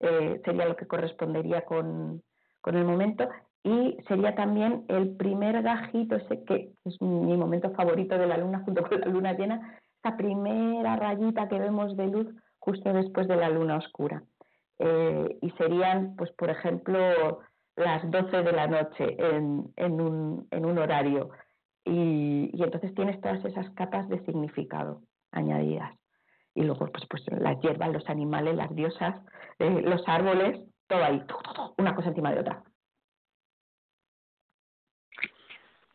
eh, sería lo que correspondería con, con el momento, y sería también el primer gajito, ese que es mi momento favorito de la luna junto con la luna llena, esa primera rayita que vemos de luz justo después de la luna oscura. Eh, y serían, pues por ejemplo, las 12 de la noche en, en, un, en un horario. Y, y, entonces tienes todas esas capas de significado añadidas. Y luego, pues, pues las hierbas, los animales, las diosas, eh, los árboles, todo ahí, todo, todo, una cosa encima de otra.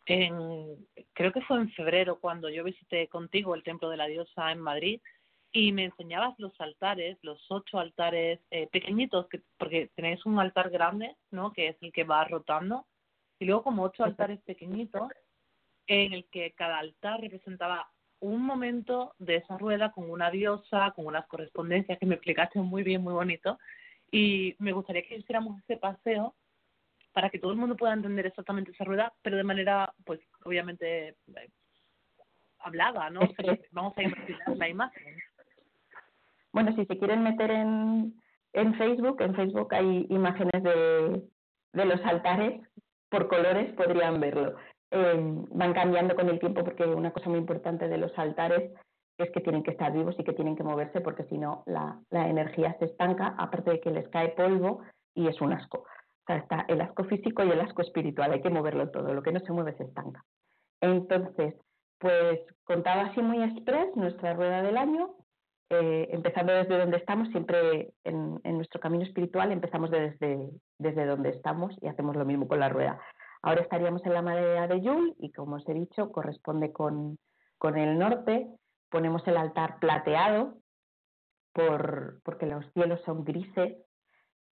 en, creo que fue en febrero cuando yo visité contigo el Templo de la Diosa en Madrid y me enseñabas los altares, los ocho altares eh, pequeñitos, que, porque tenéis un altar grande, ¿no? Que es el que va rotando, y luego como ocho altares pequeñitos en el que cada altar representaba un momento de esa rueda con una diosa, con unas correspondencias que me explicaste muy bien, muy bonito, y me gustaría que hiciéramos ese paseo para que todo el mundo pueda entender exactamente esa rueda, pero de manera, pues, obviamente, eh, hablada, ¿no? vamos a imaginar la imagen. Bueno, si se quieren meter en, en Facebook, en Facebook hay imágenes de, de los altares por colores, podrían verlo. Eh, van cambiando con el tiempo porque una cosa muy importante de los altares es que tienen que estar vivos y que tienen que moverse porque si no la, la energía se estanca, aparte de que les cae polvo y es un asco está el asco físico y el asco espiritual, hay que moverlo todo, lo que no se mueve se estanca. Entonces, pues contaba así muy express nuestra rueda del año, eh, empezando desde donde estamos, siempre en, en, nuestro camino espiritual empezamos desde, desde donde estamos y hacemos lo mismo con la rueda. Ahora estaríamos en la madera de Yul y como os he dicho, corresponde con, con el norte, ponemos el altar plateado por, porque los cielos son grises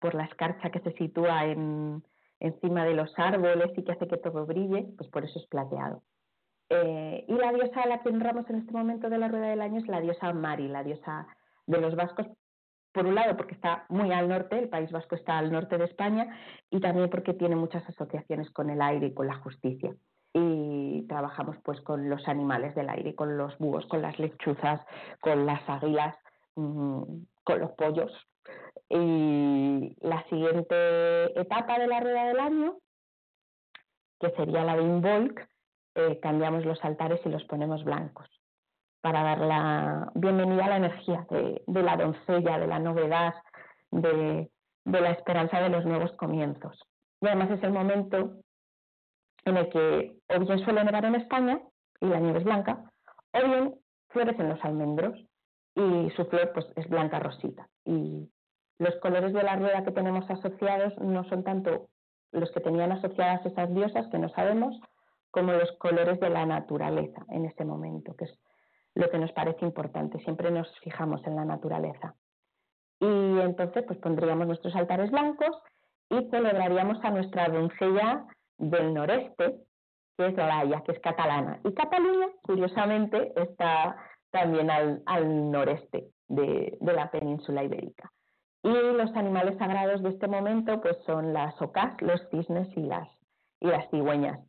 por la escarcha que se sitúa en, encima de los árboles y que hace que todo brille, pues por eso es plateado. Eh, y la diosa a la que honramos en este momento de la rueda del año es la diosa Mari, la diosa de los vascos, por un lado porque está muy al norte, el País Vasco está al norte de España, y también porque tiene muchas asociaciones con el aire y con la justicia. Y trabajamos pues con los animales del aire, con los búhos, con las lechuzas, con las águilas, mmm, con los pollos, Y la siguiente etapa de la rueda del año, que sería la de Involk, eh, cambiamos los altares y los ponemos blancos para dar la bienvenida a la energía de, la doncella, de la novedad, de, la esperanza de los nuevos comienzos. Y además es el momento en el que o bien suele nevar en España y la nieve es blanca, o bien florecen los almendros y su flor pues es blanca rosita. Y los colores de la rueda que tenemos asociados no son tanto los que tenían asociadas esas diosas que no sabemos, como los colores de la naturaleza en ese momento, que es lo que nos parece importante. Siempre nos fijamos en la naturaleza. Y entonces pues pondríamos nuestros altares blancos y celebraríamos a nuestra doncella del noreste, que es Laia, que es catalana. Y Cataluña, curiosamente, está también al, noreste de, la península ibérica. Y los animales sagrados de este momento pues son las ocas, los cisnes y las, y las cigüeñas.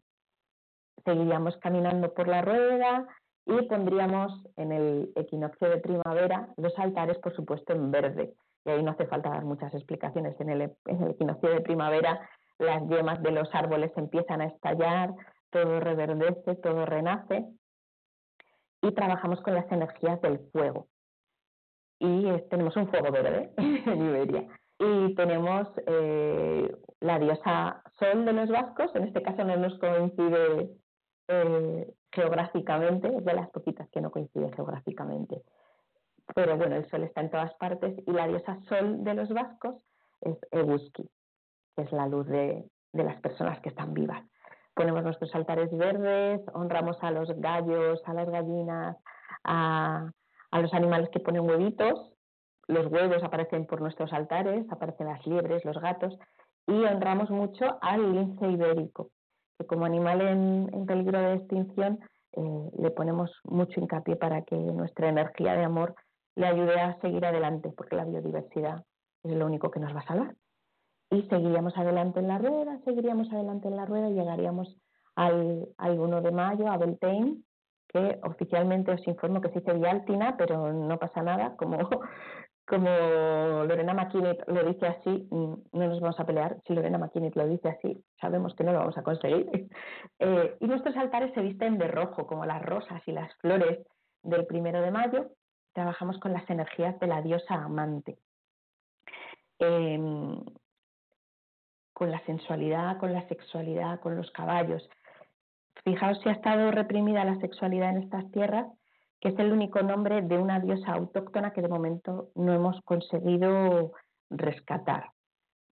Seguiríamos caminando por la rueda y pondríamos en el equinoccio de primavera los altares, por supuesto, en verde. Y ahí no hace falta dar muchas explicaciones. En el, en el equinoccio de primavera las yemas de los árboles empiezan a estallar, todo reverdece, todo renace y trabajamos con las energías del fuego. Y tenemos un fuego verde en Iberia. Y tenemos eh, la diosa Sol de los vascos, en este caso no nos coincide eh, geográficamente, es de las poquitas que no coincide geográficamente. Pero bueno, el Sol está en todas partes y la diosa Sol de los vascos es Eguski, que es la luz de, de las personas que están vivas ponemos nuestros altares verdes, honramos a los gallos, a las gallinas, a, los animales que ponen huevitos, los huevos aparecen por nuestros altares, aparecen las liebres, los gatos, y honramos mucho al lince ibérico, que como animal en, peligro de extinción eh, le ponemos mucho hincapié para que nuestra energía de amor le ayude a seguir adelante, porque la biodiversidad es lo único que nos va a salvar. Y seguiríamos adelante en la rueda, seguiríamos adelante en la rueda y llegaríamos al, al 1 de mayo a Beltane, que oficialmente os informo que se dice Vialtina, pero no pasa nada, como, como Lorena McKinney lo dice así, no nos vamos a pelear, si Lorena McKinney lo dice así, sabemos que no lo vamos a conseguir. Eh, y nuestros altares se visten de rojo, como las rosas y las flores del primero de mayo, trabajamos con las energías de la diosa amante. Em, con la sensualidad, con la sexualidad, con los caballos. Fijaos si ha estado reprimida la sexualidad en estas tierras, que es el único nombre de una diosa autóctona que de momento no hemos conseguido rescatar.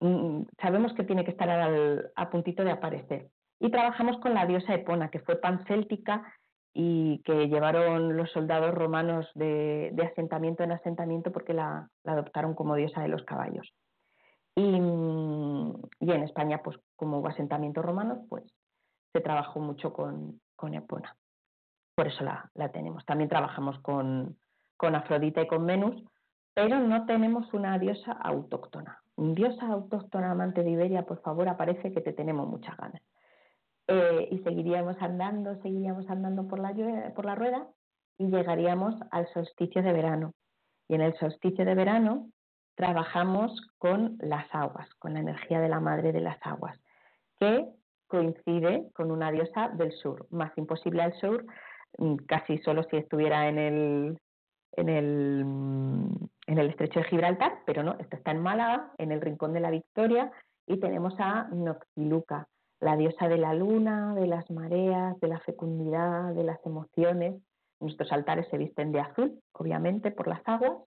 Mm, sabemos que tiene que estar a puntito de aparecer. Y trabajamos con la diosa Epona, que fue pancéltica y que llevaron los soldados romanos de, asentamiento en asentamiento porque la adoptaron como diosa de los caballos. Y, y, en España, pues como hubo asentamientos romanos, pues se trabajó mucho con, con Epona. Por eso la, la tenemos. También trabajamos con, con Afrodita y con Venus, pero no tenemos una diosa autóctona. Diosa autóctona amante de Iberia, por favor, aparece que te tenemos muchas ganas. Eh, y seguiríamos andando, seguiríamos andando por la, por la rueda y llegaríamos al solsticio de verano. Y en el solsticio de verano trabajamos con las aguas, con la energía de la madre de las aguas, que coincide con una diosa del sur, más imposible al sur, casi solo si estuviera en el, en el, mm, en el estrecho de Gibraltar, pero no, esto está en Málaga, en el rincón de la Victoria, y tenemos a Noctiluca, la diosa de la luna, de las mareas, de la fecundidad, de las emociones. Nuestros altares se visten de azul, obviamente, por las aguas,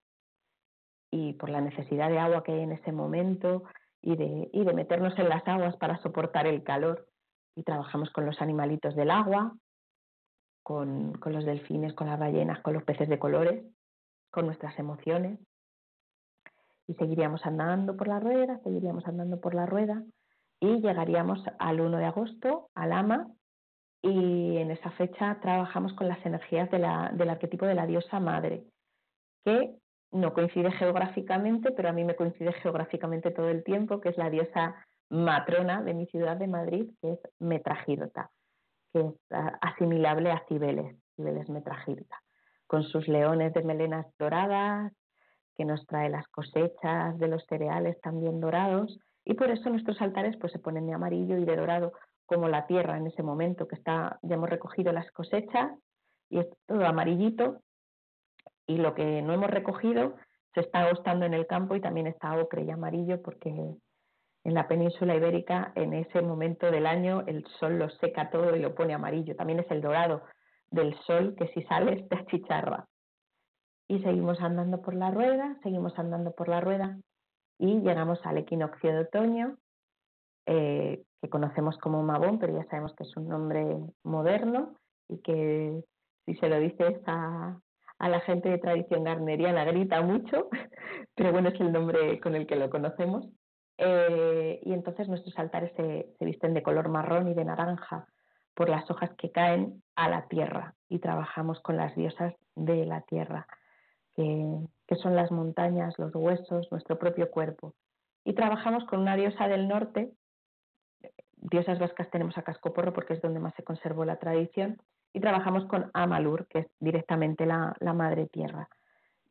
y por la necesidad de agua que hay en ese momento y de, y de meternos en las aguas para soportar el calor. Y trabajamos con los animalitos del agua, con, los delfines, con las ballenas, con los peces de colores, con nuestras emociones. Y seguiríamos andando por la rueda, seguiríamos andando por la rueda y llegaríamos al 1 de agosto, al AMA, y en esa fecha trabajamos con las energías del arquetipo de la diosa madre, que no coincide geográficamente, pero a mí me coincide geográficamente todo el tiempo, que es la diosa matrona de mi ciudad de Madrid, que es Metragirta, que es asimilable a Cibeles, Cibeles Metragirta, con sus leones de melenas doradas, que nos trae las cosechas de los cereales también dorados y por eso nuestros altares pues se ponen de amarillo y de dorado como la tierra en ese momento que está ya hemos recogido las cosechas y es todo amarillito y lo que no hemos recogido se está agostando en el campo y también está ocre y amarillo porque en la península ibérica en ese momento del año el sol lo seca todo y lo pone amarillo. También es el dorado del sol que si sales te achicharra. Y seguimos andando por la rueda, seguimos andando por la rueda y llegamos al equinoccio de otoño, eh, que conocemos como Mabón, pero ya sabemos que es un nombre moderno y que si se lo dices a, a la gente de tradición garneriana grita mucho, pero bueno, es el nombre con el que lo conocemos. Eh, y entonces nuestros altares se, visten de color marrón y de naranja por las hojas que caen a la tierra y trabajamos con las diosas de la tierra, que, que son las montañas, los huesos, nuestro propio cuerpo. Y trabajamos con una diosa del norte, diosas vascas tenemos a Cascoporro porque es donde más se conservó la tradición, y trabajamos con Amalur, que es directamente la, madre tierra.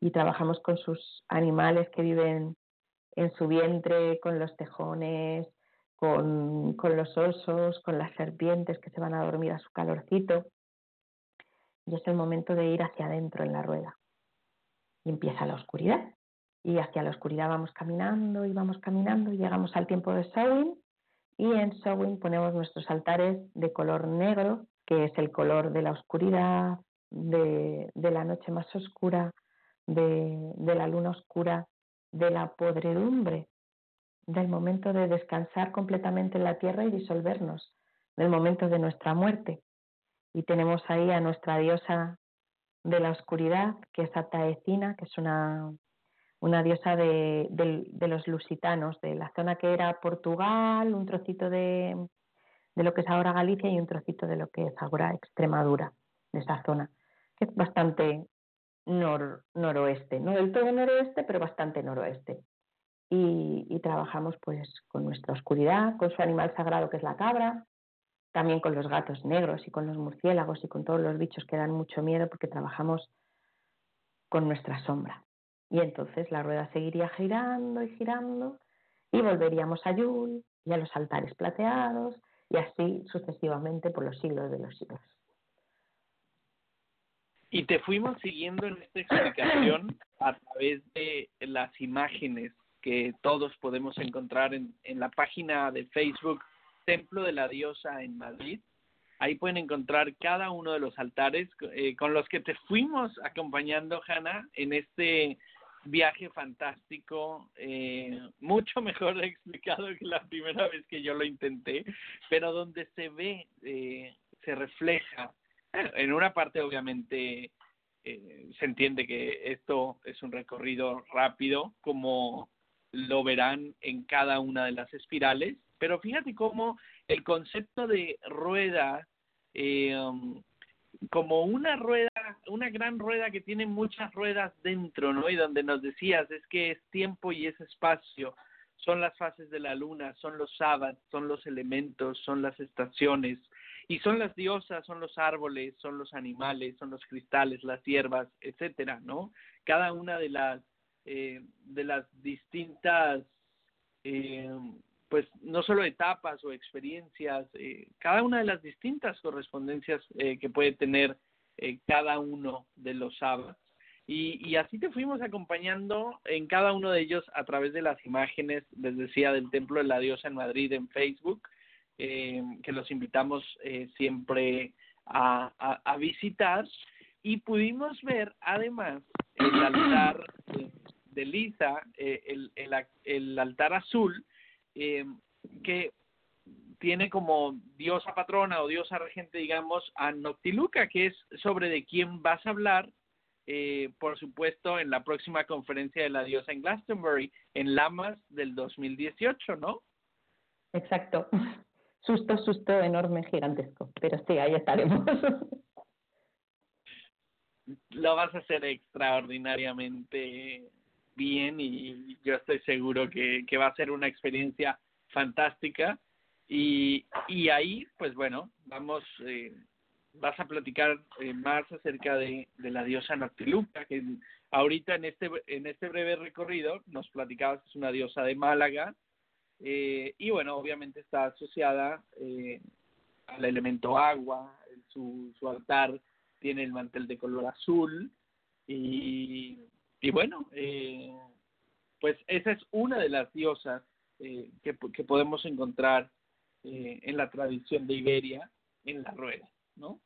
Y trabajamos con sus animales que viven en su vientre, con los tejones, con, con, los osos, con las serpientes que se van a dormir a su calorcito. Y es el momento de ir hacia adentro en la rueda. Y empieza la oscuridad. Y hacia la oscuridad vamos caminando y vamos caminando y llegamos al tiempo de Sowin. Y en Sowin ponemos nuestros altares de color negro que es el color de la oscuridad, de, la noche más oscura, de, la luna oscura, de la podredumbre, del momento de descansar completamente en la tierra y disolvernos, del momento de nuestra muerte. Y tenemos ahí a nuestra diosa de la oscuridad, que es Ataecina, que es una, una diosa de, de, los lusitanos, de la zona que era Portugal, un trocito de, de lo que es ahora Galicia y un trocito de lo que es ahora Extremadura, de esa zona, que es bastante noroeste, no del todo noroeste, pero bastante noroeste. Y, trabajamos pues con nuestra oscuridad, con su animal sagrado que es la cabra, también con los gatos negros y con los murciélagos y con todos los bichos que dan mucho miedo porque trabajamos con nuestra sombra. Y entonces la rueda seguiría girando y girando y volveríamos a Yul y a los altares plateados y así sucesivamente por los siglos de los siglos. Y te fuimos siguiendo en esta explicación a través de las imágenes que todos podemos encontrar en, en la página de Facebook Templo de la Diosa en Madrid. Ahí pueden encontrar cada uno de los altares eh, con los que te fuimos acompañando, Hanna, en este viaje fantástico, eh, mucho mejor explicado que la primera vez que yo lo intenté, pero donde se ve, eh, se refleja, en una parte obviamente eh, se entiende que esto es un recorrido rápido, como lo verán en cada una de las espirales, pero fíjate cómo el concepto de rueda eh, um, como una rueda, una gran rueda que tiene muchas ruedas dentro, ¿no? Y donde nos decías, es que es tiempo y es espacio, son las fases de la luna, son los sábados, son los elementos, son las estaciones, y son las diosas, son los árboles, son los animales, son los cristales, las hierbas, etcétera, ¿no? Cada una de las eh, de las distintas eh, pues no solo etapas o experiencias, eh, cada una de las distintas correspondencias eh, que puede tener eh, cada uno de los sábados. Y, y, así te fuimos acompañando en cada uno de ellos a través de las imágenes, les decía, del Templo de la Diosa en Madrid en Facebook, que los invitamos siempre a, a, visitar. Y pudimos ver además el altar de, Lisa, el, el, el altar azul, eh, que tiene como diosa patrona o diosa regente, digamos, a Noctiluca, que es sobre de quién vas a hablar, eh, por supuesto, en la próxima conferencia de la diosa en Glastonbury, en Lamas del 2018, ¿no? Exacto. Susto, susto enorme, gigantesco. Pero sí, ahí estaremos. Lo vas a hacer extraordinariamente bien y yo estoy seguro que, que va a ser una experiencia fantástica y, y ahí pues bueno vamos eh, vas a platicar eh, más acerca de, de, la diosa Noctiluca, que ahorita en este, en este breve recorrido nos platicabas que es una diosa de Málaga, eh, y bueno, obviamente está asociada eh, al elemento agua, su, su altar tiene el mantel de color azul, y, y bueno, eh, pues esa es una de las diosas eh, que, que podemos encontrar eh, en la tradición de Iberia en la rueda, ¿no?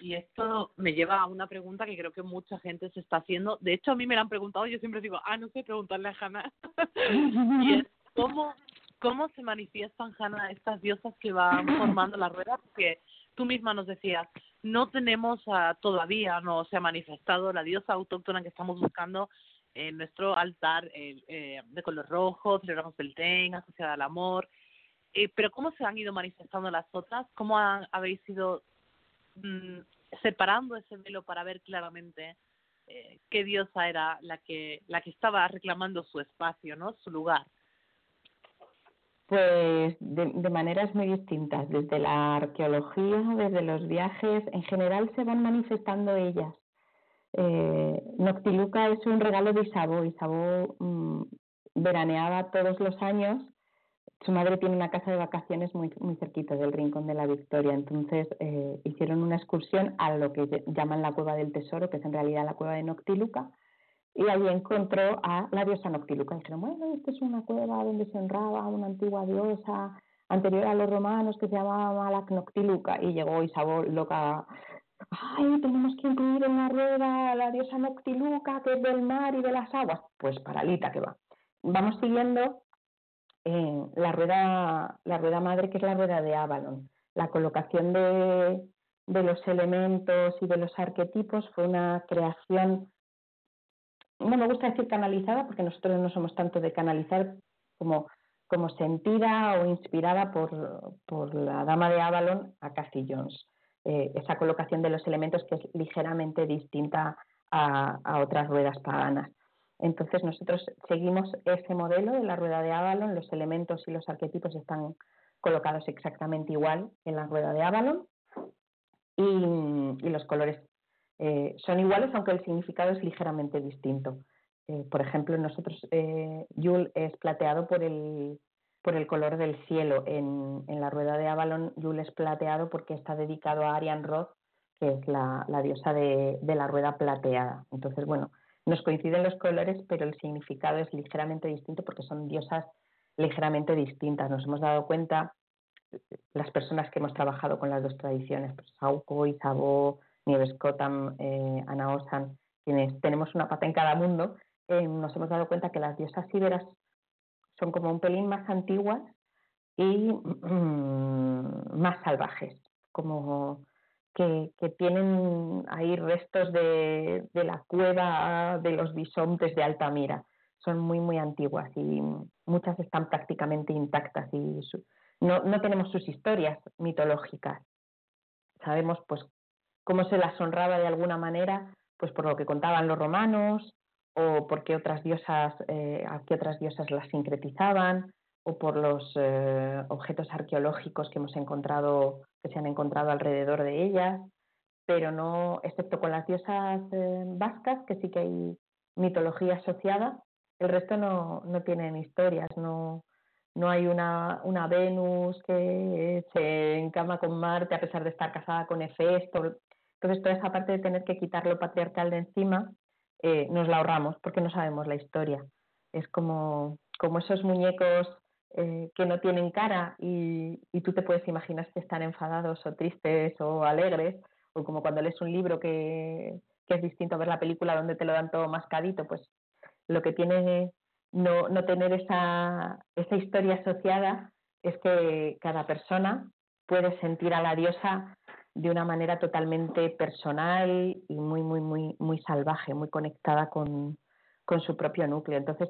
Y esto me lleva a una pregunta que creo que mucha gente se está haciendo. De hecho, a mí me la han preguntado, yo siempre digo, ah, no sé, preguntarle a Hanna. y es, ¿cómo, ¿cómo se manifiestan, Hanna, estas diosas que van formando la rueda? Porque tú misma nos decías, no tenemos uh, todavía, no se ha manifestado la diosa autóctona que estamos buscando en nuestro altar eh, eh, de color rojo, celebramos el Ten, asociada al amor. Eh, pero ¿cómo se han ido manifestando las otras? ¿Cómo han, habéis ido mm, separando ese velo para ver claramente eh, qué diosa era la que, la que estaba reclamando su espacio, ¿no? su lugar? Pues de, maneras muy distintas. Desde la arqueología, desde los viajes, en general se van manifestando ellas. Eh, Noctiluca es un regalo de Isabó. Isabó mmm, veraneaba todos los años. Su madre tiene una casa de vacaciones muy, muy cerquita del Rincón de la Victoria. Entonces eh, hicieron una excursión a lo que llaman la Cueva del Tesoro, que es en realidad la cueva de Noctiluca y allí encontró a la diosa Noctiluca. Dijeron, bueno, esta es una cueva donde se honraba una antigua diosa anterior a los romanos que se llamaba Malac Noctiluca. Y llegó Isabel loca, ay, tenemos que incluir en la rueda a la diosa Noctiluca, que es del mar y de las aguas. Pues paralita que va. Vamos siguiendo eh, la, rueda, la rueda madre, que es la rueda de Avalon. La colocación de, de los elementos y de los arquetipos fue una creación no me gusta decir canalizada porque nosotros no somos tanto de canalizar como, como sentida o inspirada por, por la dama de Avalon a Cassie Jones. Eh, esa colocación de los elementos que es ligeramente distinta a, a, otras ruedas paganas. Entonces nosotros seguimos ese modelo de la rueda de Avalon, los elementos y los arquetipos están colocados exactamente igual en la rueda de Avalon y, los colores eh, son iguales aunque el significado es ligeramente distinto. Eh, por ejemplo, nosotros, eh, Yule es plateado por el, por el color del cielo. En, en, la rueda de Avalon, Yule es plateado porque está dedicado a Arian Roth, que es la, la diosa de, de, la rueda plateada. Entonces, bueno, nos coinciden los colores, pero el significado es ligeramente distinto porque son diosas ligeramente distintas. Nos hemos dado cuenta, las personas que hemos trabajado con las dos tradiciones, pues Sauco, Isabeau, Nieves Cotam, eh, Ana Osan, quienes tenemos una pata en cada mundo, eh, nos hemos dado cuenta que las diosas íberas son como un pelín más antiguas y mmm, más salvajes, como que, tienen ahí restos de, de, la cueva de los bisontes de Altamira. Son muy, muy antiguas y muchas están prácticamente intactas y su, no, no tenemos sus historias mitológicas. Sabemos pues cómo se las honraba de alguna manera, pues por lo que contaban los romanos, o porque otras diosas, eh, a qué otras diosas las sincretizaban, o por los eh, objetos arqueológicos que hemos encontrado, que se han encontrado alrededor de ellas, pero no, excepto con las diosas eh, vascas, que sí que hay mitología asociada, el resto no, no tienen historias, no, no hay una, una Venus que se encama con Marte a pesar de estar casada con Hefesto, entonces, toda esa parte de tener que quitar lo patriarcal de encima, eh, nos la ahorramos porque no sabemos la historia. Es como, como esos muñecos eh, que no tienen cara y, y, tú te puedes imaginar si están enfadados o tristes o alegres, o como cuando lees un libro que, que es distinto a ver la película donde te lo dan todo mascadito, pues lo que tiene no, no tener esa, esa historia asociada es que cada persona puede sentir a la diosa de una manera totalmente personal y muy, muy, muy, muy salvaje, muy conectada con, con su propio núcleo. Entonces,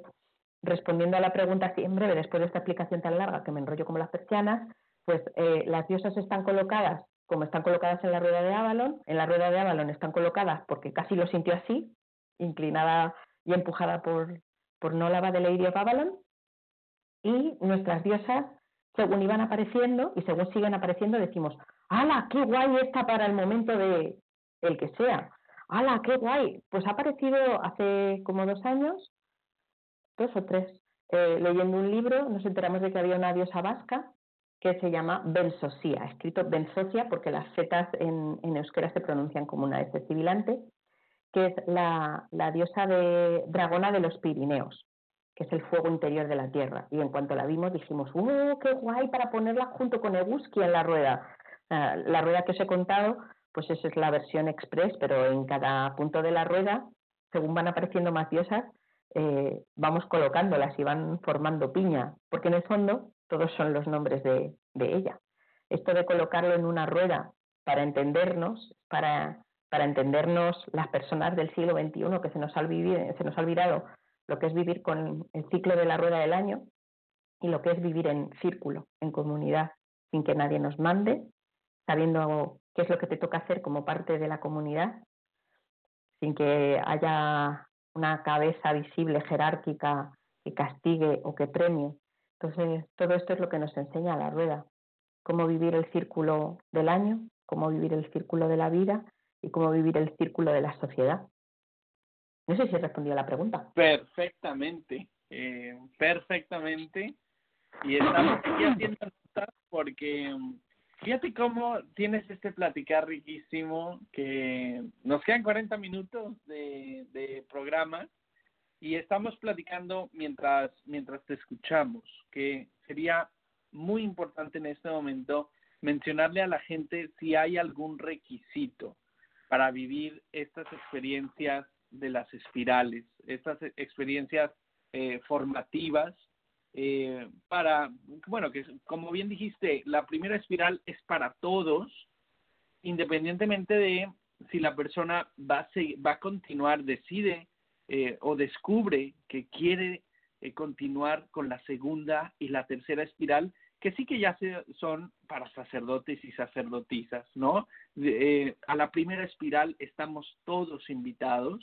respondiendo a la pregunta así en breve, después de esta explicación tan larga que me enrollo como las persianas, pues eh, las diosas están colocadas como están colocadas en la rueda de Avalon. En la rueda de Avalon están colocadas porque casi lo sintió así, inclinada y empujada por, por Nolava de Lady of Avalon. Y nuestras diosas según iban apareciendo y según siguen apareciendo decimos, ¡hala, qué guay está para el momento de el que sea! ¡hala, qué guay! Pues ha aparecido hace como dos años, dos o tres, eh, leyendo un libro, nos enteramos de que había una diosa vasca que se llama Bensosia, escrito Bensosia porque las zetas en, euskera se pronuncian como una S sibilante, que es la, diosa de dragona de los Pirineos que es el fuego interior de la Tierra. Y en cuanto la vimos dijimos, ¡uh, qué guay para ponerla junto con Eguski en la rueda! la rueda que os he contado, pues esa es la versión express, pero en cada punto de la rueda, según van apareciendo más diosas, eh, vamos colocándolas y van formando piña, porque en el fondo todos son los nombres de, de ella. Esto de colocarlo en una rueda para entendernos, para, para entendernos las personas del siglo XXI que se nos ha, se nos ha olvidado lo que es vivir con el ciclo de la rueda del año y lo que es vivir en círculo, en comunidad, sin que nadie nos mande, sabiendo qué es lo que te toca hacer como parte de la comunidad, sin que haya una cabeza visible, jerárquica, que castigue o que premie. Entonces, todo esto es lo que nos enseña la rueda, cómo vivir el círculo del año, cómo vivir el círculo de la vida y cómo vivir el círculo de la sociedad. No sé si respondió a la pregunta. Perfectamente, eh, perfectamente. Y estamos aquí haciendo porque fíjate cómo tienes este platicar riquísimo que nos quedan 40 minutos de, programa y estamos platicando mientras, mientras te escuchamos, que sería muy importante en este momento mencionarle a la gente si hay algún requisito para vivir estas experiencias de las espirales, estas experiencias eh, formativas eh, para, bueno, que como bien dijiste, la primera espiral es para todos, independientemente de si la persona va a, va a continuar, decide eh, o descubre que quiere continuar con la segunda y la tercera espiral, que sí que ya se, son para sacerdotes y sacerdotisas, ¿no? a la primera espiral estamos todos invitados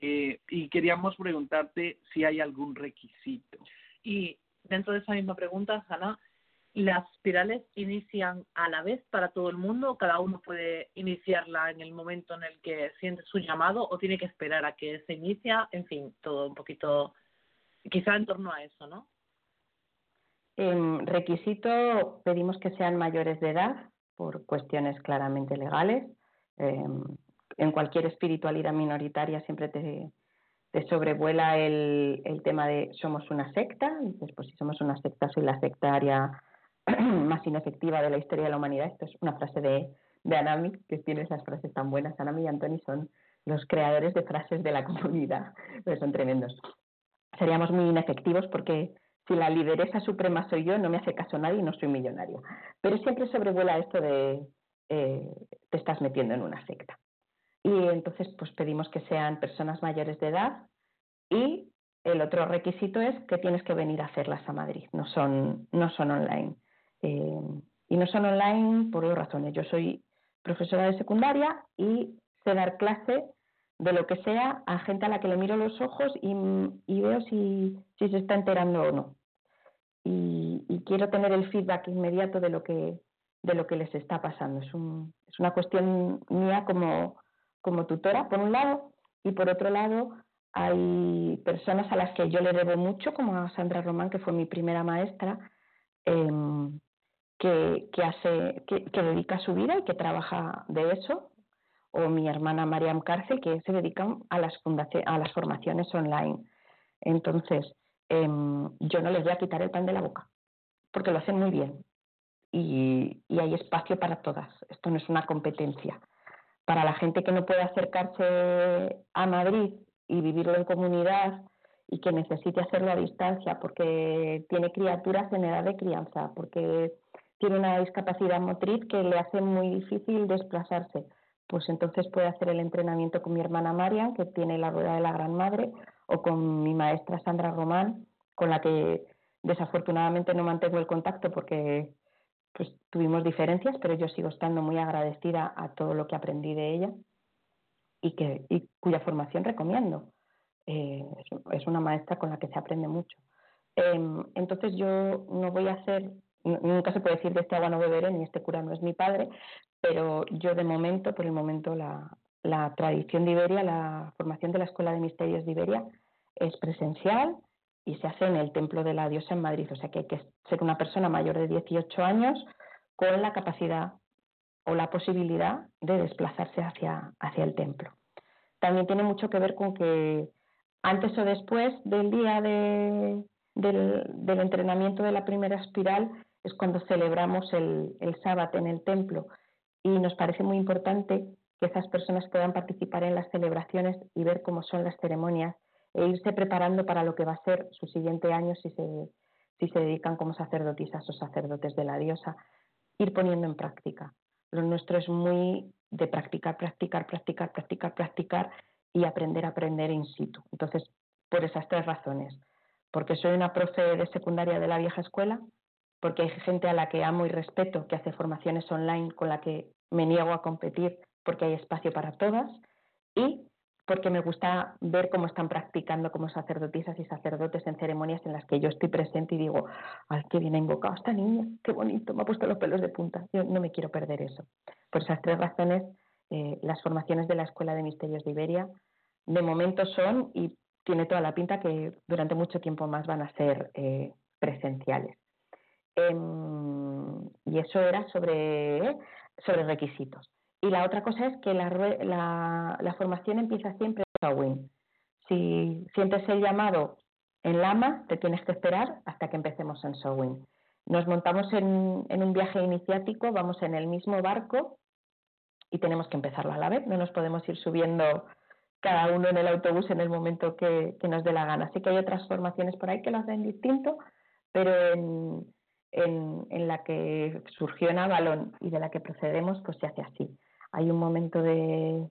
eh, y queríamos preguntarte si hay algún requisito. Y dentro de esa misma pregunta, Hanna, ¿las espirales inician a la vez para todo el mundo? ¿Cada uno puede iniciarla en el momento en el que siente su llamado o tiene que esperar a que se inicia? En fin, todo un poquito, quizá en torno a eso, ¿no? En requisito pedimos que sean mayores de edad por cuestiones claramente legales. Eh, en cualquier espiritualidad minoritaria siempre te, sobrevuela el, tema de somos una secta, dices, pues si somos una secta, soy la sectaria más inefectiva de la historia de la humanidad. Esto es una frase de, de Anami, que tiene esas frases tan buenas. Anami y Antoni son los creadores de frases de la comunidad, pero son tremendos. Seríamos muy inefectivos porque si la lideresa suprema soy yo, no me hace caso nadie y no soy millonario. Pero siempre sobrevuela esto de eh, te estás metiendo en una secta y entonces pues pedimos que sean personas mayores de edad y el otro requisito es que tienes que venir a hacerlas a Madrid, no son, no son online. Eh, y no son online por dos razones. Yo soy profesora de secundaria y sé dar clase de lo que sea a gente a la que le miro los ojos y, veo si, si, se está enterando o no. Y, y, quiero tener el feedback inmediato de lo que, de lo que les está pasando. Es, un, es una cuestión mía como, como tutora, por un lado, y por otro lado, hay personas a las que yo le debo mucho, como a Sandra Román, que fue mi primera maestra, em, que, hace, que, dedica su vida y que trabaja de eso, o mi hermana Mariam Cárcel, que se dedican a las, a las formaciones online. Entonces, em, yo no les voy a quitar el pan de la boca, porque lo hacen muy bien. y hay espacio para todas. Esto no es una competencia para la gente que no puede acercarse a Madrid y vivirlo en comunidad y que necesite hacerlo a distancia porque tiene criaturas en edad de crianza, porque tiene una discapacidad motriz que le hace muy difícil desplazarse, pues entonces puede hacer el entrenamiento con mi hermana Marian, que tiene la rueda de la Gran Madre, o con mi maestra Sandra Román, con la que desafortunadamente no mantengo el contacto porque pues tuvimos diferencias, pero yo sigo estando muy agradecida a todo lo que aprendí de ella y, que, y cuya formación recomiendo. Eh, es una maestra con la que se aprende mucho. Em, entonces yo no voy a hacer nunca se puede decir de este agua no beberé ni este cura no es mi padre, pero yo de momento, por el momento, la, la tradición de Iberia, la formación de la Escuela de Misterios de Iberia es presencial y se hace en el Templo de la Diosa en Madrid. O sea que hay que ser una persona mayor de 18 años con la capacidad o la posibilidad de desplazarse hacia, hacia el templo. También tiene mucho que ver con que antes o después del día de, del, entrenamiento de la primera espiral es cuando celebramos el, el sábado en el templo y nos parece muy importante que esas personas puedan participar en las celebraciones y ver cómo son las ceremonias e irse preparando para lo que va a ser su siguiente año si se, si se dedican como sacerdotisas o sacerdotes de la diosa, ir poniendo en práctica. Lo nuestro es muy de practicar, practicar, practicar, practicar, practicar y aprender aprender in situ. Entonces, por esas tres razones. Porque soy una profe de secundaria de la vieja escuela, porque hay gente a la que amo y respeto, que hace formaciones online con la que me niego a competir porque hay espacio para todas y porque me gusta ver cómo están practicando como sacerdotisas y sacerdotes en ceremonias en las que yo estoy presente y digo, ay, qué bien ha invocado esta niña, qué bonito, me ha puesto los pelos de punta. Yo no me quiero perder eso. Por esas tres razones, eh, las formaciones de la Escuela de Misterios de Iberia de momento son, y tiene toda la pinta que durante mucho tiempo más van a ser eh, presenciales. Em, y eso era sobre, sobre requisitos. Y la otra cosa es que la, la, formación empieza siempre en Sawin. Si sientes el llamado en Lama, te tienes que esperar hasta que empecemos en Sawin. Nos montamos en, un viaje iniciático, vamos en el mismo barco y tenemos que empezarlo a la vez. No nos podemos ir subiendo cada uno en el autobús en el momento que, nos dé la gana. Así que hay otras formaciones por ahí que lo hacen distinto, pero en, en, en la que surgió en Avalon y de la que procedemos, pues se hace así hay un momento de,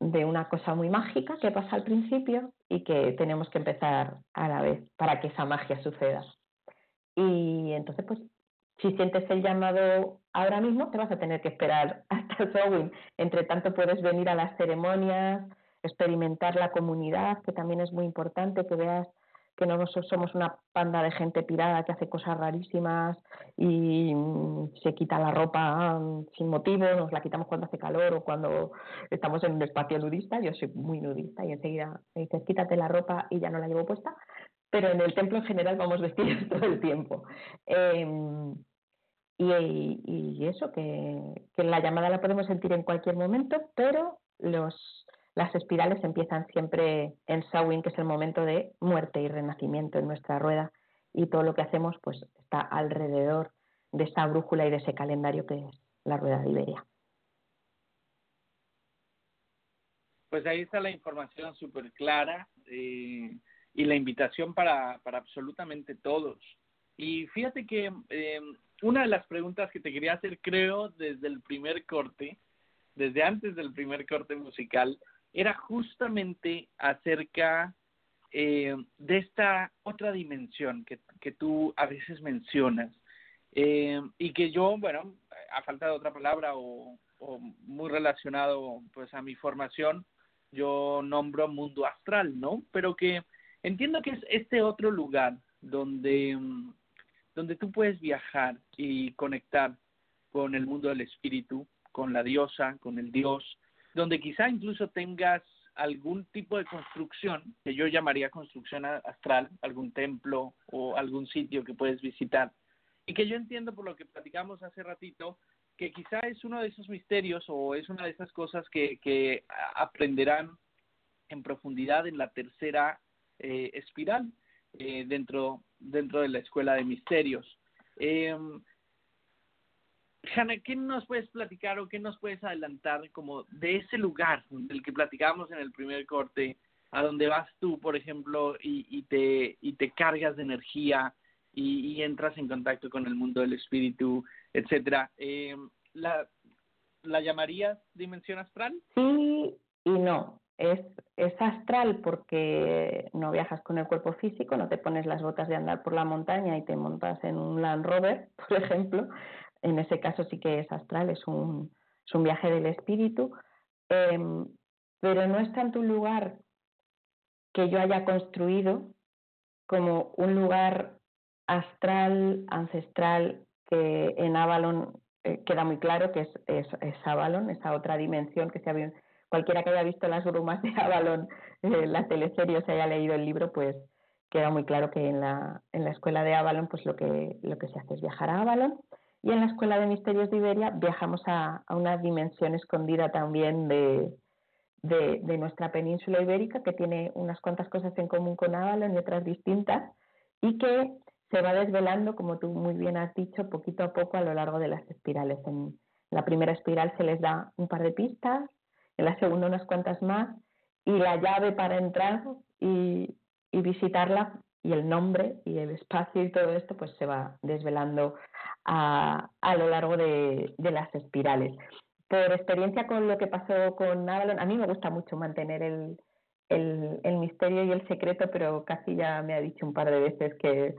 una cosa muy mágica que pasa al principio y que tenemos que empezar a la vez para que esa magia suceda. Y entonces, pues, si sientes el llamado ahora mismo, te vas a tener que esperar hasta el showing. Entre tanto, puedes venir a las ceremonias, experimentar la comunidad, que también es muy importante, que veas que no somos una panda de gente pirada que hace cosas rarísimas y mm, se quita la ropa mm, sin motivo, nos la quitamos cuando hace calor o cuando estamos en un espacio nudista. Yo soy muy nudista y enseguida me dices quítate la ropa y ya no la llevo puesta. Pero en el templo en general vamos vestidos todo el tiempo. Em, y, eso, que, que la llamada la podemos sentir en cualquier momento, pero los las espirales empiezan siempre en Samhain, que es el momento de muerte y renacimiento en nuestra rueda, y todo lo que hacemos pues está alrededor de esa brújula y de ese calendario que es la rueda de Iberia. Pues ahí está la información súper clara eh, y la invitación para, para absolutamente todos. Y fíjate que eh, una de las preguntas que te quería hacer, creo, desde el primer corte, desde antes del primer corte musical, era justamente acerca eh, de esta otra dimensión que, que tú a veces mencionas eh, y que yo, bueno, a falta de otra palabra o, o muy relacionado pues a mi formación, yo nombro mundo astral, ¿no? Pero que entiendo que es este otro lugar donde, donde tú puedes viajar y conectar con el mundo del espíritu, con la diosa, con el dios, donde quizá incluso tengas algún tipo de construcción, que yo llamaría construcción astral, algún templo o algún sitio que puedes visitar, y que yo entiendo por lo que platicamos hace ratito, que quizá es uno de esos misterios o es una de esas cosas que, que aprenderán en profundidad en la tercera eh, espiral eh, dentro, dentro de la escuela de misterios. Eh, Hanna, ¿qué nos puedes platicar o qué nos puedes adelantar como de ese lugar del que platicábamos en el primer corte, a donde vas tú, por ejemplo, y, y te, y te cargas de energía y, entras en contacto con el mundo del espíritu, etcétera? Eh, ¿la, ¿La llamarías dimensión astral? Sí y no. Es, es astral porque no viajas con el cuerpo físico, no te pones las botas de andar por la montaña y te montas en un Land Rover, por ejemplo, en ese caso sí que es astral, es un, es un viaje del espíritu, em, pero no es tanto un lugar que yo haya construido como un lugar astral, ancestral, que en Avalon eh, queda muy claro que es, es, es, Avalon, esa otra dimensión que se cualquiera que haya visto las brumas de Avalon, eh, la teleserie o se haya leído el libro, pues queda muy claro que en la, en la escuela de Avalon pues lo que, lo que se hace es viajar a Avalon y en la escuela de misterios de Iberia viajamos a, a una dimensión escondida también de, de, de, nuestra península ibérica que tiene unas cuantas cosas en común con Avalon y otras distintas y que se va desvelando, como tú muy bien has dicho, poquito a poco a lo largo de las espirales. En la primera espiral se les da un par de pistas, en la segunda unas cuantas más, y la llave para entrar y, y visitarla y el nombre y el espacio y todo esto pues se va desvelando a, a lo largo de, de, las espirales. Por experiencia con lo que pasó con Avalon, a mí me gusta mucho mantener el, el, el misterio y el secreto, pero casi ya me ha dicho un par de veces que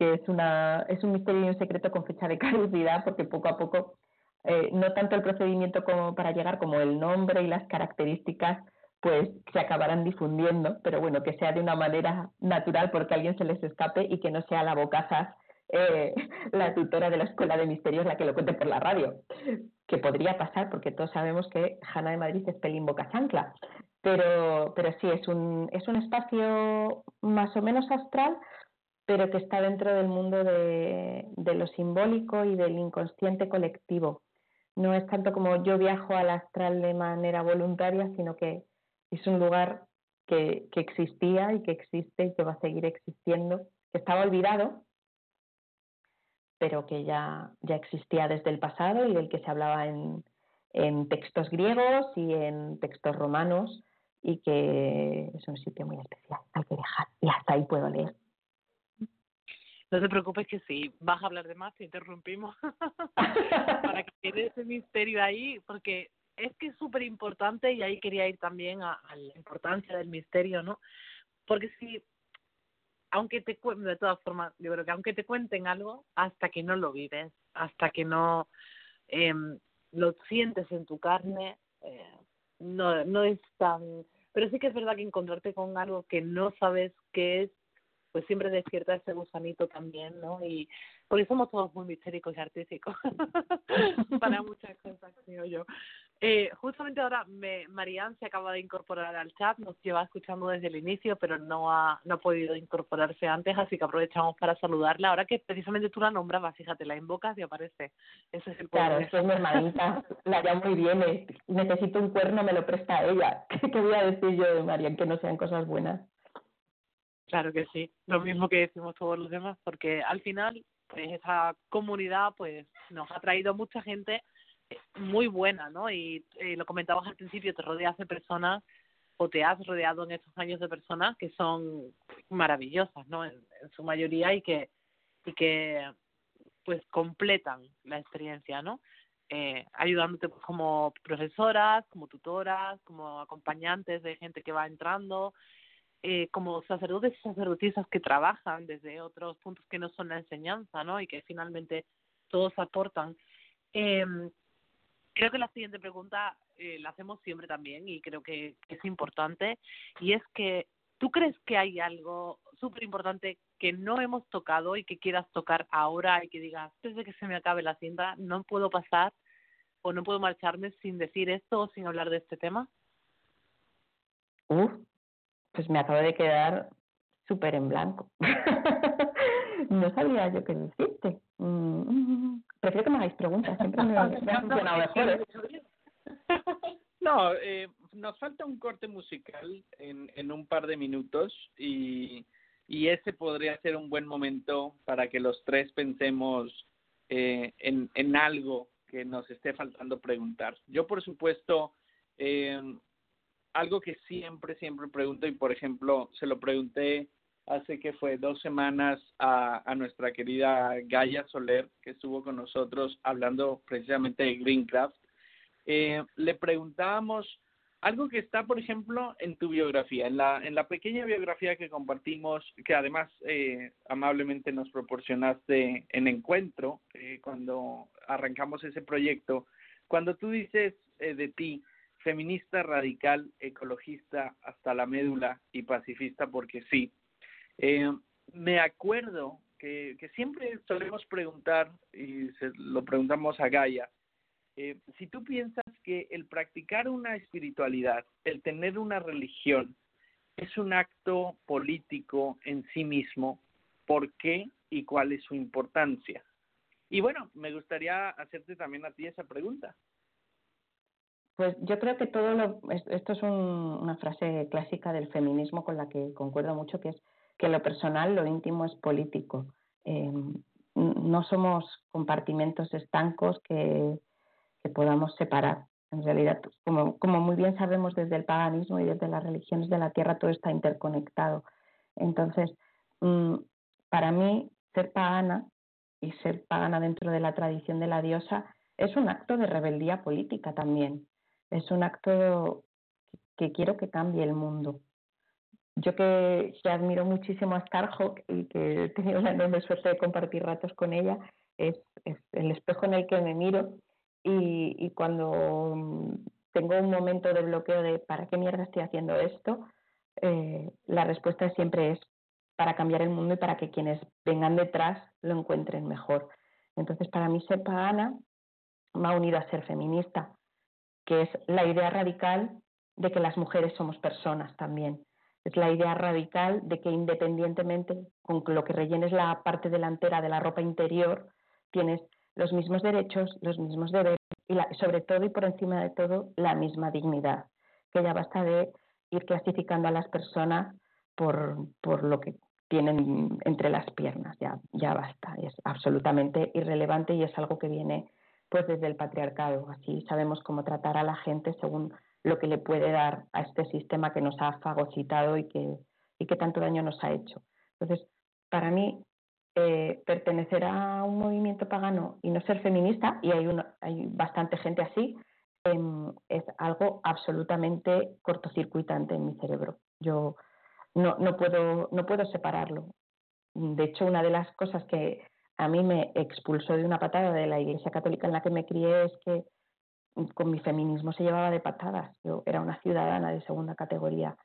que es, una, es un misterio y un secreto con fecha de caducidad, porque poco a poco, eh, no tanto el procedimiento como para llegar, como el nombre y las características, pues se acabarán difundiendo, pero bueno, que sea de una manera natural porque a alguien se les escape y que no sea la bocazas eh, la tutora de la Escuela de Misterios la que lo cuente por la radio, que podría pasar porque todos sabemos que Hanna de Madrid es pelín boca chancla, pero, pero sí, es un, es un espacio más o menos astral, pero que está dentro del mundo de, de, lo simbólico y del inconsciente colectivo. No es tanto como yo viajo al astral de manera voluntaria, sino que es un lugar que, que existía y que existe y que va a seguir existiendo, que estaba olvidado, pero que ya, ya existía desde el pasado y del que se hablaba en, en textos griegos y en textos romanos y que es un sitio muy especial al que dejar. Y hasta ahí puedo leer. No te preocupes que si vas a hablar de más, te interrumpimos para que quede ese misterio ahí, porque es que es súper importante y ahí quería ir también a, la importancia del misterio, ¿no? Porque si, aunque te de todas formas, yo creo que aunque te cuenten algo, hasta que no lo vives, hasta que no eh, lo sientes en tu carne, eh, no, no es tan... Pero sí que es verdad que encontrarte con algo que no sabes qué es, pues siempre despierta ese gusanito también, ¿no? Y porque somos todos muy mistéricos y artísticos para muchas cosas, digo yo. Eh, justamente ahora me, Marianne se acaba de incorporar al chat, nos lleva escuchando desde el inicio, pero no ha, no ha podido incorporarse antes, así que aprovechamos para saludarla. Ahora que precisamente tú la nombrabas, fíjate, la invocas y aparece. Ese es el claro, eso es mi hermanita, la llamo muy bien, necesito un cuerno, me lo presta ella. ¿Qué voy a decir yo de Marianne que no sean cosas buenas? Claro que sí, lo mismo que decimos todos los demás, porque al final, pues esa comunidad, pues nos ha traído mucha gente muy buena, ¿no? Y eh, lo comentabas al principio, te rodeas de personas o te has rodeado en estos años de personas que son maravillosas, ¿no? En, su mayoría y que y que pues completan la experiencia, ¿no? Eh, ayudándote pues, como profesoras, como tutoras, como acompañantes de gente que va entrando, eh, como sacerdotes y sacerdotisas que trabajan desde otros puntos que no son la enseñanza, ¿no? Y que finalmente todos aportan. Eh, creo que la siguiente pregunta eh, la hacemos siempre también y creo que es importante y es que tú crees que hay algo súper importante que no hemos tocado y que quieras tocar ahora y que digas desde que se me acabe la cinta no puedo pasar o no puedo marcharme sin decir esto o sin hablar de este tema? Uf, pues me acabo de quedar súper en blanco. no sabía yo qué decirte. Mm, prefiero que me hagáis preguntas, siempre me, me ha funcionado mejor. No, eh, nos falta un corte musical en, en un par de minutos y, y ese podría ser un buen momento para que los tres pensemos eh, en, en algo que nos esté faltando preguntar. Yo, por supuesto, eh, algo que siempre, siempre pregunto, y por ejemplo, se lo pregunté hace que fue dos semanas a, nuestra querida Gaia Soler, que estuvo con nosotros hablando precisamente de Greencraft. Eh, le preguntábamos algo que está, por ejemplo, en tu biografía, en la, en la pequeña biografía que compartimos, que además eh, amablemente nos proporcionaste en encuentro eh, cuando arrancamos ese proyecto, cuando tú dices eh, de ti, feminista radical, ecologista hasta la médula y pacifista porque sí. Eh, me acuerdo que, siempre solemos preguntar, y se lo preguntamos a Gaia, eh, si tú piensas que el practicar una espiritualidad, el tener una religión, es un acto político en sí mismo, ¿por qué y cuál es su importancia? Y bueno, me gustaría hacerte también a ti esa pregunta. Pues yo creo que todo lo, esto es una frase clásica del feminismo con la que concuerdo mucho, que es que lo personal, lo íntimo es político. Eh, no somos compartimentos estancos que, que podamos separar. En realidad, como, como muy bien sabemos desde el paganismo y desde las religiones de la tierra, todo está interconectado. Entonces, mm, para mí, ser pagana y ser pagana dentro de la tradición de la diosa es un acto de rebeldía política también. Es un acto que quiero que cambie el mundo. Yo que, admiro muchísimo a Starhawk y que he tenido la enorme suerte de compartir ratos con ella, es el espejo en el que me miro y, cuando mm, tengo un momento de bloqueo de ¿para qué mierda estoy haciendo esto? Eh, la respuesta siempre es para cambiar el mundo y para que quienes vengan detrás lo encuentren mejor. Entonces, para mí ser pagana me ha unido a ser feminista, que es la idea radical de que las mujeres somos personas también. Es la idea radical de que independientemente con lo que rellenes la parte delantera de la ropa interior, tienes los mismos derechos, los mismos deberes y sobre todo y por encima de todo la misma dignidad, que ya basta de ir clasificando a las personas por, por lo que tienen entre las piernas, ya, ya basta, es absolutamente irrelevante y es algo que viene pues desde el patriarcado, así sabemos cómo tratar a la gente según lo que le puede dar a este sistema que nos ha fagocitado y que, y que tanto daño nos ha hecho. Entonces, para mí, eh, pertenecer a un movimiento pagano y no ser feminista, y hay, hay bastante gente así, em, es algo absolutamente cortocircuitante en mi cerebro. Yo no, no, puedo, no puedo separarlo. De hecho, una de las cosas que a mí me expulsó de una patada de la Iglesia Católica en la que me crié es que con mi feminismo se llevaba de patadas. Yo era una ciudadana de segunda categoría.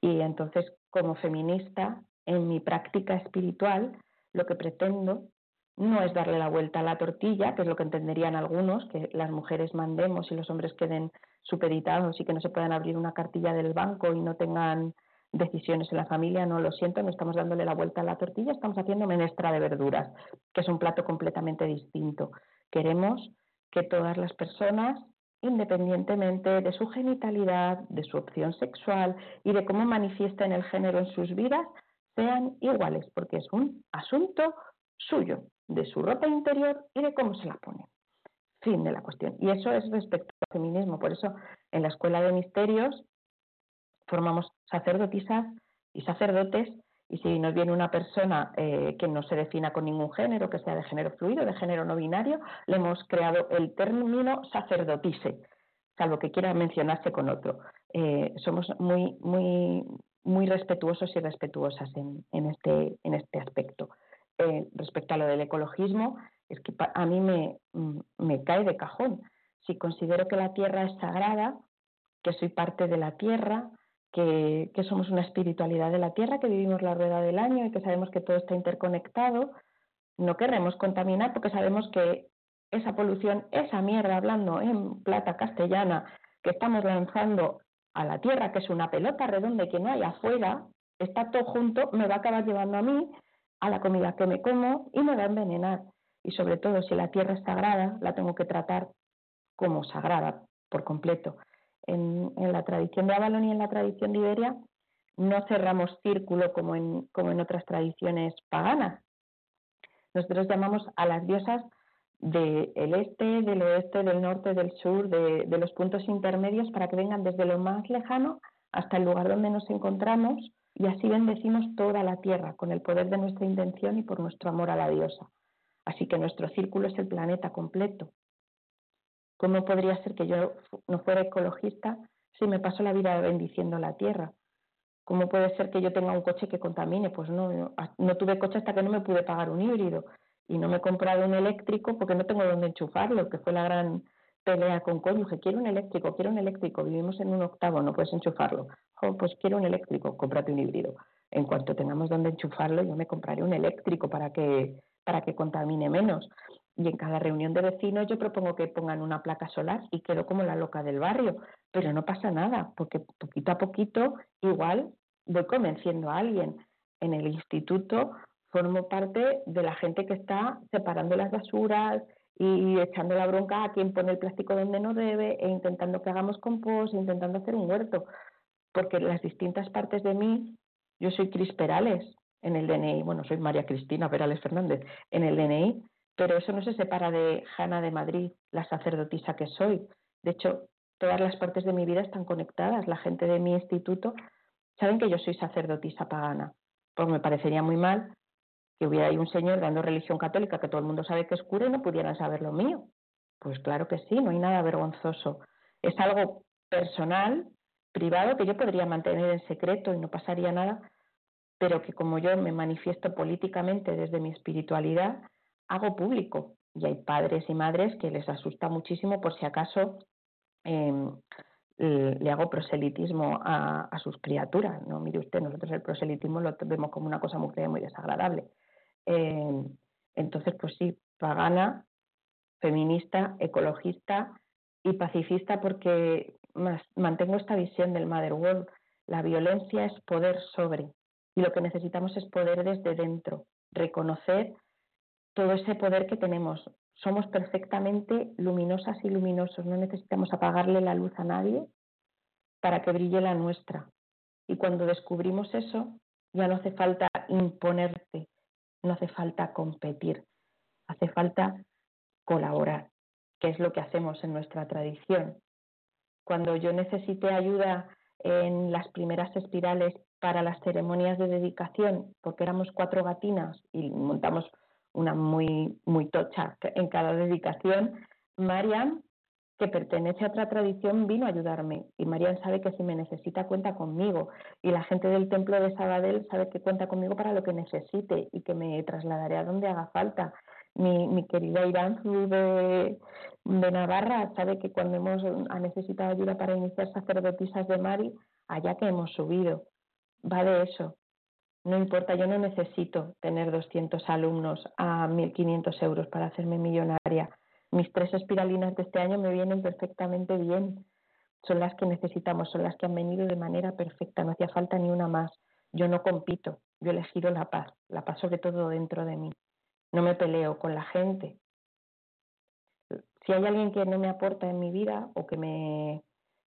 Y entonces, como feminista, en mi práctica espiritual, lo que pretendo no es darle la vuelta a la tortilla, que es lo que entenderían algunos, que las mujeres mandemos y los hombres queden supeditados y que no se puedan abrir una cartilla del banco y no tengan decisiones en la familia, no lo siento, no estamos dándole la vuelta a la tortilla, estamos haciendo menestra de verduras, que es un plato completamente distinto. Queremos que todas las personas, independientemente de su genitalidad, de su opción sexual y de cómo manifiesten el género en sus vidas, sean iguales, porque es un asunto suyo, de su ropa interior y de cómo se la pone. Fin de la cuestión. Y eso es respecto al feminismo. Por eso en la Escuela de Misterios formamos sacerdotisas y sacerdotes y si nos viene una persona eh, que no se defina con ningún género, que sea de género fluido, de género no binario, le hemos creado el término sacerdotise, salvo que quiera mencionarse con otro. Eh, somos muy, muy, muy respetuosos y respetuosas en, en, este, en este aspecto. Eh, respecto a lo del ecologismo, es que a mí me, me cae de cajón. Si considero que la tierra es sagrada, que soy parte de la tierra, que, que, somos una espiritualidad de la tierra, que vivimos la rueda del año y que sabemos que todo está interconectado, no queremos contaminar porque sabemos que esa polución, esa mierda, hablando en plata castellana, que estamos lanzando a la Tierra, que es una pelota redonda y que no hay afuera, está todo junto, me va a acabar llevando a mí, a la comida que me como y me va a envenenar. Y sobre todo, si la Tierra es sagrada, la tengo que tratar como sagrada por completo. En, la tradición de Avalon y en la tradición de Iberia no cerramos círculo como en, como en otras tradiciones paganas. Nosotros llamamos a las diosas del este, del oeste, del norte, del sur, de, de, los puntos intermedios para que vengan desde lo más lejano hasta el lugar donde nos encontramos y así bendecimos toda la tierra con el poder de nuestra intención y por nuestro amor a la diosa. Así que nuestro círculo es el planeta completo. ¿Cómo podría ser que yo no fuera ecologista si me paso la vida bendiciendo la tierra? ¿Cómo puede ser que yo tenga un coche que contamine? Pues no, no tuve coche hasta que no me pude pagar un híbrido y no me he comprado un eléctrico porque no tengo dónde enchufarlo, que fue la gran pelea con cónyuge. Quiero un eléctrico, quiero un eléctrico. Vivimos en un octavo, no puedes enchufarlo. pues quiero un eléctrico, cómprate un híbrido. en cuanto tengamos donde enchufarlo, yo me compraré un eléctrico para que, para que contamine menos. Y en cada reunión de vecinos yo propongo que pongan una placa solar y quedo como la loca del barrio, pero no pasa nada, porque poquito a poquito igual voy convenciendo a alguien. En el instituto formo parte de la gente que está separando las basuras y echando la bronca a quien pone el plástico donde no debe e intentando que hagamos compost, intentando hacer un huerto, porque las distintas partes de mí, yo soy Cris Perales en el DNI, bueno, soy María Cristina Perales Fernández en el DNI, pero eso no se separa de Jana de Madrid, la sacerdotisa que soy. De hecho, todas las partes de mi vida están conectadas. La gente de mi instituto saben que yo soy sacerdotisa pagana, pues me parecería muy mal que hubiera ahí un señor dando religión católica que todo el mundo sabe que es cura y no pudieran saber lo mío. Pues claro que sí, no hay nada vergonzoso. Es algo personal, privado, que yo podría mantener en secreto y no pasaría nada, pero que como yo me manifiesto políticamente desde mi espiritualidad, hago público. Y hay padres y madres que les asusta muchísimo por si acaso em, le hago proselitismo a, sus criaturas. No, mire usted, nosotros el proselitismo lo vemos como una cosa muy, muy desagradable. Eh, entonces, pues sí, pagana, feminista, ecologista y pacifista porque mantengo esta visión del Mother World. La violencia es poder sobre y lo que necesitamos es poder desde dentro, reconocer todo ese poder que tenemos. Somos perfectamente luminosas y luminosos, no necesitamos apagarle la luz a nadie para que brille la nuestra. Y cuando descubrimos eso, ya no hace falta imponerte, no hace falta competir, hace falta colaborar, que es lo que hacemos en nuestra tradición. Cuando yo necesité ayuda en las primeras espirales para las ceremonias de dedicación, porque éramos cuatro gatinas y montamos una muy, muy tocha en cada dedicación, Marian, que pertenece a otra tradición, vino a ayudarme. Y Marian sabe que si me necesita cuenta conmigo. Y la gente del templo de Sabadell sabe que cuenta conmigo para lo que necesite y que me trasladaré a donde haga falta. Mi, mi querida Irán de, de Navarra sabe que cuando hemos ha necesitado ayuda para iniciar sacerdotisas de Mari, allá que hemos subido. Va de eso. No importa, yo no necesito tener 200 alumnos a 1.500 euros para hacerme millonaria. Mis tres espiralinas de este año me vienen perfectamente bien. Son las que necesitamos, son las que han venido de manera perfecta, no hacía falta ni una más. Yo no compito, yo les giro la paz, la paz sobre todo dentro de mí. No me peleo con la gente. Si hay alguien que no me aporta en mi vida o que me,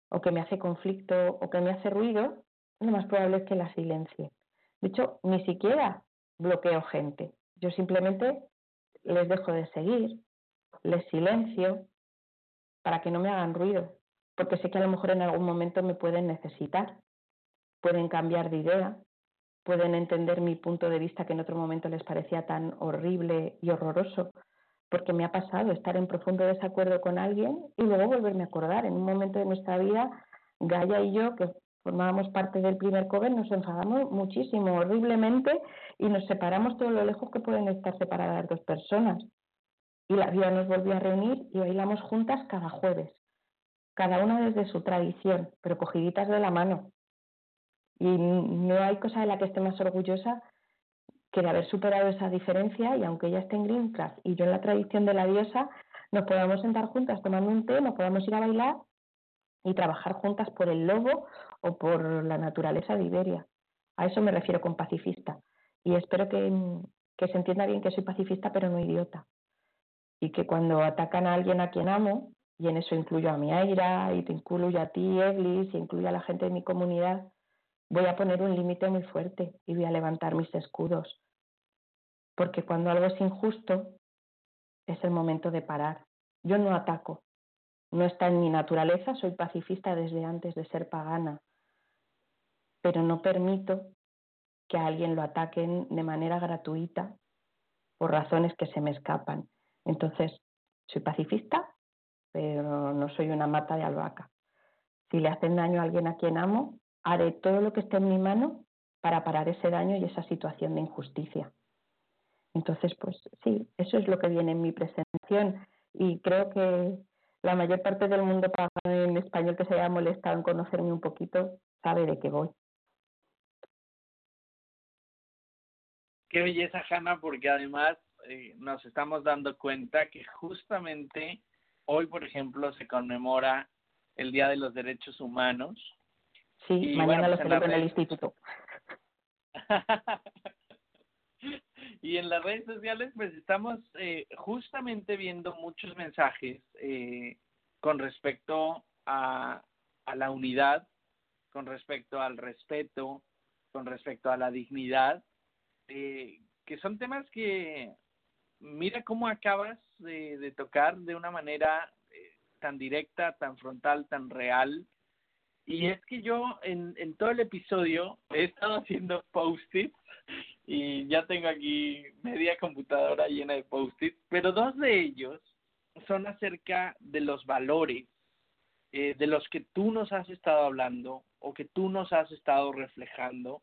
o que me hace conflicto o que me hace ruido, lo más probable es que la silencie de hecho, ni siquiera bloqueo gente. Yo simplemente les dejo de seguir, les silencio para que no me hagan ruido, porque sé que a lo mejor en algún momento me pueden necesitar, pueden cambiar de idea, pueden entender mi punto de vista que en otro momento les parecía tan horrible y horroroso, porque me ha pasado estar en profundo desacuerdo con alguien y luego volverme a acordar. En un momento de nuestra vida, Gaia y yo, que formábamos parte del primer cover, nos enfadamos muchísimo, horriblemente, y nos separamos todo lo lejos que pueden estar separadas dos personas. Y la vida nos volvió a reunir y bailamos juntas cada jueves, cada una desde su tradición, pero cogiditas de la mano. Y no hay cosa de la que esté más orgullosa que de haber superado esa diferencia y aunque ella esté en Greencraft y yo en la tradición de la diosa, nos podamos sentar juntas tomando un té, nos podamos ir a bailar y trabajar juntas por el lobo o por la naturaleza de Iberia. A eso me refiero con pacifista. Y espero que, que se entienda bien que soy pacifista, pero no idiota. Y que cuando atacan a alguien a quien amo, y en eso incluyo a mi Aira, y te incluyo a ti, Eglis, y incluyo a la gente de mi comunidad, voy a poner un límite muy fuerte y voy a levantar mis escudos. Porque cuando algo es injusto, es el momento de parar. Yo no ataco, no está en mi naturaleza, soy pacifista desde antes de ser pagana, pero no permito que a alguien lo ataquen de manera gratuita por razones que se me escapan. Entonces, soy pacifista, pero no soy una mata de albahaca. Si le hacen daño a alguien a quien amo, haré todo lo que esté en mi mano para parar ese daño y esa situación de injusticia. Entonces, pues sí, eso es lo que viene en mi presentación y creo que la mayor parte del mundo en español que se haya molestado en conocerme un poquito sabe de qué voy. Qué belleza, Hanna, porque además eh, nos estamos dando cuenta que justamente hoy, por ejemplo, se conmemora el Día de los Derechos Humanos. Sí, Y mañana bueno, lo pues en celebro en el instituto. y en las redes sociales pues estamos eh, justamente viendo muchos mensajes eh, con respecto a, a la unidad, con respecto al respeto, con respecto a la dignidad, eh, que son temas que mira cómo acabas de, tocar de una manera eh, tan directa, tan frontal, tan real. Y es que yo en, en todo el episodio he estado haciendo post-its y ya tengo aquí media computadora llena de post-its, pero dos de ellos son acerca de los valores eh, de los que tú nos has estado hablando o que tú nos has estado reflejando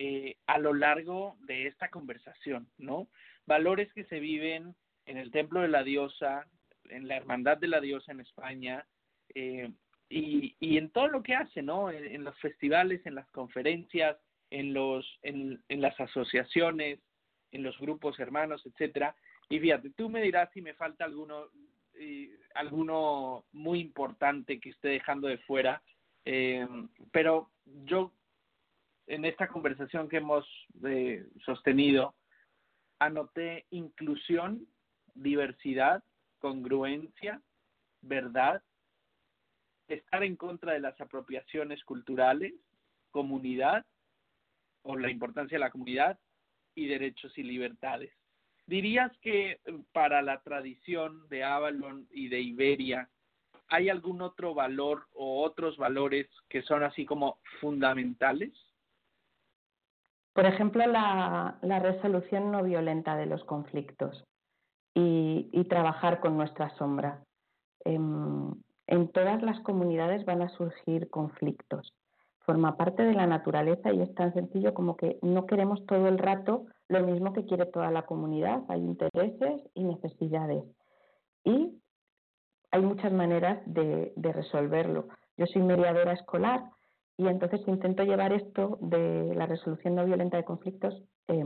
eh, a lo largo de esta conversación, ¿no? Valores que se viven en el templo de la diosa, en la hermandad de la diosa en España, eh, y, y en todo lo que hace, ¿no? En, los festivales, en las conferencias, en los, en, en las asociaciones, en los grupos hermanos, etcétera. Y fíjate, tú me dirás si me falta alguno, eh, alguno muy importante que esté dejando de fuera, eh, pero yo en esta conversación que hemos eh, sostenido anoté inclusión, diversidad, congruencia, verdad, estar en contra de las apropiaciones culturales, comunidad o la importancia de la comunidad y derechos y libertades. ¿Dirías que eh, para la tradición de Avalon y de Iberia hay algún otro valor o otros valores que son así como fundamentales? Por ejemplo, la, resolución no violenta de los conflictos y, trabajar con nuestra sombra. En, en todas las comunidades van a surgir conflictos. Forma parte de la naturaleza y es tan sencillo como que no queremos todo el rato lo mismo que quiere toda la comunidad. Hay intereses y necesidades. Y hay muchas maneras de resolverlo. Yo soy mediadora escolar y entonces intento llevar esto de la resolución no violenta de conflictos eh,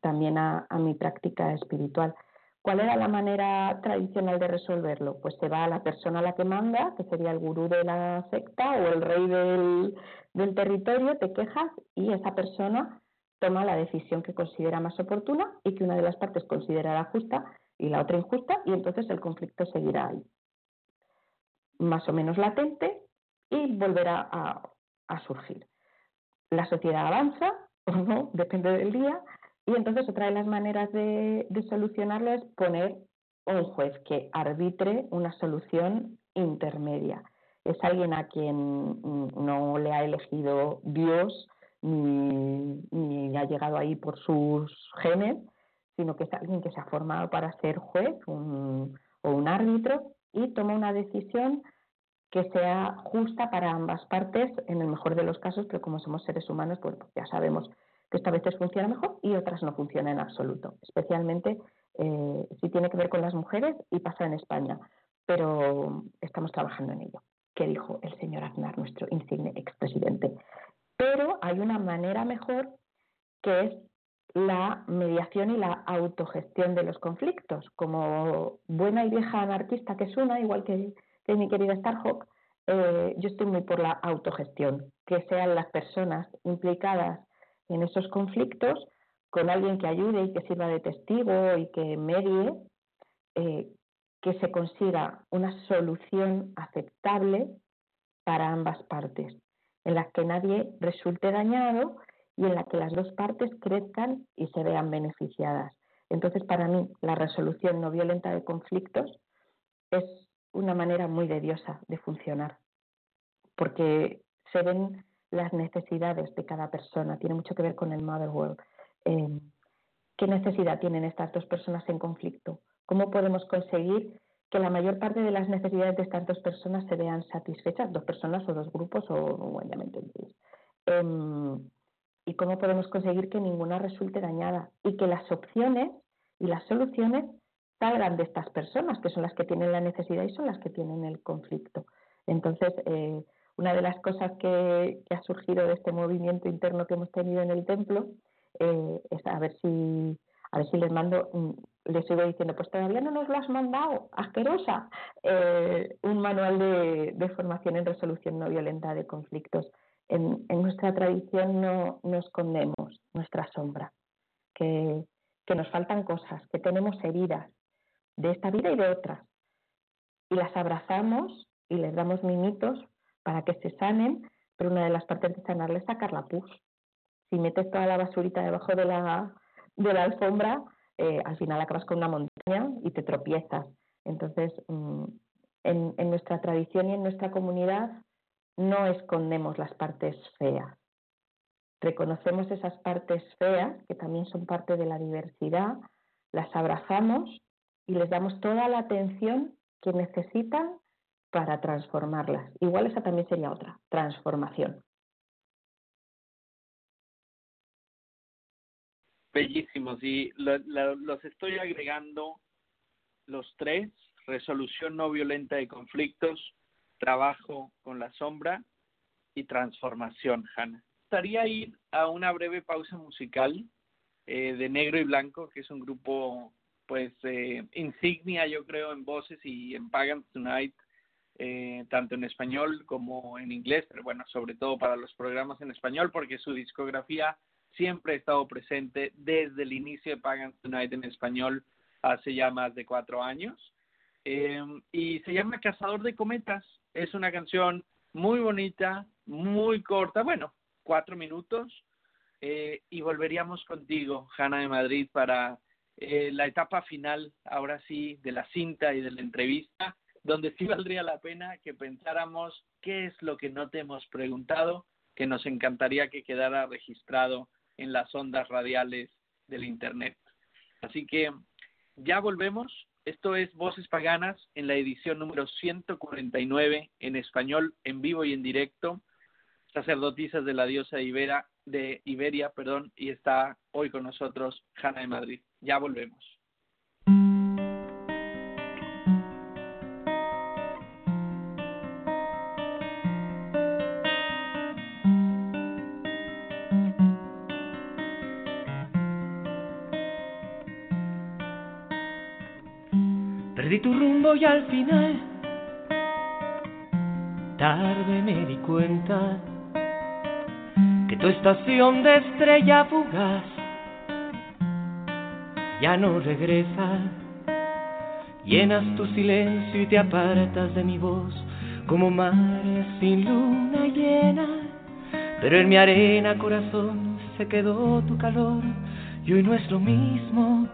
también a, a, mi práctica espiritual. ¿Cuál era la manera tradicional de resolverlo? Pues se va a la persona a la que manda, que sería el gurú de la secta o el rey del, del territorio, te quejas y esa persona toma la decisión que considera más oportuna y que una de las partes considerará justa y la otra injusta y entonces el conflicto seguirá ahí. Más o menos latente y volverá a, a surgir. La sociedad avanza o no, depende del día, y entonces otra de las maneras de, solucionarlo es poner un juez que arbitre una solución intermedia. Es alguien a quien no le ha elegido Dios ni, ni ha llegado ahí por sus genes, sino que es alguien que se ha formado para ser juez un, o un árbitro y toma una decisión que sea justa para ambas partes en el mejor de los casos, pero como somos seres humanos, pues ya sabemos que esta veces funciona mejor y otras no funcionan en absoluto, especialmente eh, si tiene que ver con las mujeres y pasa en España, pero estamos trabajando en ello, que dijo el señor Aznar, nuestro insigne expresidente. Pero hay una manera mejor que es la mediación y la autogestión de los conflictos. Como buena y vieja anarquista que es una, igual que que mi querida Starhawk, eh, yo estoy muy por la autogestión, que sean las personas implicadas en esos conflictos con alguien que ayude y que sirva de testigo y que medie, eh, que se consiga una solución aceptable para ambas partes, en la que nadie resulte dañado y en la que las dos partes crezcan y se vean beneficiadas. Entonces, para mí, la resolución no violenta de conflictos es una manera muy de diosa de funcionar, porque se ven las necesidades de cada persona, tiene mucho que ver con el Mother World. Eh, ¿Qué necesidad tienen estas dos personas en conflicto? ¿Cómo podemos conseguir que la mayor parte de las necesidades de estas dos personas se vean satisfechas, dos personas o dos grupos o bueno, ya me entendéis? Eh, ¿Y cómo podemos conseguir que ninguna resulte dañada y que las opciones y las soluciones salgan de estas personas, que son las que tienen la necesidad y son las que tienen el conflicto. Entonces, eh, una de las cosas que, ha surgido de este movimiento interno que hemos tenido en el templo eh, es a ver si a ver si les mando, mm, les sigo diciendo, pues todavía no nos lo has mandado, asquerosa, eh, un manual de, formación en resolución no violenta de conflictos. En, en nuestra tradición no, no, escondemos nuestra sombra, que nos faltan cosas, que tenemos heridas de esta vida y de otras, y las abrazamos y les damos mimitos para que se sanen, pero una de las partes de sanarles es sacar la pus. Si metes toda la basurita debajo de la, de la alfombra, eh, al final acabas con una montaña y te tropiezas. Entonces, mm, en nuestra tradición y en nuestra comunidad no escondemos las partes feas. Reconocemos esas partes feas, que también son parte de la diversidad, las abrazamos y les damos toda la atención que necesitan para transformarlas. Igual esa también sería otra, transformación. Bellísimos y los estoy agregando los tres, resolución no violenta de conflictos, trabajo con la sombra y transformación, Hanna. Gustaría ir a una breve pausa musical eh, de Negro y Blanco, que es un grupo pues eh, insignia yo creo en voces y en Pagan Tonight, eh, tanto en español como en inglés, pero bueno, sobre todo para los programas en español, porque su discografía siempre ha estado presente desde el inicio de Pagan Tonight en español hace ya más de cuatro años. Eh, y se llama Cazador de Cometas. Es una canción muy bonita, muy corta, bueno, cuatro minutos. Eh, y volveríamos contigo, Hanna de Madrid, para eh, la etapa final, ahora sí, de la cinta y de la entrevista, donde sí valdría la pena que pensáramos qué es lo que no te hemos preguntado, que nos encantaría que quedara registrado en las ondas radiales del Internet. Así que ya volvemos. Esto es Voces Paganas en la edición número 149 en español, en vivo y en directo. Sacerdotisas de la diosa Ibera, de Iberia, perdón, y está hoy con nosotros Hanna de Madrid. Ya volvemos. Perdí tu rumbo y al final, tarde me di cuenta que tu estación de estrella fugaz ya no regresa. Llenas tu silencio y te apartas de mi voz como mares sin luna llena. Pero en mi arena corazón se quedó tu calor y hoy no es lo mismo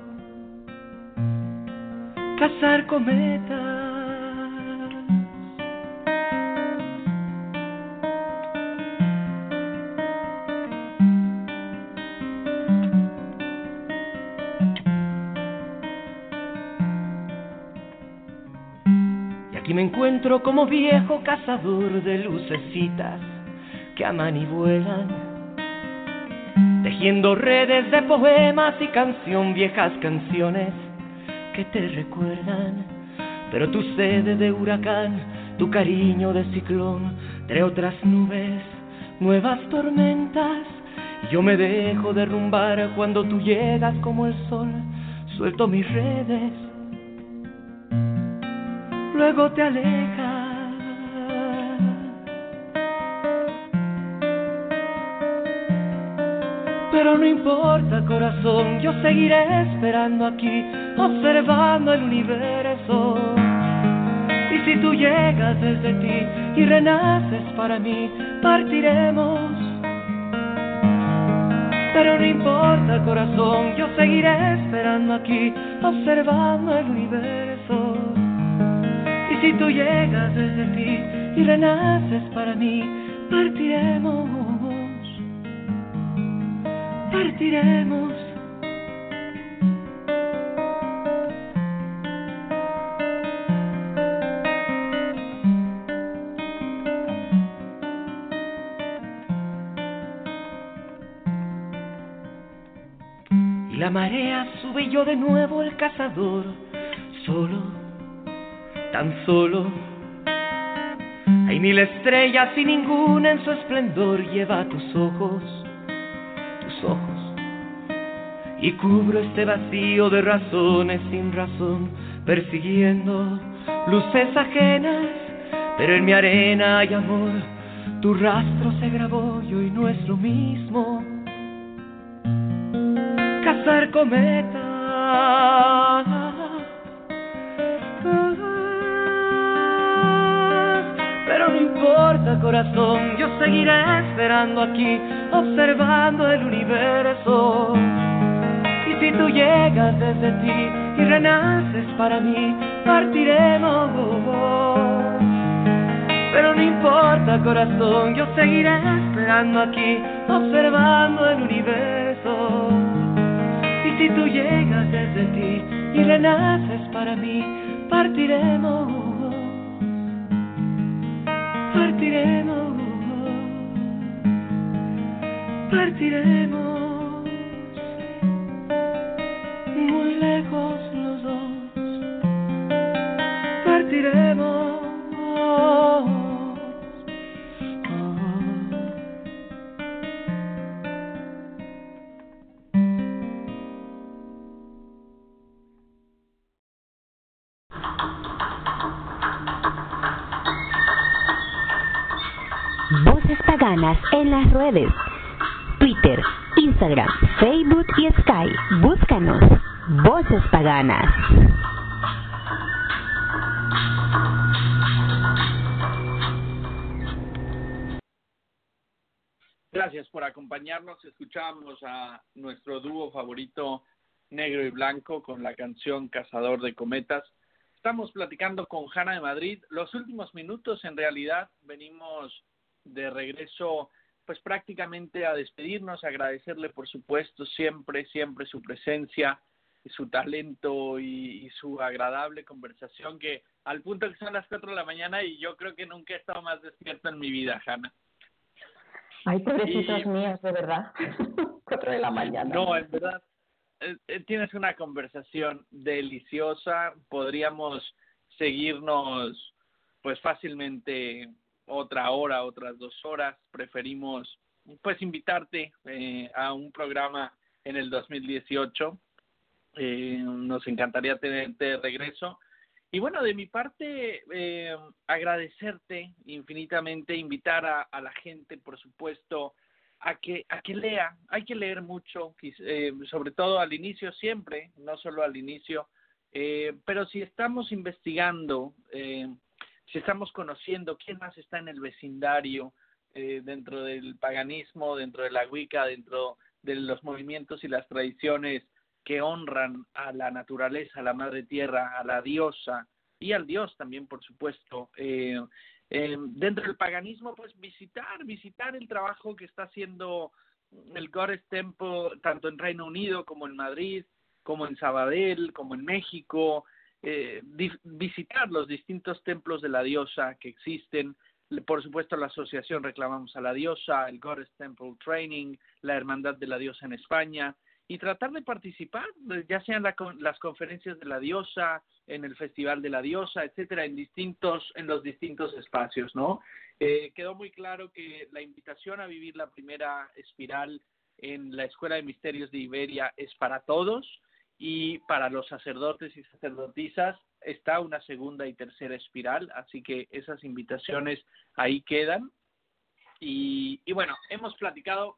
cazar cometas. Encuentro como viejo cazador de lucecitas que aman y vuelan, tejiendo redes de poemas y canción, viejas canciones que te recuerdan, pero tu sede de huracán, tu cariño de ciclón, de otras nubes, nuevas tormentas, yo me dejo derrumbar cuando tú llegas como el sol, suelto mis redes luego te alejas. Pero no importa corazón, yo seguiré esperando aquí, observando el universo. Y si tú llegas desde ti y renaces para mí, partiremos. Pero no importa corazón, yo seguiré esperando aquí, observando el universo. Si tú llegas desde ti y renaces para mí, partiremos, partiremos. Y la marea sube y yo de nuevo el cazador, solo tan solo. Hay mil estrellas y ninguna en su esplendor lleva tus ojos, tus ojos, y cubro este vacío de razones sin razón, persiguiendo luces ajenas, pero en mi arena hay amor, tu rastro se grabó y hoy no es lo mismo. Cazar cometas. Importa corazón, yo seguiré esperando aquí, observando el universo. Y si tú llegas desde ti y renaces para mí, partiremos. Pero no importa corazón, yo seguiré esperando aquí, observando el universo. Y si tú llegas desde ti y renaces para mí, partiremos. Partiremos. Partiremos. En las redes. Twitter, Instagram, Facebook y Sky. Búscanos. Voces Paganas. Gracias por acompañarnos. Escuchamos a nuestro dúo favorito, Negro y Blanco, con la canción Cazador de Cometas. Estamos platicando con Hanna de Madrid. Los últimos minutos, en realidad, venimos de regreso, pues prácticamente a despedirnos, agradecerle, por supuesto, siempre, siempre su presencia, su talento y, y su agradable conversación, que al punto que son las 4 de la mañana y yo creo que nunca he estado más despierto en mi vida, Hanna. Ay, pobrecitos Y- míos, de verdad. Cuatro de la mañana. No, en verdad, eh, eh, tienes una conversación deliciosa. Podríamos seguirnos, pues fácilmente otra hora, otras dos horas. Preferimos, pues, invitarte eh, a un programa en el 2018. Eh, nos encantaría tenerte de regreso. Y bueno, de mi parte, eh, agradecerte infinitamente, invitar a, a la gente, por supuesto, a que a que lea hay que leer mucho eh, sobre todo al inicio siempre no solo al inicio eh, pero si estamos investigando si estamos conociendo quién más está en el vecindario eh, dentro del paganismo dentro de la wicca dentro de los movimientos y las tradiciones que honran a la naturaleza a la madre tierra a la diosa y al dios también por supuesto eh, eh, dentro del paganismo, pues visitar, visitar el trabajo que está haciendo el Goddess Temple, tanto en Reino Unido como en Madrid, como en Sabadell, como en México, eh, visitar los distintos templos de la diosa que existen. Por supuesto, la asociación Reclamamos a la Diosa, el Goddess Temple Training, la Hermandad de la Diosa en España, y tratar de participar, eh, ya sean las conferencias de la diosa, en el Festival de la Diosa, etcétera, en distintos, en los distintos espacios, ¿no? Eh, quedó muy claro que la invitación a vivir la primera espiral en la Escuela de Misterios de Iberia es para todos y para los sacerdotes y sacerdotisas está una segunda y tercera espiral, así que esas invitaciones ahí quedan. Y, y bueno, hemos platicado,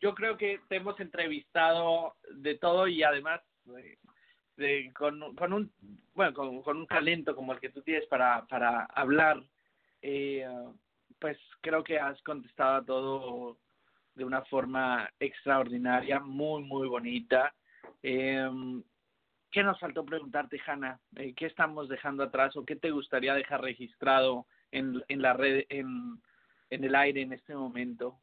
yo creo que te hemos entrevistado de todo y además eh, de- con, con un bueno con, con un talento como el que tú tienes para para hablar eh, pues creo que has contestado a todo de una forma extraordinaria muy muy bonita eh, qué nos faltó preguntarte Hanna Eh, qué estamos dejando atrás o qué te gustaría dejar registrado en, la red en, el aire en este momento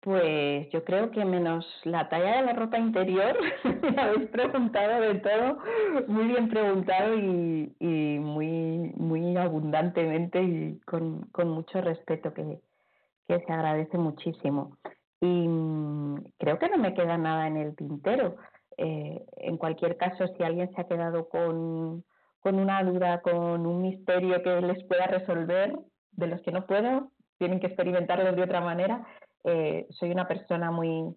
Pues yo creo que menos la talla de la ropa interior, me habéis preguntado de todo, muy bien preguntado y, muy, muy abundantemente y con, mucho respeto que se agradece muchísimo. Y mm, creo que no me queda nada en el tintero. Eh, en cualquier caso, si alguien se ha quedado con, con una duda, con un misterio que les pueda resolver, de los que no puedo, tienen que experimentarlo de otra manera. Eh, soy una persona muy,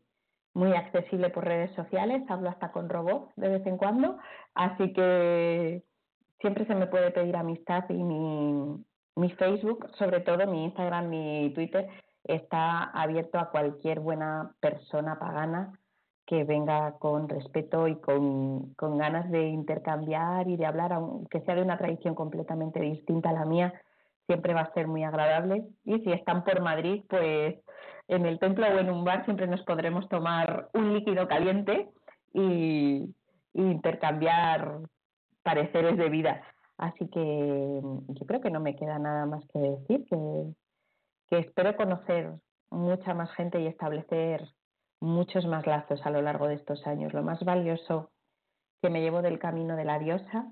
muy accesible por redes sociales, hablo hasta con robots de vez en cuando, así que siempre se me puede pedir amistad y mi, mi Facebook, sobre todo mi Instagram, mi Twitter, está abierto a cualquier buena persona pagana que venga con respeto y con, con, ganas de intercambiar y de hablar, aunque sea de una tradición completamente distinta a la mía, siempre va a ser muy agradable. Y si están por Madrid, pues en el templo o en un bar siempre nos podremos tomar un líquido caliente y, intercambiar pareceres de vida. Así que yo creo que no me queda nada más que decir, que, que espero conocer mucha más gente y establecer muchos más lazos a lo largo de estos años. Lo más valioso que me llevo del camino de la diosa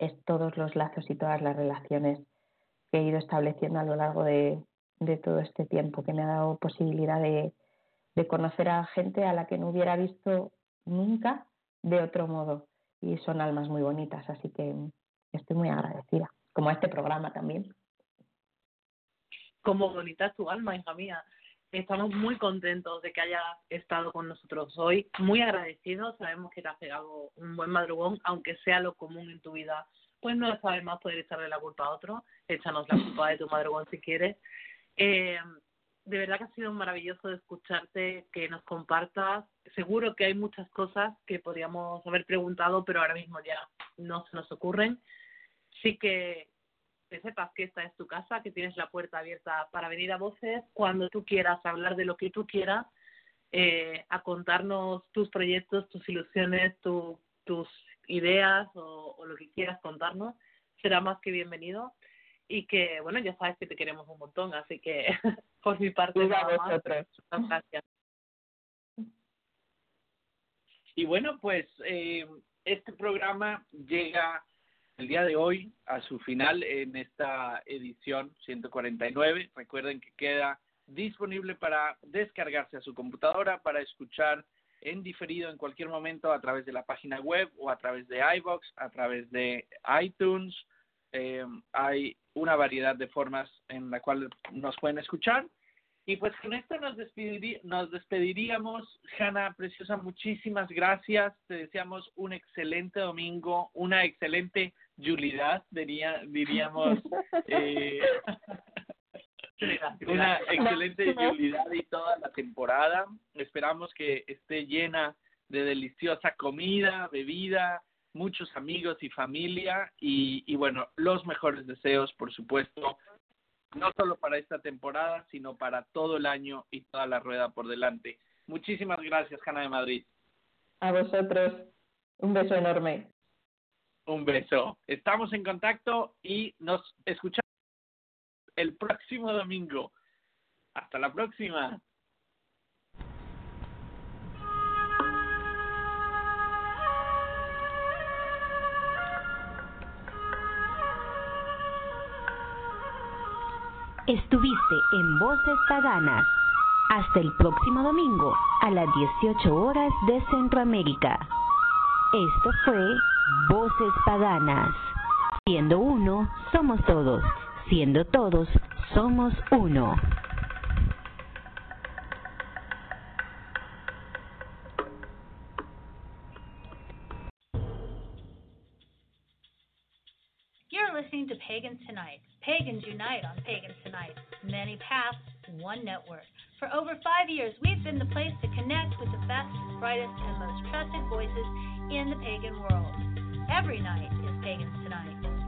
es todos los lazos y todas las relaciones que he ido estableciendo a lo largo de, de todo este tiempo, que me ha dado posibilidad de, conocer a gente a la que no hubiera visto nunca de otro modo. Y son almas muy bonitas, así que estoy muy agradecida, como a este programa también. Como bonita es tu alma, hija mía. Estamos muy contentos de que hayas estado con nosotros hoy, muy agradecidos. Sabemos que te has pegado un buen madrugón, aunque sea lo común en tu vida. Pues no sabes más poder echarle la culpa a otro. Échanos la culpa de tu madrugón si quieres. Eh, de verdad que ha sido maravilloso escucharte, que nos compartas. Seguro que hay muchas cosas que podríamos haber preguntado, pero ahora mismo ya no se nos ocurren. Sí que que sepas que esta es tu casa, que tienes la puerta abierta para venir a voces cuando tú quieras, hablar de lo que tú quieras, eh, a contarnos tus proyectos, tus ilusiones, tus ideas o, o, lo que quieras contarnos. Será más que bienvenido y que, bueno, ya sabes que te queremos un montón, así que por mi parte, nada más, gracias. Y bueno, pues eh, este programa llega el día de hoy a su final en esta edición 149. Recuerden que queda disponible para descargarse a su computadora, para escuchar en diferido en cualquier momento a través de la página web o a través de iBox, a través de iTunes. Eh, hay una variedad de formas en la cual nos pueden escuchar. Y pues con esto nos, nos despediríamos. Hanna, preciosa, muchísimas gracias. Te deseamos un excelente domingo, una excelente Julidad, diría, diríamos. Eh, una excelente Julidad y toda la temporada. Esperamos que esté llena de deliciosa comida, bebida, muchos amigos y familia y, y bueno, los mejores deseos, por supuesto, no solo para esta temporada, sino para todo el año y toda la rueda por delante. Muchísimas gracias, Hanna de Madrid. A vosotros, un beso enorme. Un beso. Estamos en contacto y nos escuchamos el próximo domingo. Hasta la próxima. Estuviste en Voces Paganas. Hasta el próximo domingo a las 18 horas de Centroamérica. Esto fue Voces Paganas. Siendo uno, somos todos. Siendo todos, somos uno. You're listening to Pagans Tonight. Pagans unite on Pagans Tonight. Many paths, one network. For over five years, we've been the place to connect with the best, brightest, and most trusted voices in the pagan world. Every night is Pagans Tonight.